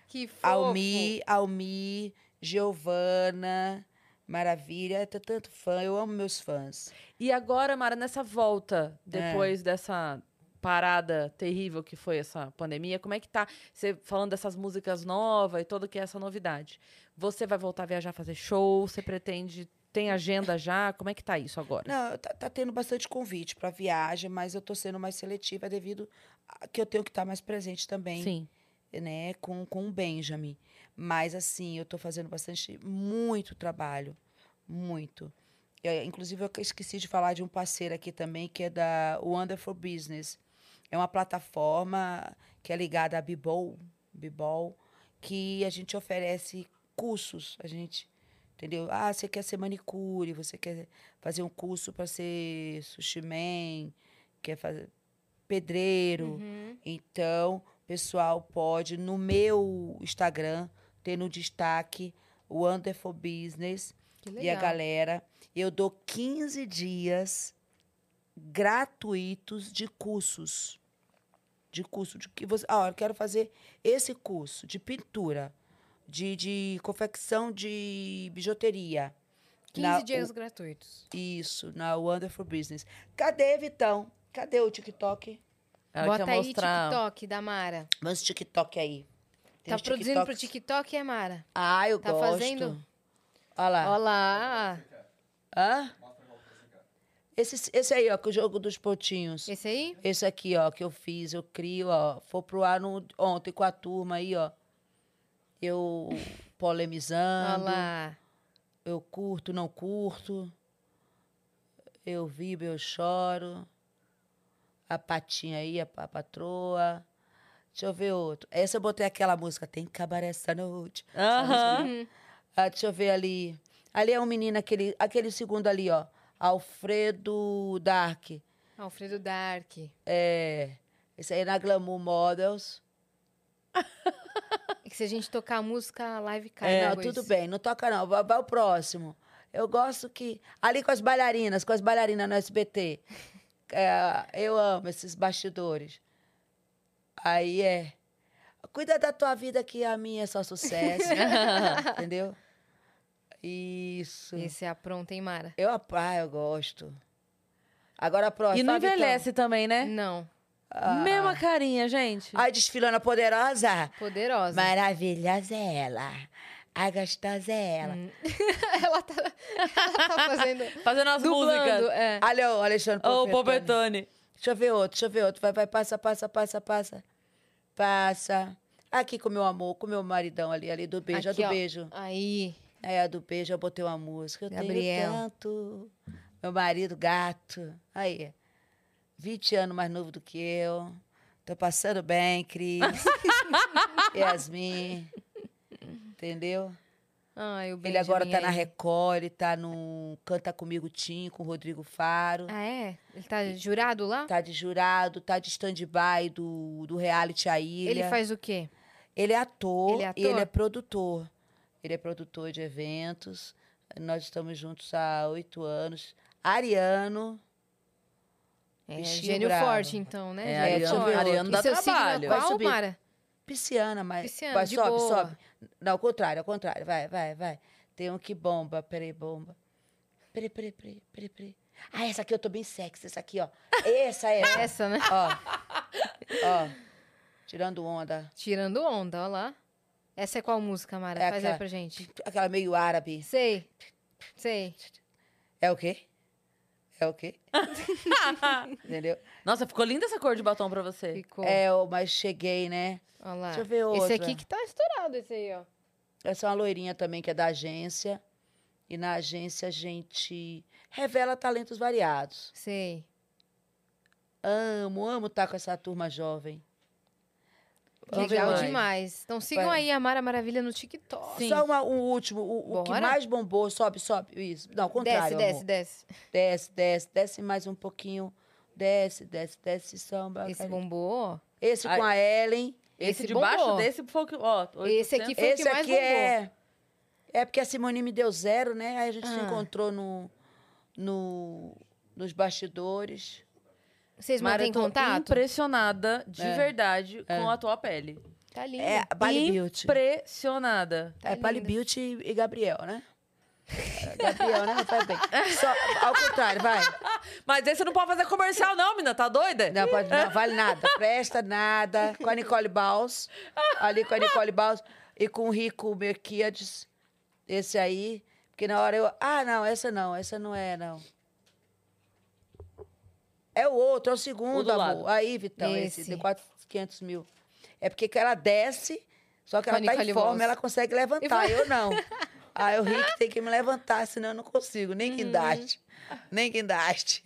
B: Que fofo.
C: Almi, Almi, Giovana, Maravilha, tô tanto fã, eu amo meus fãs.
A: E agora, Mara, nessa volta, depois dessa parada terrível que foi essa pandemia, como é que tá? Você falando dessas músicas novas e tudo que é essa novidade. Você vai voltar a viajar, fazer show? Você pretende. Tem agenda já? Como é que tá isso agora?
C: Não, tá, tá tendo bastante convite para viagem, mas eu tô sendo mais seletiva devido a que eu tenho que estar mais presente também,
A: Sim.
C: né, com, com o Benjamin. Mas assim, eu tô fazendo bastante, muito trabalho, muito. Eu, inclusive, eu esqueci de falar de um parceiro aqui também, que é da Wonderful Business. É uma plataforma que é ligada à Bibol, Bibol, que a gente oferece cursos. A gente, entendeu? Ah, você quer ser manicure, você quer fazer um curso para ser sushi man, quer fazer pedreiro.
B: Uhum.
C: Então, o pessoal pode, no meu Instagram, ter no destaque o Wonderful Business e a galera. Eu dou 15 dias gratuitos de cursos. De curso. De que você, ah, eu quero fazer esse curso de pintura, de, de confecção de bijuteria.
B: 15
C: Na-
B: dias
C: o-
B: gratuitos.
C: Isso, na Wonderful Business. Cadê, Vitão? Cadê o TikTok?
A: Ela
B: Bota aí
A: mostrar.
B: TikTok da Mara.
C: Manda esse TikTok aí. Tem
B: tá produzindo pro TikTok, é, Mara?
C: Ah, eu
B: Tá
C: gosto.
B: fazendo?
C: Olha lá.
B: Olha lá.
C: Hã? Esse, esse aí, ó, que o jogo dos pontinhos.
B: Esse aí?
C: Esse aqui, ó, que eu fiz, eu crio, ó. Foi pro ar no, ontem com a turma aí, ó. Eu polemizando.
B: lá.
C: Eu curto, não curto. Eu vibro, eu choro. A patinha aí, a, a patroa. Deixa eu ver outro. Essa eu botei aquela música, tem que acabar essa noite.
A: Aham.
B: Uhum.
C: Ah, deixa eu ver ali. Ali é um menino, aquele, aquele segundo ali, ó. Alfredo Dark.
B: Alfredo Dark.
C: É. Esse aí é na Glamour Models.
B: É que se a gente tocar a música, a live cai
C: É, tudo bem, não toca não. Vai, vai o próximo. Eu gosto que. Ali com as bailarinas, com as bailarinas no SBT. É, eu amo esses bastidores. Aí é. Cuida da tua vida que a minha é só sucesso. entendeu? Isso.
B: Esse é a pronta, hein, Mara?
C: Eu, ah, eu gosto. Agora a próxima.
A: E não envelhece também, né?
B: Não.
C: Ah.
A: Mesma carinha, gente.
C: Ai, desfilando a poderosa.
B: Poderosa.
C: Maravilhosa é ela. A gostosa é ela.
B: Hum. ela, tá, ela tá fazendo.
A: Fazendo as
B: dublando.
A: músicas.
B: É.
C: Olha o Alexandre
A: Ô,
C: Popetone.
A: Popetone.
C: Deixa eu ver outro, deixa eu ver outro. Vai, vai, passa, passa, passa, passa. Passa. Aqui com meu amor, com meu maridão ali, ali do beijo,
B: Aqui,
C: a
B: ó.
C: do beijo.
B: Aí.
C: Aí a do beijo, eu botei uma música. Eu
B: Gabriel.
C: tenho tanto. Meu marido, gato. Aí. 20 anos mais novo do que eu. Tô passando bem, Cris. Yasmin. Entendeu?
B: Ai, o
C: Ele agora tá na
B: aí.
C: Record, ele tá no Canta Comigo Tim, com o Rodrigo Faro.
B: Ah, é? Ele tá jurado lá?
C: Tá de jurado, tá de stand-by do, do reality A Ilha.
B: Ele faz o quê?
C: Ele é ator,
B: Ele é
C: e ele
B: ator?
C: é produtor. Ele é produtor de eventos. Nós estamos juntos há oito anos. Ariano.
B: É, gênio
C: bravo.
B: forte, então, né?
A: É,
C: Ariano-
B: forte.
C: Ariano
A: dá
B: e seu é
A: trabalho.
C: Vai
B: qual,
C: subir.
B: Mara?
C: Pisciana, mas.
B: Pisciana,
C: vai,
B: de
C: sobe,
B: boa.
C: sobe. Não, ao contrário, ao contrário. Vai, vai, vai. Tem um que bomba. Peraí, bomba. Peraí, peraí, peraí, peraí, peraí. Ah, essa aqui eu tô bem sexy. Essa aqui, ó. Essa, essa.
B: Essa, né?
C: ó. Ó. Tirando onda.
B: Tirando onda, ó lá. Essa é qual música, Mara?
C: É
B: Faz aí
C: aquela-
B: pra gente.
C: Aquela meio árabe.
B: Sei. Sei.
C: É o quê? É o quê? Entendeu?
A: Nossa, ficou linda essa cor de batom pra você.
B: Ficou.
C: É, o mas cheguei, né?
B: Ó lá.
C: Deixa eu ver
B: Esse
C: outra.
B: aqui que tá estourado, esse aí, ó.
C: Essa é uma loirinha também, que é da agência. E na agência a gente revela talentos variados.
B: Sei.
C: Amo, amo estar com essa turma jovem.
B: Legal
C: mais.
B: demais. Então sigam
C: Vai.
B: aí a Mara Maravilha no TikTok.
A: Sim.
C: Só uma- um último, o, o que mais bombou, sobe, sobe, isso. Não, ao
B: Desce,
C: contrário,
B: desce,
C: amor.
B: desce.
C: Desce, desce, desce mais um pouquinho. Desce, desce, desce, samba.
B: Esse
C: carinha.
B: bombou.
C: Esse com a Ellen.
A: Esse,
B: Esse
A: de baixo
B: bombou.
A: desse foi o que. Ó,
B: Esse aqui
A: 800.
B: foi o
C: Esse
B: que mais
C: aqui
B: bombou.
C: é... É porque a Simone me deu zero, né? Aí a gente se
B: Ah.
C: encontrou no, no, nos bastidores.
B: Vocês
A: Mara,
B: mantêm
A: eu tô
B: contato?
A: impressionada, de
C: É.
A: verdade, com a tua pele.
B: Tá lindo.
C: É, Bali Beauty.
A: Impressionada.
B: Tá
C: é Bali. Beauty e Gabriel, né? É, Gabriel, né? Faz bem. Só, ao contrário, vai.
A: Mas esse não pode fazer comercial, não, menina. Tá doida?
C: Não, pode, não vale nada. Presta nada. Com a Nicole Baus. Ali com a Nicole Baus. E com o Rico Merquiades. Esse aí. Porque na hora eu. Ah, não, essa não. Essa não é, não. É o outro, é o
A: O
C: segundo,
A: do
C: amor.
A: lado.
C: Aí, Vitão, esse,
B: Esse.
C: de 400, 500 mil. É porque que ela desce, só que ela tá em forma, ela consegue levantar. Eu não. Aí o Rick tem que me levantar, senão eu não consigo. Nem
B: Uhum.
C: guindaste. Nem guindaste.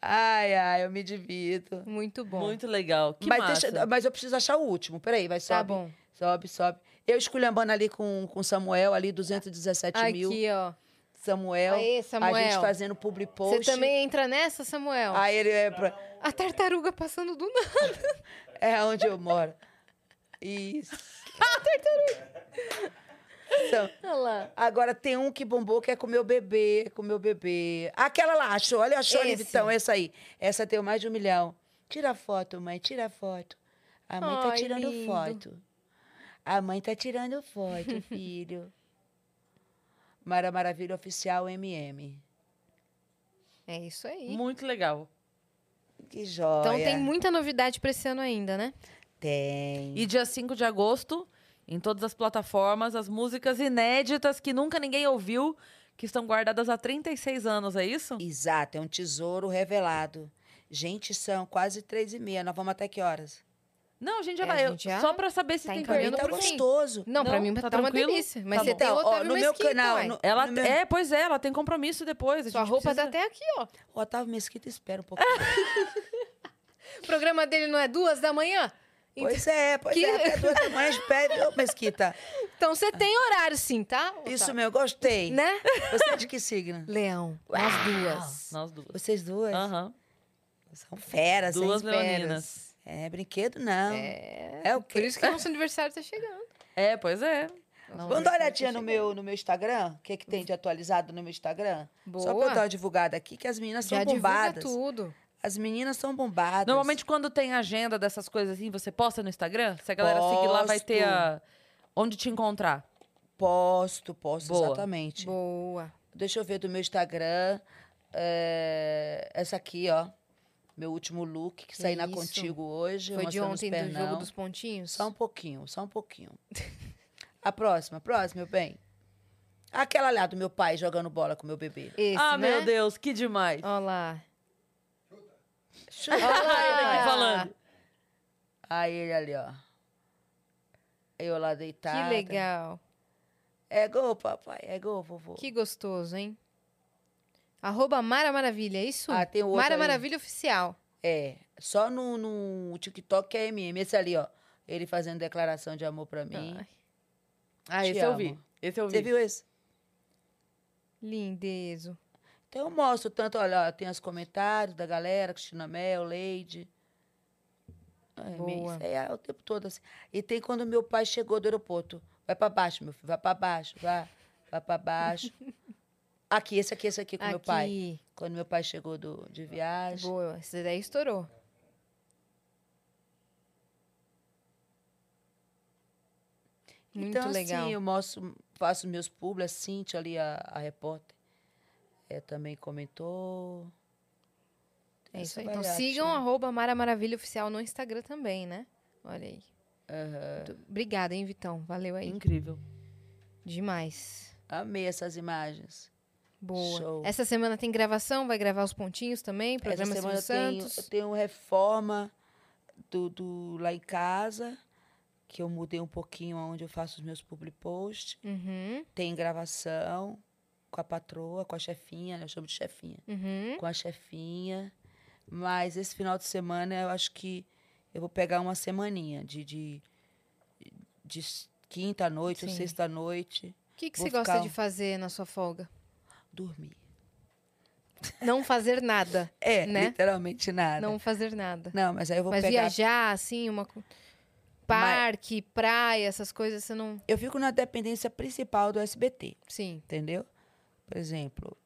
C: Ai, ai, eu me divido.
B: Muito bom.
A: Muito legal. Que
C: mas,
A: massa.
C: deixa- mas eu preciso achar o último. Peraí, vai, sobe.
B: Tá bom.
C: Sobe, sobe. Eu esculhambando ali com o Samuel, ali, 217 mil.
B: Aqui, ó.
C: Samuel.
B: Aê,
C: A
B: Samuel.
C: gente fazendo publi post.
B: Você também entra nessa, Samuel?
C: Aí ele é pra...
B: A tartaruga passando do nada.
C: É onde eu moro. Isso. Então,
B: Olha lá.
C: agora tem um que bombou que é com o meu bebê, com o meu bebê. Aquela lá, achou? Olha, achou. Vitão, essa aí. Essa tem mais de um milhão. Tira a foto, mãe, tira a foto. A mãe tá
B: Ai,
C: tirando
B: lindo.
C: foto. A mãe tá tirando foto, filho. Mara Maravilha Oficial MM.
B: É isso aí.
A: Muito legal.
C: Que joia.
B: Então tem muita novidade pra esse ano ainda, né?
C: Tem.
A: E dia 5 de agosto, em todas as plataformas, as músicas inéditas que nunca ninguém ouviu, que estão guardadas há 36 anos, é isso?
C: Exato, é um tesouro revelado. Gente, são quase três e meia. Nós vamos até que horas?
A: Não, a gente já
B: É,
A: vai.
B: já
A: Só pra saber se
B: tá
A: tem
C: Pra
A: pergunta.
C: tá gostoso.
B: Não, pra
A: Não,
B: mim
A: tá
B: tá, uma
A: tranquilo?
B: delícia. Mas
A: Tá
B: você
A: bom.
B: tem
C: Então,
B: outra
C: ó, no meu
B: Mesquita,
C: canal, no-
A: Ela,
C: no meu-
A: É, pois é, ela tem compromisso depois. a
B: Sua
A: gente
B: roupa
A: precisa-
B: tá até aqui, ó.
C: O Otávio Mesquita espera um pouquinho.
B: O programa dele não é duas da manhã? Então-
C: pois é, pois
B: Que-
C: é. Até duas da manhã espera, ô Mesquita.
B: Então você tem horário sim, tá?
C: Isso
B: Otávio?
C: mesmo, gostei.
B: Né?
C: Você é de que signo?
B: Leão. Nós duas.
A: Nós duas.
C: Vocês duas?
A: Aham.
C: São feras?
A: Duas
B: Feras.
A: leoninas.
C: É, brinquedo não.
B: É.
C: É o
B: Por
C: quê?
B: isso que nosso aniversário tá chegando.
A: É, pois é.
C: Vamos dar uma olhadinha no meu, no meu Instagram? O que, que tem de atualizado no meu Instagram? Só pra
B: Boa.
C: eu dar uma divulgada aqui, que as meninas são
B: Já divulga
C: bombadas.
B: tudo.
C: As meninas são bombadas.
A: Normalmente, quando tem agenda dessas coisas assim, você posta no Instagram? Se a galera seguir lá, vai ter
C: Posto.
A: a... onde te encontrar.
C: Posto, posto,
A: Boa.
C: exatamente.
B: Boa.
C: Deixa eu ver do meu Instagram. é, Essa aqui, ó. Meu último look, que saí na. Contigo hoje.
B: Foi de ontem do jogo dos pontinhos?
C: Só um pouquinho, só um pouquinho. a próxima, próxima, meu bem. Aquela lá do meu pai jogando bola com meu bebê.
B: Esse,
A: ah,
B: né?
A: meu Deus, que demais.
B: Olha lá.
C: Chuta.
A: Olha lá ele aqui falando.
C: Aí ele ali, ó. Eu lá
B: Que
C: deitada.
B: legal.
C: É gol, papai. É gol, vovô.
B: Que gostoso, hein? Arroba Mara Maravilha, é isso?
C: Ah, tem outro
B: Mara
C: aí.
B: Maravilha Oficial.
C: É. Só no, no TikTok que é MM. Esse ali, ó. Ele fazendo declaração de amor pra mim.
B: Ai,
A: Ah,
C: Te
A: esse eu
C: amo.
A: vi. Esse eu vi.
C: Você viu esse?
B: lindezo.
C: Então eu mostro tanto, olha, ó, tem os comentários da galera, Cristina Mel, Leide.
B: Boa.
C: Isso aí é o tempo todo assim. E tem quando meu pai chegou do aeroporto. Vai pra baixo, meu filho, vai pra baixo, vai. Vai pra baixo. Aqui, esse aqui, esse aqui com meu pai.
B: Aqui.
C: Quando meu pai chegou do, de viagem.
B: Boa, esse daí estourou. Muito
C: então,
B: legal.
C: assim, eu mostro, faço meus publi, a Cintia ali, a, a repórter, é, também comentou.
B: É isso aí. Então sigam
C: né?
B: arroba Mara Maravilha Oficial no Instagram também, né? Olha aí. Muito- Obrigada, hein, Vitão? Valeu aí.
A: Incrível.
B: Demais.
C: Amei essas imagens.
B: Boa.
C: Show.
B: Essa semana tem gravação, vai gravar os pontinhos também,
C: Essa
B: programa
C: semana
B: Silvio
C: eu tenho,
B: Santos.
C: eu tenho reforma do, do lá em casa, que eu mudei um pouquinho onde eu faço os meus public posts.
B: Uhum,
C: Tem gravação com a patroa, com a chefinha, né? eu chamo de chefinha.
B: uhum.
C: Com a chefinha. Mas esse final de semana eu acho que eu vou pegar uma semaninha de, de, de quinta à noite sexta à noite.
B: O que, que
C: Vou
B: você gosta de fazer na sua folga?
C: Dormir.
B: Não fazer nada.
C: É,
B: Né?
C: literalmente nada.
B: Não fazer nada.
C: Não, mas aí eu vou
B: Mas
C: pegar.
B: viajar, assim, uma. Parque, praia, essas coisas, você não.
C: Eu fico na dependência principal do SBT.
B: Sim.
C: Entendeu? Por exemplo,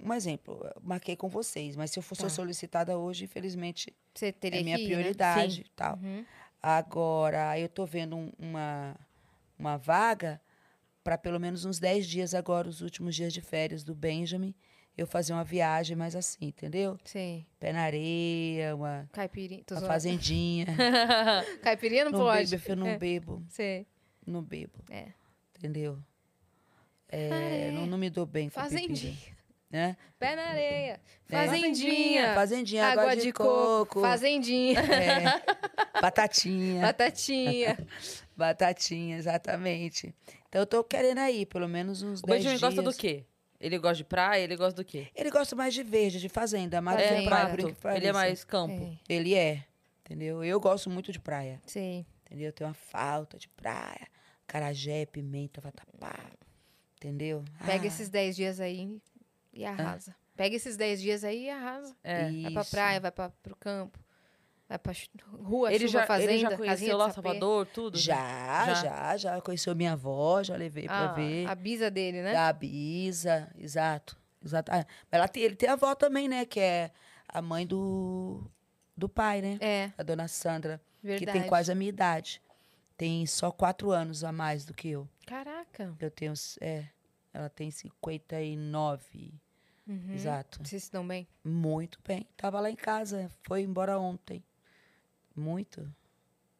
C: um exemplo, marquei com vocês, mas se eu fosse
B: Tá.
C: solicitada hoje, infelizmente,
B: Você teria
C: é minha
B: que ir,
C: prioridade
B: Né?
C: tal.
B: Uhum.
C: Agora, eu tô vendo um- uma, uma vaga para pelo menos uns 10 dias agora, os últimos dias de férias do Benjamin, eu fazer uma viagem mais assim, entendeu?
B: Sei.
C: Pé na areia, uma,
B: Caipirinha.
C: Uma fazendinha.
B: Caipirinha não,
C: não
B: pode.
C: bebo, eu não
B: É.
C: bebo,
B: Sei.
C: não bebo,
B: É.
C: entendeu? É, não, não me dou bem com
B: Fazendinha.
C: né?
B: Pé na areia.
C: É.
B: Fazendinha.
C: Fazendinha,
B: Água, de, coco. Fazendinha.
C: É, batatinha.
B: Batatinha.
C: Batatinha, exatamente. Então eu tô querendo aí, pelo menos uns
A: O
C: 10
A: Benjamin
C: dias.
A: gosta do quê? Ele gosta de praia, ele gosta do quê?
C: Ele gosta mais de verde, de fazenda, mais do
B: Fazenda.
C: que praia, por que
A: Ele é mais campo.
B: É.
C: Ele é, entendeu? Eu gosto muito de praia,
B: Sei.
C: entendeu? Eu tenho uma falta de praia. Carajé, pimenta, vatapá, entendeu?
B: Pega
C: Ah,
B: esses 10 dias aí e arrasa. Pega esses 10 dias aí e arrasa.
A: É.
B: Vai pra praia, vai pra, pro campo. Vai pra rua,
A: Ele
B: chuva,
A: já,
B: fazenda,
A: ele já conheceu lá. Salvador, tudo?
C: Já,
A: Já?
C: já, já, Conheceu minha avó, já levei pra
B: Ah,
C: ver.
B: a bisa dele, né?
C: Da Bisa, exato. exato. Ah, mas ela tem, ele tem a avó também, né? Que é a mãe do, do pai, né?
B: É,
C: A dona Sandra,
B: verdade.
C: que tem quase a minha idade. Tem só quatro anos a mais do que eu.
B: Caraca.
C: Eu tenho, é, ela tem 59,
B: Uhum.
C: exato.
B: Vocês se dão bem?
C: Muito bem. Tava lá em casa, foi embora ontem. Muito.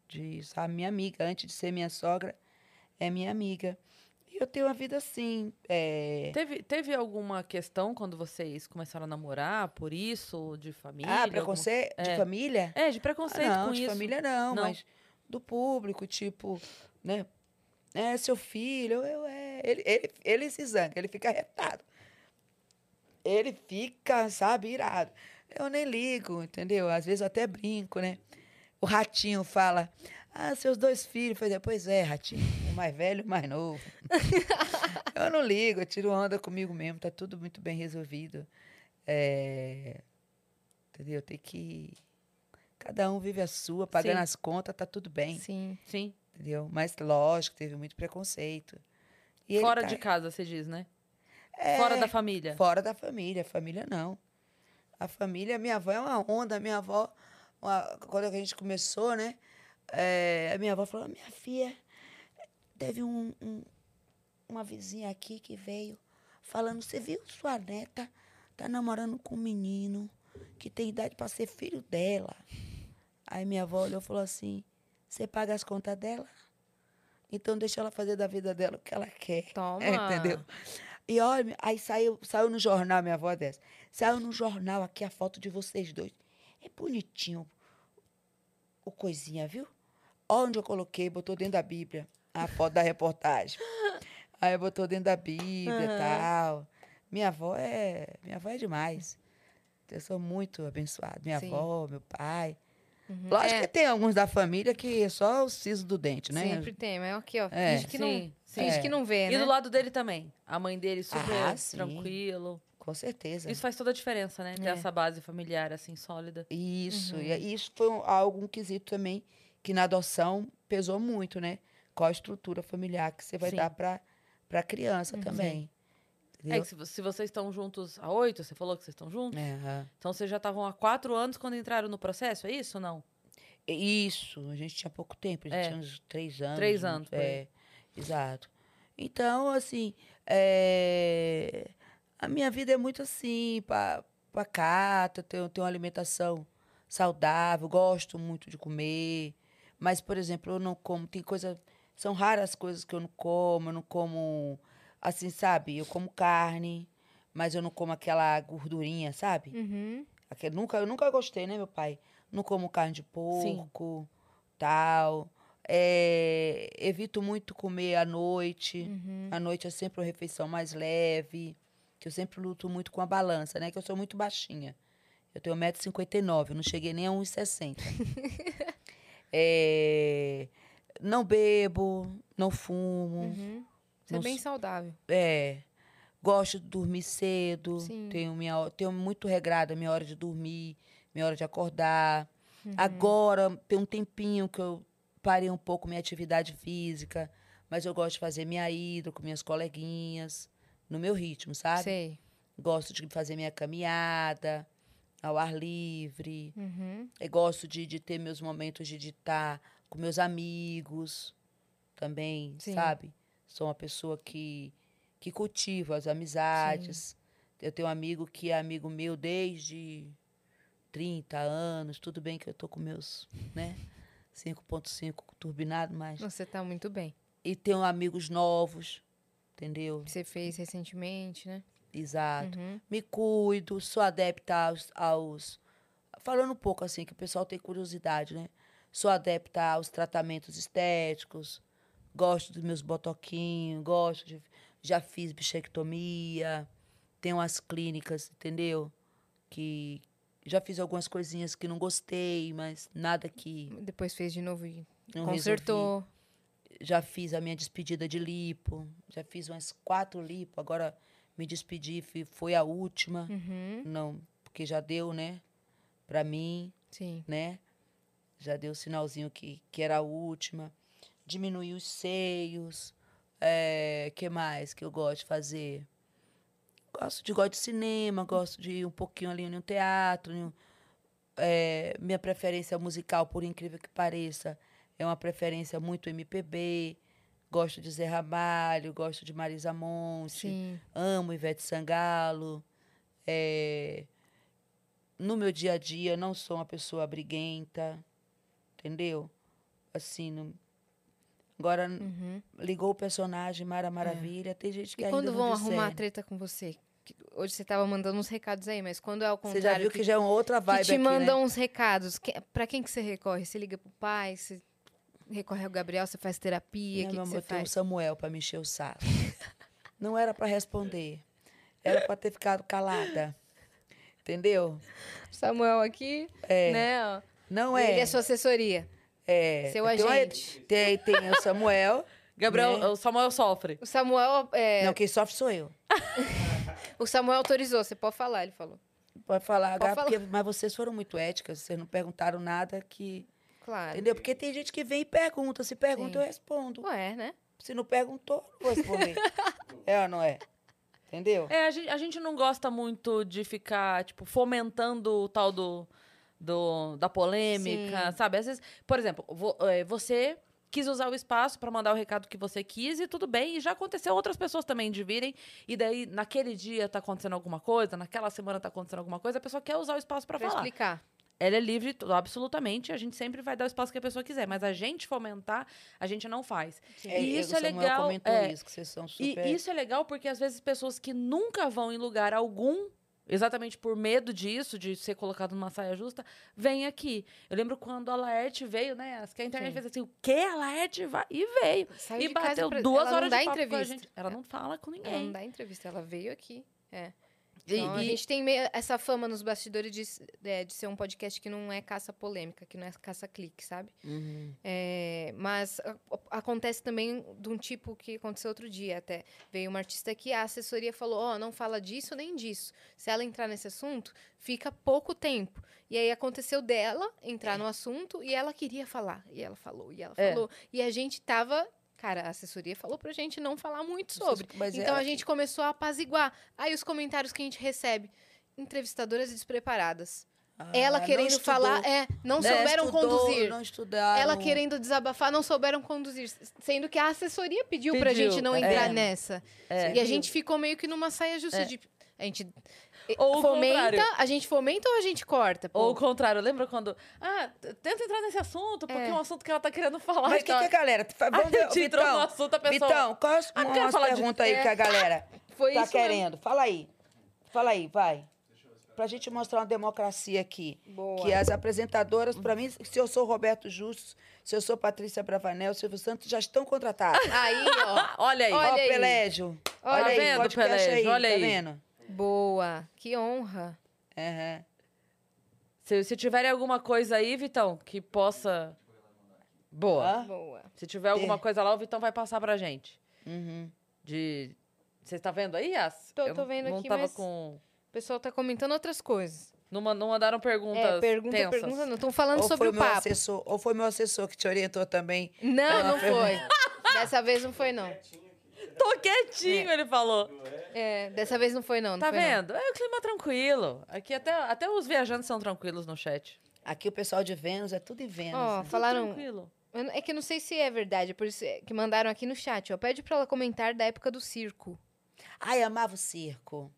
C: De, sabe, minha amiga, antes de ser minha sogra, é minha amiga. E eu tenho uma vida assim, é...
A: Teve, teve alguma questão quando vocês começaram a namorar por isso? De família?
C: Ah, preconceito de
A: É.
C: família?
A: É, de
C: Ah,
A: preconceito
C: não,
A: com
C: de
A: isso.
C: família não,
A: Não.
C: mas do público, tipo, né? É seu filho, eu é. Ele, ele, ele se zanga, ele fica retado. Ele fica, sabe, irado. Eu nem ligo, entendeu? Às vezes eu até brinco, né? O ratinho fala: Ah, seus dois filhos. Eu falei, pois é, ratinho. O mais velho e o mais novo. eu não ligo, eu tiro onda comigo mesmo, tá tudo muito bem resolvido. É, entendeu? Tem que. Cada um vive a sua, pagando
A: Sim.
C: as contas, tá tudo bem,
B: Sim.
A: Sim.
C: entendeu? Mas lógico, teve muito preconceito. E
A: Fora
C: tá-
A: de casa, você diz, né?
C: É,
A: Fora da família.
C: Fora da família, família não. A família, minha avó é uma onda, minha avó, uma- quando a gente começou, né? é, a minha avó falou, minha filha, teve um, um- uma vizinha aqui que veio falando, você viu sua neta tá namorando com um menino que tem idade para ser filho dela. Aí minha avó olhou e falou assim, você paga as contas dela? Então deixa ela fazer da vida dela o que ela quer.
B: Toma.
C: É, entendeu? E olha, aí saiu, saiu no jornal, minha avó é dessa. Saiu no jornal aqui a foto de vocês dois. É bonitinho o coisinha, viu? Olha onde eu coloquei, botou dentro da Bíblia a foto da reportagem. Aí botou dentro da Bíblia e tal. Minha avó é. Minha avó é demais. Eu sou muito abençoada. Minha
B: Sim.
C: avó, meu pai.
B: Uhum.
C: Lógico
B: É,
C: que tem alguns da família que é só o siso do dente, né?
B: Sempre tem, mas aqui, ó.
C: É.
B: Finge que não,
A: Sim,
B: finge
C: É.
B: que não vê,
A: E
B: né?
A: do lado dele também. A mãe dele super
C: Ah, sim.
A: tranquilo.
C: Com certeza.
A: Isso faz toda a diferença, né? Ter
B: É.
A: essa base familiar, assim, sólida.
C: Isso,
B: Uhum.
C: e isso foi um, algo, um quesito também que na adoção pesou muito, né? Qual a estrutura familiar que você vai
A: Sim.
C: dar para a criança
B: Uhum.
C: também.
A: É
C: Entendeu?
A: se, se vocês estão juntos há oito, você falou que vocês estão juntos?
C: É, aham.
A: Então vocês já estavam há quatro anos quando entraram no processo, é isso ou não?
C: Isso, a gente tinha pouco tempo, a gente
A: É.
C: tinha uns três anos.
A: Três anos.
C: É, exato. Então, assim, é, a minha vida é muito assim, pa- pacata, tenho, tenho uma alimentação saudável, gosto muito de comer. Mas, por exemplo, eu não como, tem coisa, são raras as coisas que eu não como, eu não como, assim, sabe? Eu como carne, mas eu não como aquela gordurinha, sabe?
B: Uhum.
C: Aquele, nunca, eu nunca gostei, né, meu pai? Não como carne de porco, tal. É, evito muito comer à noite.
B: Uhum.
C: À noite é sempre uma refeição mais leve. Que eu sempre luto muito com a balança, né? Que eu sou muito baixinha. Eu tenho 1,59m, eu não cheguei nem a 1,60m. É, não bebo, não fumo.
B: Uhum. Você é
C: Não
B: bem
C: s-
B: saudável.
C: É. Gosto de dormir cedo.
B: Sim.
C: Tenho, minha, ho- tenho muito regrada minha hora de dormir, minha hora de acordar.
B: Uhum.
C: Agora, tem um tempinho que eu parei um pouco minha atividade física, mas eu gosto de fazer minha hidro com minhas coleguinhas, no meu ritmo, sabe?
B: Sei.
C: Gosto de fazer minha caminhada ao ar livre.
B: Uhum.
C: Eu gosto de, de ter meus momentos de estar com meus amigos também,
B: Sim.
C: sabe? Sou uma pessoa que, que cultiva as amizades. Eu tenho um amigo que é amigo meu desde 30 anos. Tudo bem que eu tô com meus, né? 5.5 turbinado, mas...
B: Você tá muito bem.
C: E tenho amigos novos, entendeu?
B: Você fez recentemente, né?
C: Exato.
B: Uhum.
C: me cuido, sou adepta aos, aos- Falando um pouco assim, que o pessoal tem curiosidade, né? Sou adepta aos tratamentos estéticos, gosto dos meus botoquinhos, gosto de. Já fiz bichectomia, tenho umas clínicas, entendeu? Que já fiz algumas coisinhas que não gostei, mas nada que
B: Depois fez de novo e
C: não
B: consertou.
C: resolvi. Já fiz a minha despedida de lipo, já fiz umas quatro lipo, agora me despedi, foi a última.
B: Uhum.
C: Não, porque já deu, né? Pra mim,
B: Sim.
C: né? Já deu o sinalzinho que, que era a última. Diminuir os seios. É, que mais que eu gosto de fazer? Gosto de, gosto de cinema, gosto de ir um pouquinho ali no teatro. um- é, minha preferência musical, por incrível que pareça, é uma preferência muito MPB. Gosto de Zé Ramalho, gosto de Marisa Monte
B: Sim.
C: amo Ivete Sangalo. É, No meu dia a dia, não sou uma pessoa briguenta, entendeu? Assim, não... agora
B: Uhum.
C: ligou o personagem Mara Maravilha, tem gente que
B: E
C: ainda
B: quando vão arrumar
C: discerne.
B: treta com você? Que- Hoje você tava mandando uns recados aí, mas quando é ao
C: Você
B: contrário...
C: já viu que, já é uma outra
B: que
C: vibe
B: te
C: aqui,
B: mandam
C: né?
B: uns recados. Que, pra quem que você recorre? Você liga pro pai? Você recorre ao Gabriel? Você faz terapia?
C: Não,
B: que,
C: meu
B: que
C: amor,
B: você
C: eu tenho o
B: faz?
C: Samuel para me encher o saco. não era para responder. Era para ter ficado calada. Entendeu?
B: Samuel aqui,
C: É.
B: né?
C: Não
B: Ele
C: é.
B: é sua assessoria.
C: é.
B: seu
C: eu
B: agente.
C: Tem, tem o Samuel.
A: Gabriel,
C: Né?
A: o Samuel sofre.
B: O Samuel, é,
C: Não, quem sofre sou eu.
B: o Samuel autorizou, você pode falar, ele falou.
C: Pode falar,
B: Pode
C: Gá, porque- mas vocês foram muito éticas, vocês não perguntaram nada que.
B: Claro.
C: Entendeu? Porque tem gente que vem e pergunta. Se pergunta,
B: Sim.
C: eu respondo.
B: Ué, né?
C: Se não perguntou, não vou responder. é ou não é? Entendeu?
A: É, a gente, a gente não gosta muito de ficar, tipo, fomentando o tal do, do, da polêmica,
B: Sim.
A: sabe? Às vezes, por exemplo, vo- é, você quis usar o espaço pra mandar o recado que você quis e tudo bem. E já aconteceu outras pessoas também de virem. E daí, naquele dia tá acontecendo alguma coisa, naquela semana tá acontecendo alguma coisa, a pessoa quer usar o espaço pra
B: Pra
A: falar.
B: explicar.
A: Ela é livre, absolutamente. A gente sempre vai dar o espaço que a pessoa quiser. Mas a gente fomentar, a gente não faz.
C: É,
A: e isso é legal. é,
C: isso, que vocês são
A: e
C: super.
A: isso é legal porque às vezes pessoas que nunca vão em lugar algum, exatamente por medo disso, de ser colocado numa saia justa, vêm aqui. Eu lembro quando a Laerte veio, né? Que a internet
B: Sim.
A: fez assim, o quê? A Laerte vai? E veio.
B: Saiu
A: e bateu
B: pra-
A: duas
B: não
A: horas de papo com a
B: entrevista.
A: gente. Ela não fala com
B: Ela não
A: ninguém.
B: dá entrevista, ela veio aqui. É.
A: E-
B: Então, a
A: e-
B: gente tem meio essa fama nos bastidores de, s- é, de ser um podcast que não é caça polêmica, que não é caça clique, sabe?
C: Uhum.
B: É, mas a- a- acontece também de um tipo que aconteceu outro dia até. Veio uma artista aqui, a assessoria falou, ó, não fala disso nem disso. Se ela entrar nesse assunto, fica pouco tempo. E aí aconteceu dela entrar no assunto e ela queria falar. E ela falou, e ela
A: É.
B: falou. E a gente tava Cara, a assessoria falou pra gente não falar muito sobre.
C: Mas
B: então
C: é-
B: a gente começou a apaziguar. Aí os comentários que a gente recebe. Entrevistadoras despreparadas.
C: Ah,
B: Ela querendo
C: estudou,
B: falar, é, não
C: né?
B: souberam
C: Estudou,
B: conduzir.
C: Não estudaram.
B: Ela querendo desabafar, não souberam conduzir. Sendo que a assessoria pediu, pra
A: Pediu,
B: gente não
A: é.
B: entrar nessa.
A: É.
B: E a gente ficou meio que numa saia justa
A: É.
B: de. A gente
A: Ou o
B: fomenta,
A: contrário.
B: a gente fomenta ou a gente corta? Pô,
A: Ou o contrário, lembra quando. Ah, tenta entrar nesse assunto, porque é,
B: É.
A: um assunto que ela tá querendo falar.
C: Mas o que,
A: então-
C: que a galera... fa- Vamos
A: a
C: ver,
A: gente entrou no
C: Vitão,
A: assunto, a pessoa.
C: Vitão, qual as,
A: Ah, falar de-
C: perguntas aí
B: é.
C: que a galera
B: foi
C: tá
B: isso mesmo.
C: querendo? Fala aí. Fala aí, vai. Pra gente mostrar uma democracia aqui.
B: Boa.
C: Que as apresentadoras, pra mim, se eu sou Roberto Justus, se eu sou Patrícia Bravanel, Silvio Santos, já estão contratados.
B: Aí, ó.
A: Olha aí.
B: Olha
C: Ó,
B: aí.
C: Pelégio.
B: Olha
C: Olha
A: Tá
C: aí,
A: vendo, Pelégio?
C: aí,
A: Olha
C: tá
A: aí.
C: vendo?
B: Boa. Que honra.
A: Se, se tiverem alguma coisa aí, Vitão, que possa. Boa.
B: Boa.
A: Se tiver alguma coisa lá, o Vitão vai passar pra gente.
C: Uhum.
A: De. Você tá vendo aí, Yas?
B: Tô-
A: Eu
B: tô vendo
A: não
B: aqui,
A: tava
B: mas-
A: com.
B: O pessoal tá comentando outras coisas.
A: Não, não mandaram perguntas.
B: É, pergunta,
A: tensas.
B: pergunta não. Estão falando
C: Ou
B: sobre
C: foi,
B: o
C: meu
B: papo.
C: assessor, ou foi meu assessor que te orientou também.
B: Não, não
C: Ela
B: foi. Dessa vez não foi, não.
A: Tô quietinho, ele falou.
B: É, dessa vez não foi, não. não
A: Tá
B: foi, não.
A: vendo? É o clima tranquilo. Aqui até, até os viajantes são tranquilos no chat.
C: Aqui o pessoal de Vênus é tudo em Vênus.
B: Ó,
C: né?
A: Tudo
B: falaram.
A: Tranquilo.
B: não- É que eu não sei se é verdade, é por isso que mandaram aqui no chat, ó. Pede pra ela comentar da época do circo.
C: Ai, amava o circo.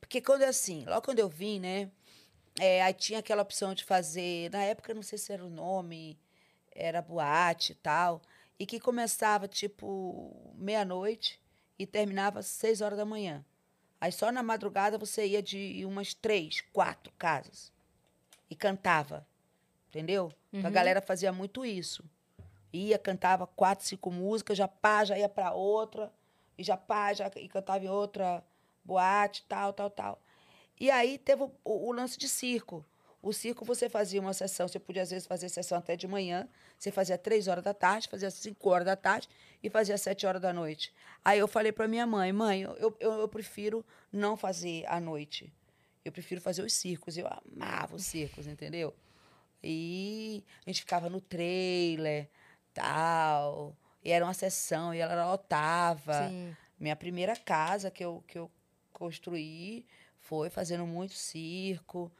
C: Porque quando assim, logo quando eu vim, né? é, aí tinha aquela opção de fazer. Na época, não sei se era o nome, era boate e tal. E que começava tipo meia-noite e terminava às seis horas da manhã. Aí só na madrugada você ia de umas três, quatro casas e cantava. Entendeu? Então, A
B: Uhum.
C: galera fazia muito isso. Ia, cantava quatro, cinco músicas, já pá, já ia pra outra, e já pá, já e cantava em outra boate, tal, tal, tal. E aí teve o, o- o lance de circo. O circo você fazia uma sessão, você podia às vezes fazer sessão até de manhã, você fazia três horas da tarde, fazia cinco horas da tarde e fazia sete horas da noite. Aí eu falei pra minha mãe, mãe, eu, eu, eu prefiro não fazer à noite. Eu prefiro fazer os circos. Eu amava os circos, entendeu? E a gente ficava no trailer, tal. E era uma sessão, e ela lotava.
B: Sim.
C: Minha primeira casa que eu, que eu construí foi fazendo muito circo.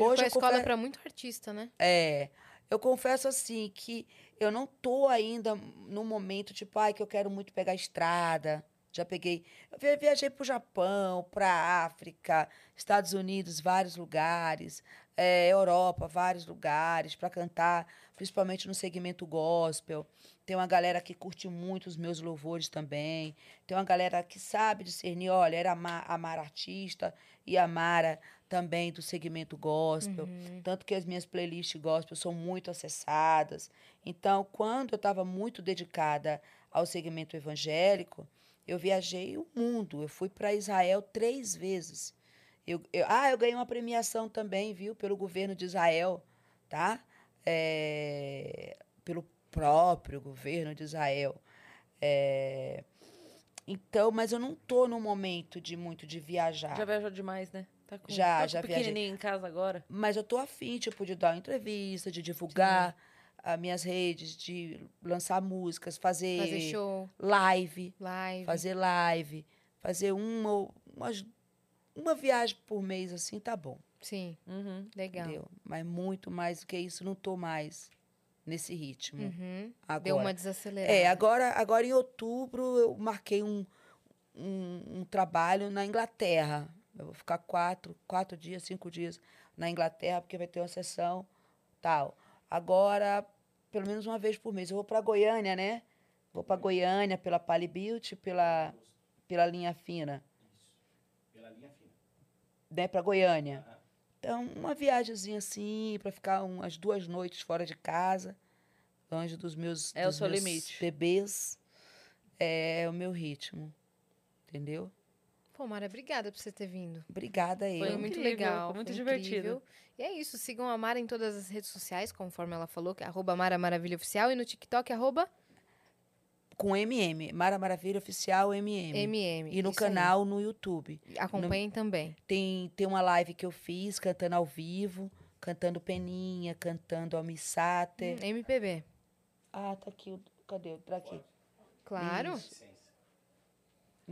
C: Hoje eu
B: escola
C: confesso-
B: pra muito artista, né?
C: É, eu confesso assim que eu não tô ainda no momento tipo, ai, que eu quero muito pegar estrada. Já peguei, eu via- viajei para o Japão, para África, Estados Unidos, vários lugares, é, Europa, vários lugares para cantar, principalmente no segmento gospel. Tem uma galera que curte muito os meus louvores também. Tem uma galera que sabe discernir, olha, era a Ma- a Mara artista e a Mara também do segmento gospel.
B: Uhum.
C: Tanto que as minhas playlists gospel são muito acessadas. Então, quando eu estava muito dedicada ao segmento evangélico, eu viajei o mundo. Eu fui para Israel três vezes. Eu, eu- ah, eu ganhei uma premiação também, viu, pelo governo de Israel, tá? É, pelo próprio governo de Israel. É, então, mas eu não tô no momento de muito de viajar.
A: Já viajou demais, né? Tá com,
C: Já,
A: tá com
C: já viajei.
A: pequenininho em casa agora.
C: Mas eu tô afim, tipo, de dar uma entrevista, de divulgar as minhas redes, de lançar músicas, fazer,
B: Fazer show,
C: live,
B: live.
C: fazer live, fazer uma, ou- umas, uma viagem por mês, assim, tá bom.
B: Sim,
A: Uhum.
B: legal.
C: Entendeu? Mas muito mais do que isso, não tô mais nesse ritmo.
B: Uhum.
C: Agora.
B: Deu uma desacelerada.
C: É, agora, agora em outubro eu marquei um, um, um trabalho na Inglaterra. Eu vou ficar quatro, quatro dias, cinco dias na Inglaterra, porque vai ter uma sessão tal. Agora, pelo menos uma vez por mês. Eu vou para Goiânia, né? Vou para Goiânia pela Pali Beauty, pela, pela linha fina.
E: Pela linha fina.
C: Né? Para Goiânia. Então, uma viagemzinha assim, para ficar umas duas noites fora de casa, longe dos meus,
A: É o
C: dos
A: seu
C: meus
A: limite.
C: bebês. É o meu ritmo. Entendeu?
B: Pô, Mara, obrigada por você ter vindo.
C: Obrigada aí.
B: Foi
A: Eu.
B: muito
A: incrível,
B: legal.
A: foi muito
B: foi
A: divertido.
B: incrível. E é isso, sigam a Mara em todas as redes sociais, conforme ela falou, que é arroba Mara Maravilha Oficial, e no TikTok, arroba
C: Com MM. Mara Maravilha Oficial MM.
B: MM.
C: E no
B: Isso aí.
C: canal no YouTube.
B: Acompanhem também.
C: Tem, tem uma live que eu fiz cantando ao vivo, cantando Peninha, cantando Almissáter.
B: Hum, MPB.
C: Ah, tá aqui. Cadê? Tá aqui.
B: Claro.
C: Isso.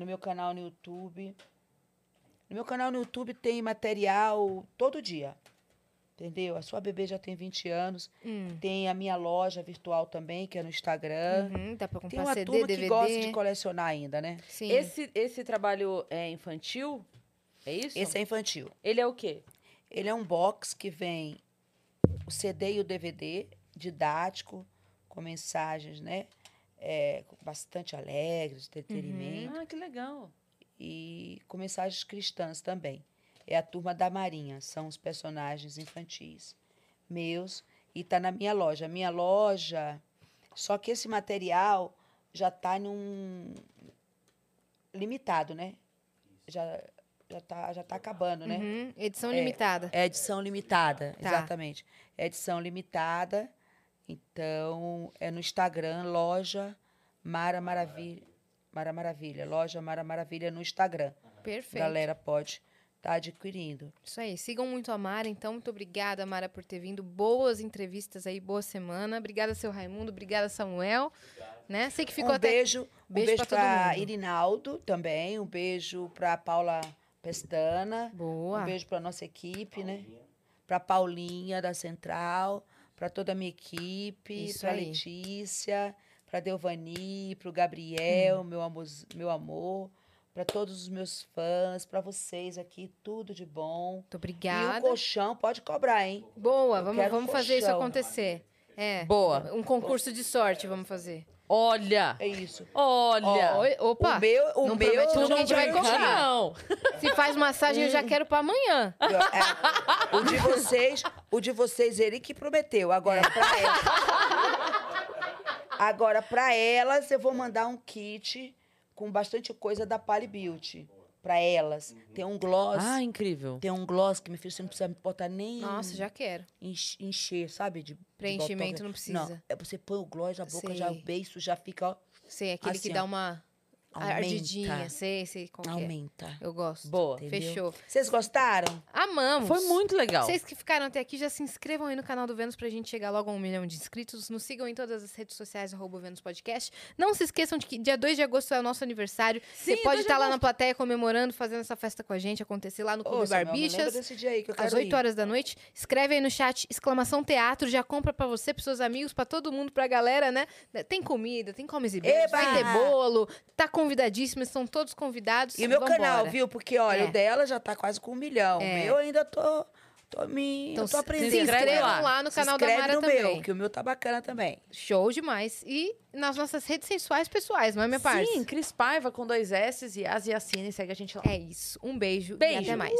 C: No meu canal no YouTube. No meu canal no YouTube tem material todo dia. Entendeu? A sua bebê já tem 20 anos.
B: Hum.
C: Tem a minha loja virtual também, que é no Instagram.
B: Uhum, dá pra
C: Tem
B: comprar
C: uma
B: CD,
C: turma
B: DVD.
C: que gosta de colecionar ainda, né?
B: Sim.
A: Esse, esse trabalho é infantil? É isso?
C: Esse é infantil.
A: Ele é o quê?
C: Ele é um box que vem o CD e o DVD, didático, com mensagens, né? É, bastante alegres, entretenimento.
A: Ah, que legal.
C: e com mensagens cristãs também. É a turma da Marinha, são os personagens infantis meus e tá na minha loja. A minha loja, só que esse material já tá num limitado, né? Já já tá, já tá acabando, né?
B: Uhum, Edição
C: É.
B: limitada.
C: É edição limitada,
B: Tá.
C: exatamente. É edição limitada. Então, é no Instagram, loja Mara Maravilha. Mara Maravilha, loja Mara Maravilha no Instagram.
B: Perfeito.
C: Galera pode estar adquirindo.
B: Isso aí. Sigam muito a Mara, então. Muito obrigada, Mara, por ter vindo. Boas entrevistas aí, boa semana. Obrigada, seu Raimundo. Obrigada, Samuel. Né? Sei que ficou
C: um
B: até.
C: beijo, um
B: beijo
C: beijo para. Irinaldo também, um beijo para Paula Pestana,
B: Boa.
C: um beijo para nossa equipe, né? Para Paulinha da Central, para toda a minha equipe, para. Letícia, para Delvani, para o
B: Hum.
C: Gabriel, meu amor, meu amor, para todos os meus fãs, para vocês aqui, tudo de bom.
B: Muito
C: E
B: obrigada.
C: o colchão pode cobrar, hein?
B: Boa,
C: Eu
B: vamos, vamos
C: um
B: fazer isso acontecer. É.
A: Boa.
B: Um concurso de sorte, vamos fazer.
A: Olha!
C: É isso.
A: Olha!
B: Opa!
C: o meu, o
B: não
C: meu
B: não que a gente vai comprar.
A: Não!
B: Se faz massagem, eu já quero pra amanhã.
C: É, o de vocês, o de vocês, ele que prometeu. Agora, pra elas. Agora, pra elas, eu vou mandar um kit com bastante coisa da Pali Beauty. Pra elas. Tem um gloss.
A: Ah, incrível.
C: Tem um gloss que, meu filho, você não precisa botar nem
B: Nossa, já quero.
C: enche- encher, sabe? De, de
B: Preenchimento
C: botox.
B: não precisa.
C: é você põe o gloss na boca, já o
B: Sei.
C: beiço já fica, ó,
B: Sei, aquele que
C: Assim,
B: dá
C: ó.
B: uma
C: Aumenta.
B: ardidinha. Sei, sei qual é.
C: aumenta.
B: Eu gosto.
A: Boa.
C: Entendeu?
B: Fechou.
C: Vocês gostaram?
B: Amamos.
A: Foi muito legal.
B: Vocês que ficaram até aqui, já se inscrevam aí no canal do Vênus pra gente chegar logo a um milhão de inscritos. Nos sigam em todas as redes sociais, arroba Vênus Podcast. Não se esqueçam de que dia 2 de agosto é o nosso aniversário. Você pode
A: 2 de
B: estar lá na plateia comemorando, fazendo essa festa com a gente, acontecer lá no Clube
C: lembra
B: Barbixas.
C: desse dia aí que eu
B: Às
C: quero
B: 8
C: ir.
B: horas da noite. Escreve aí no chat, exclamação teatro, já compra pra você, pros seus amigos, pra todo mundo, pra galera, né? Tem comida, tem comes e bebes,
C: Eba!
B: vai ter bolo, tá convidadíssimo, estão todos convidados.
C: E o meu
B: Vambora.
C: canal, viu? Porque, olha,
B: É.
C: o dela já tá quase com um milhão.
B: É.
C: O meu ainda tô, tô me.
B: Então
C: eu tô aprendendo.
B: se inscrevam
A: lá.
B: lá no
C: Se
B: canal da
C: inscreve
B: Mara
C: no
B: também.
C: meu, que o meu tá bacana também.
B: Show demais. E nas nossas redes sensuais pessoais, não é, minha parça?
A: Sim, Cris Paiva com dois S e As e Assine. Segue a gente lá.
B: É isso. Um beijo, e
A: Beijo.
B: até mais.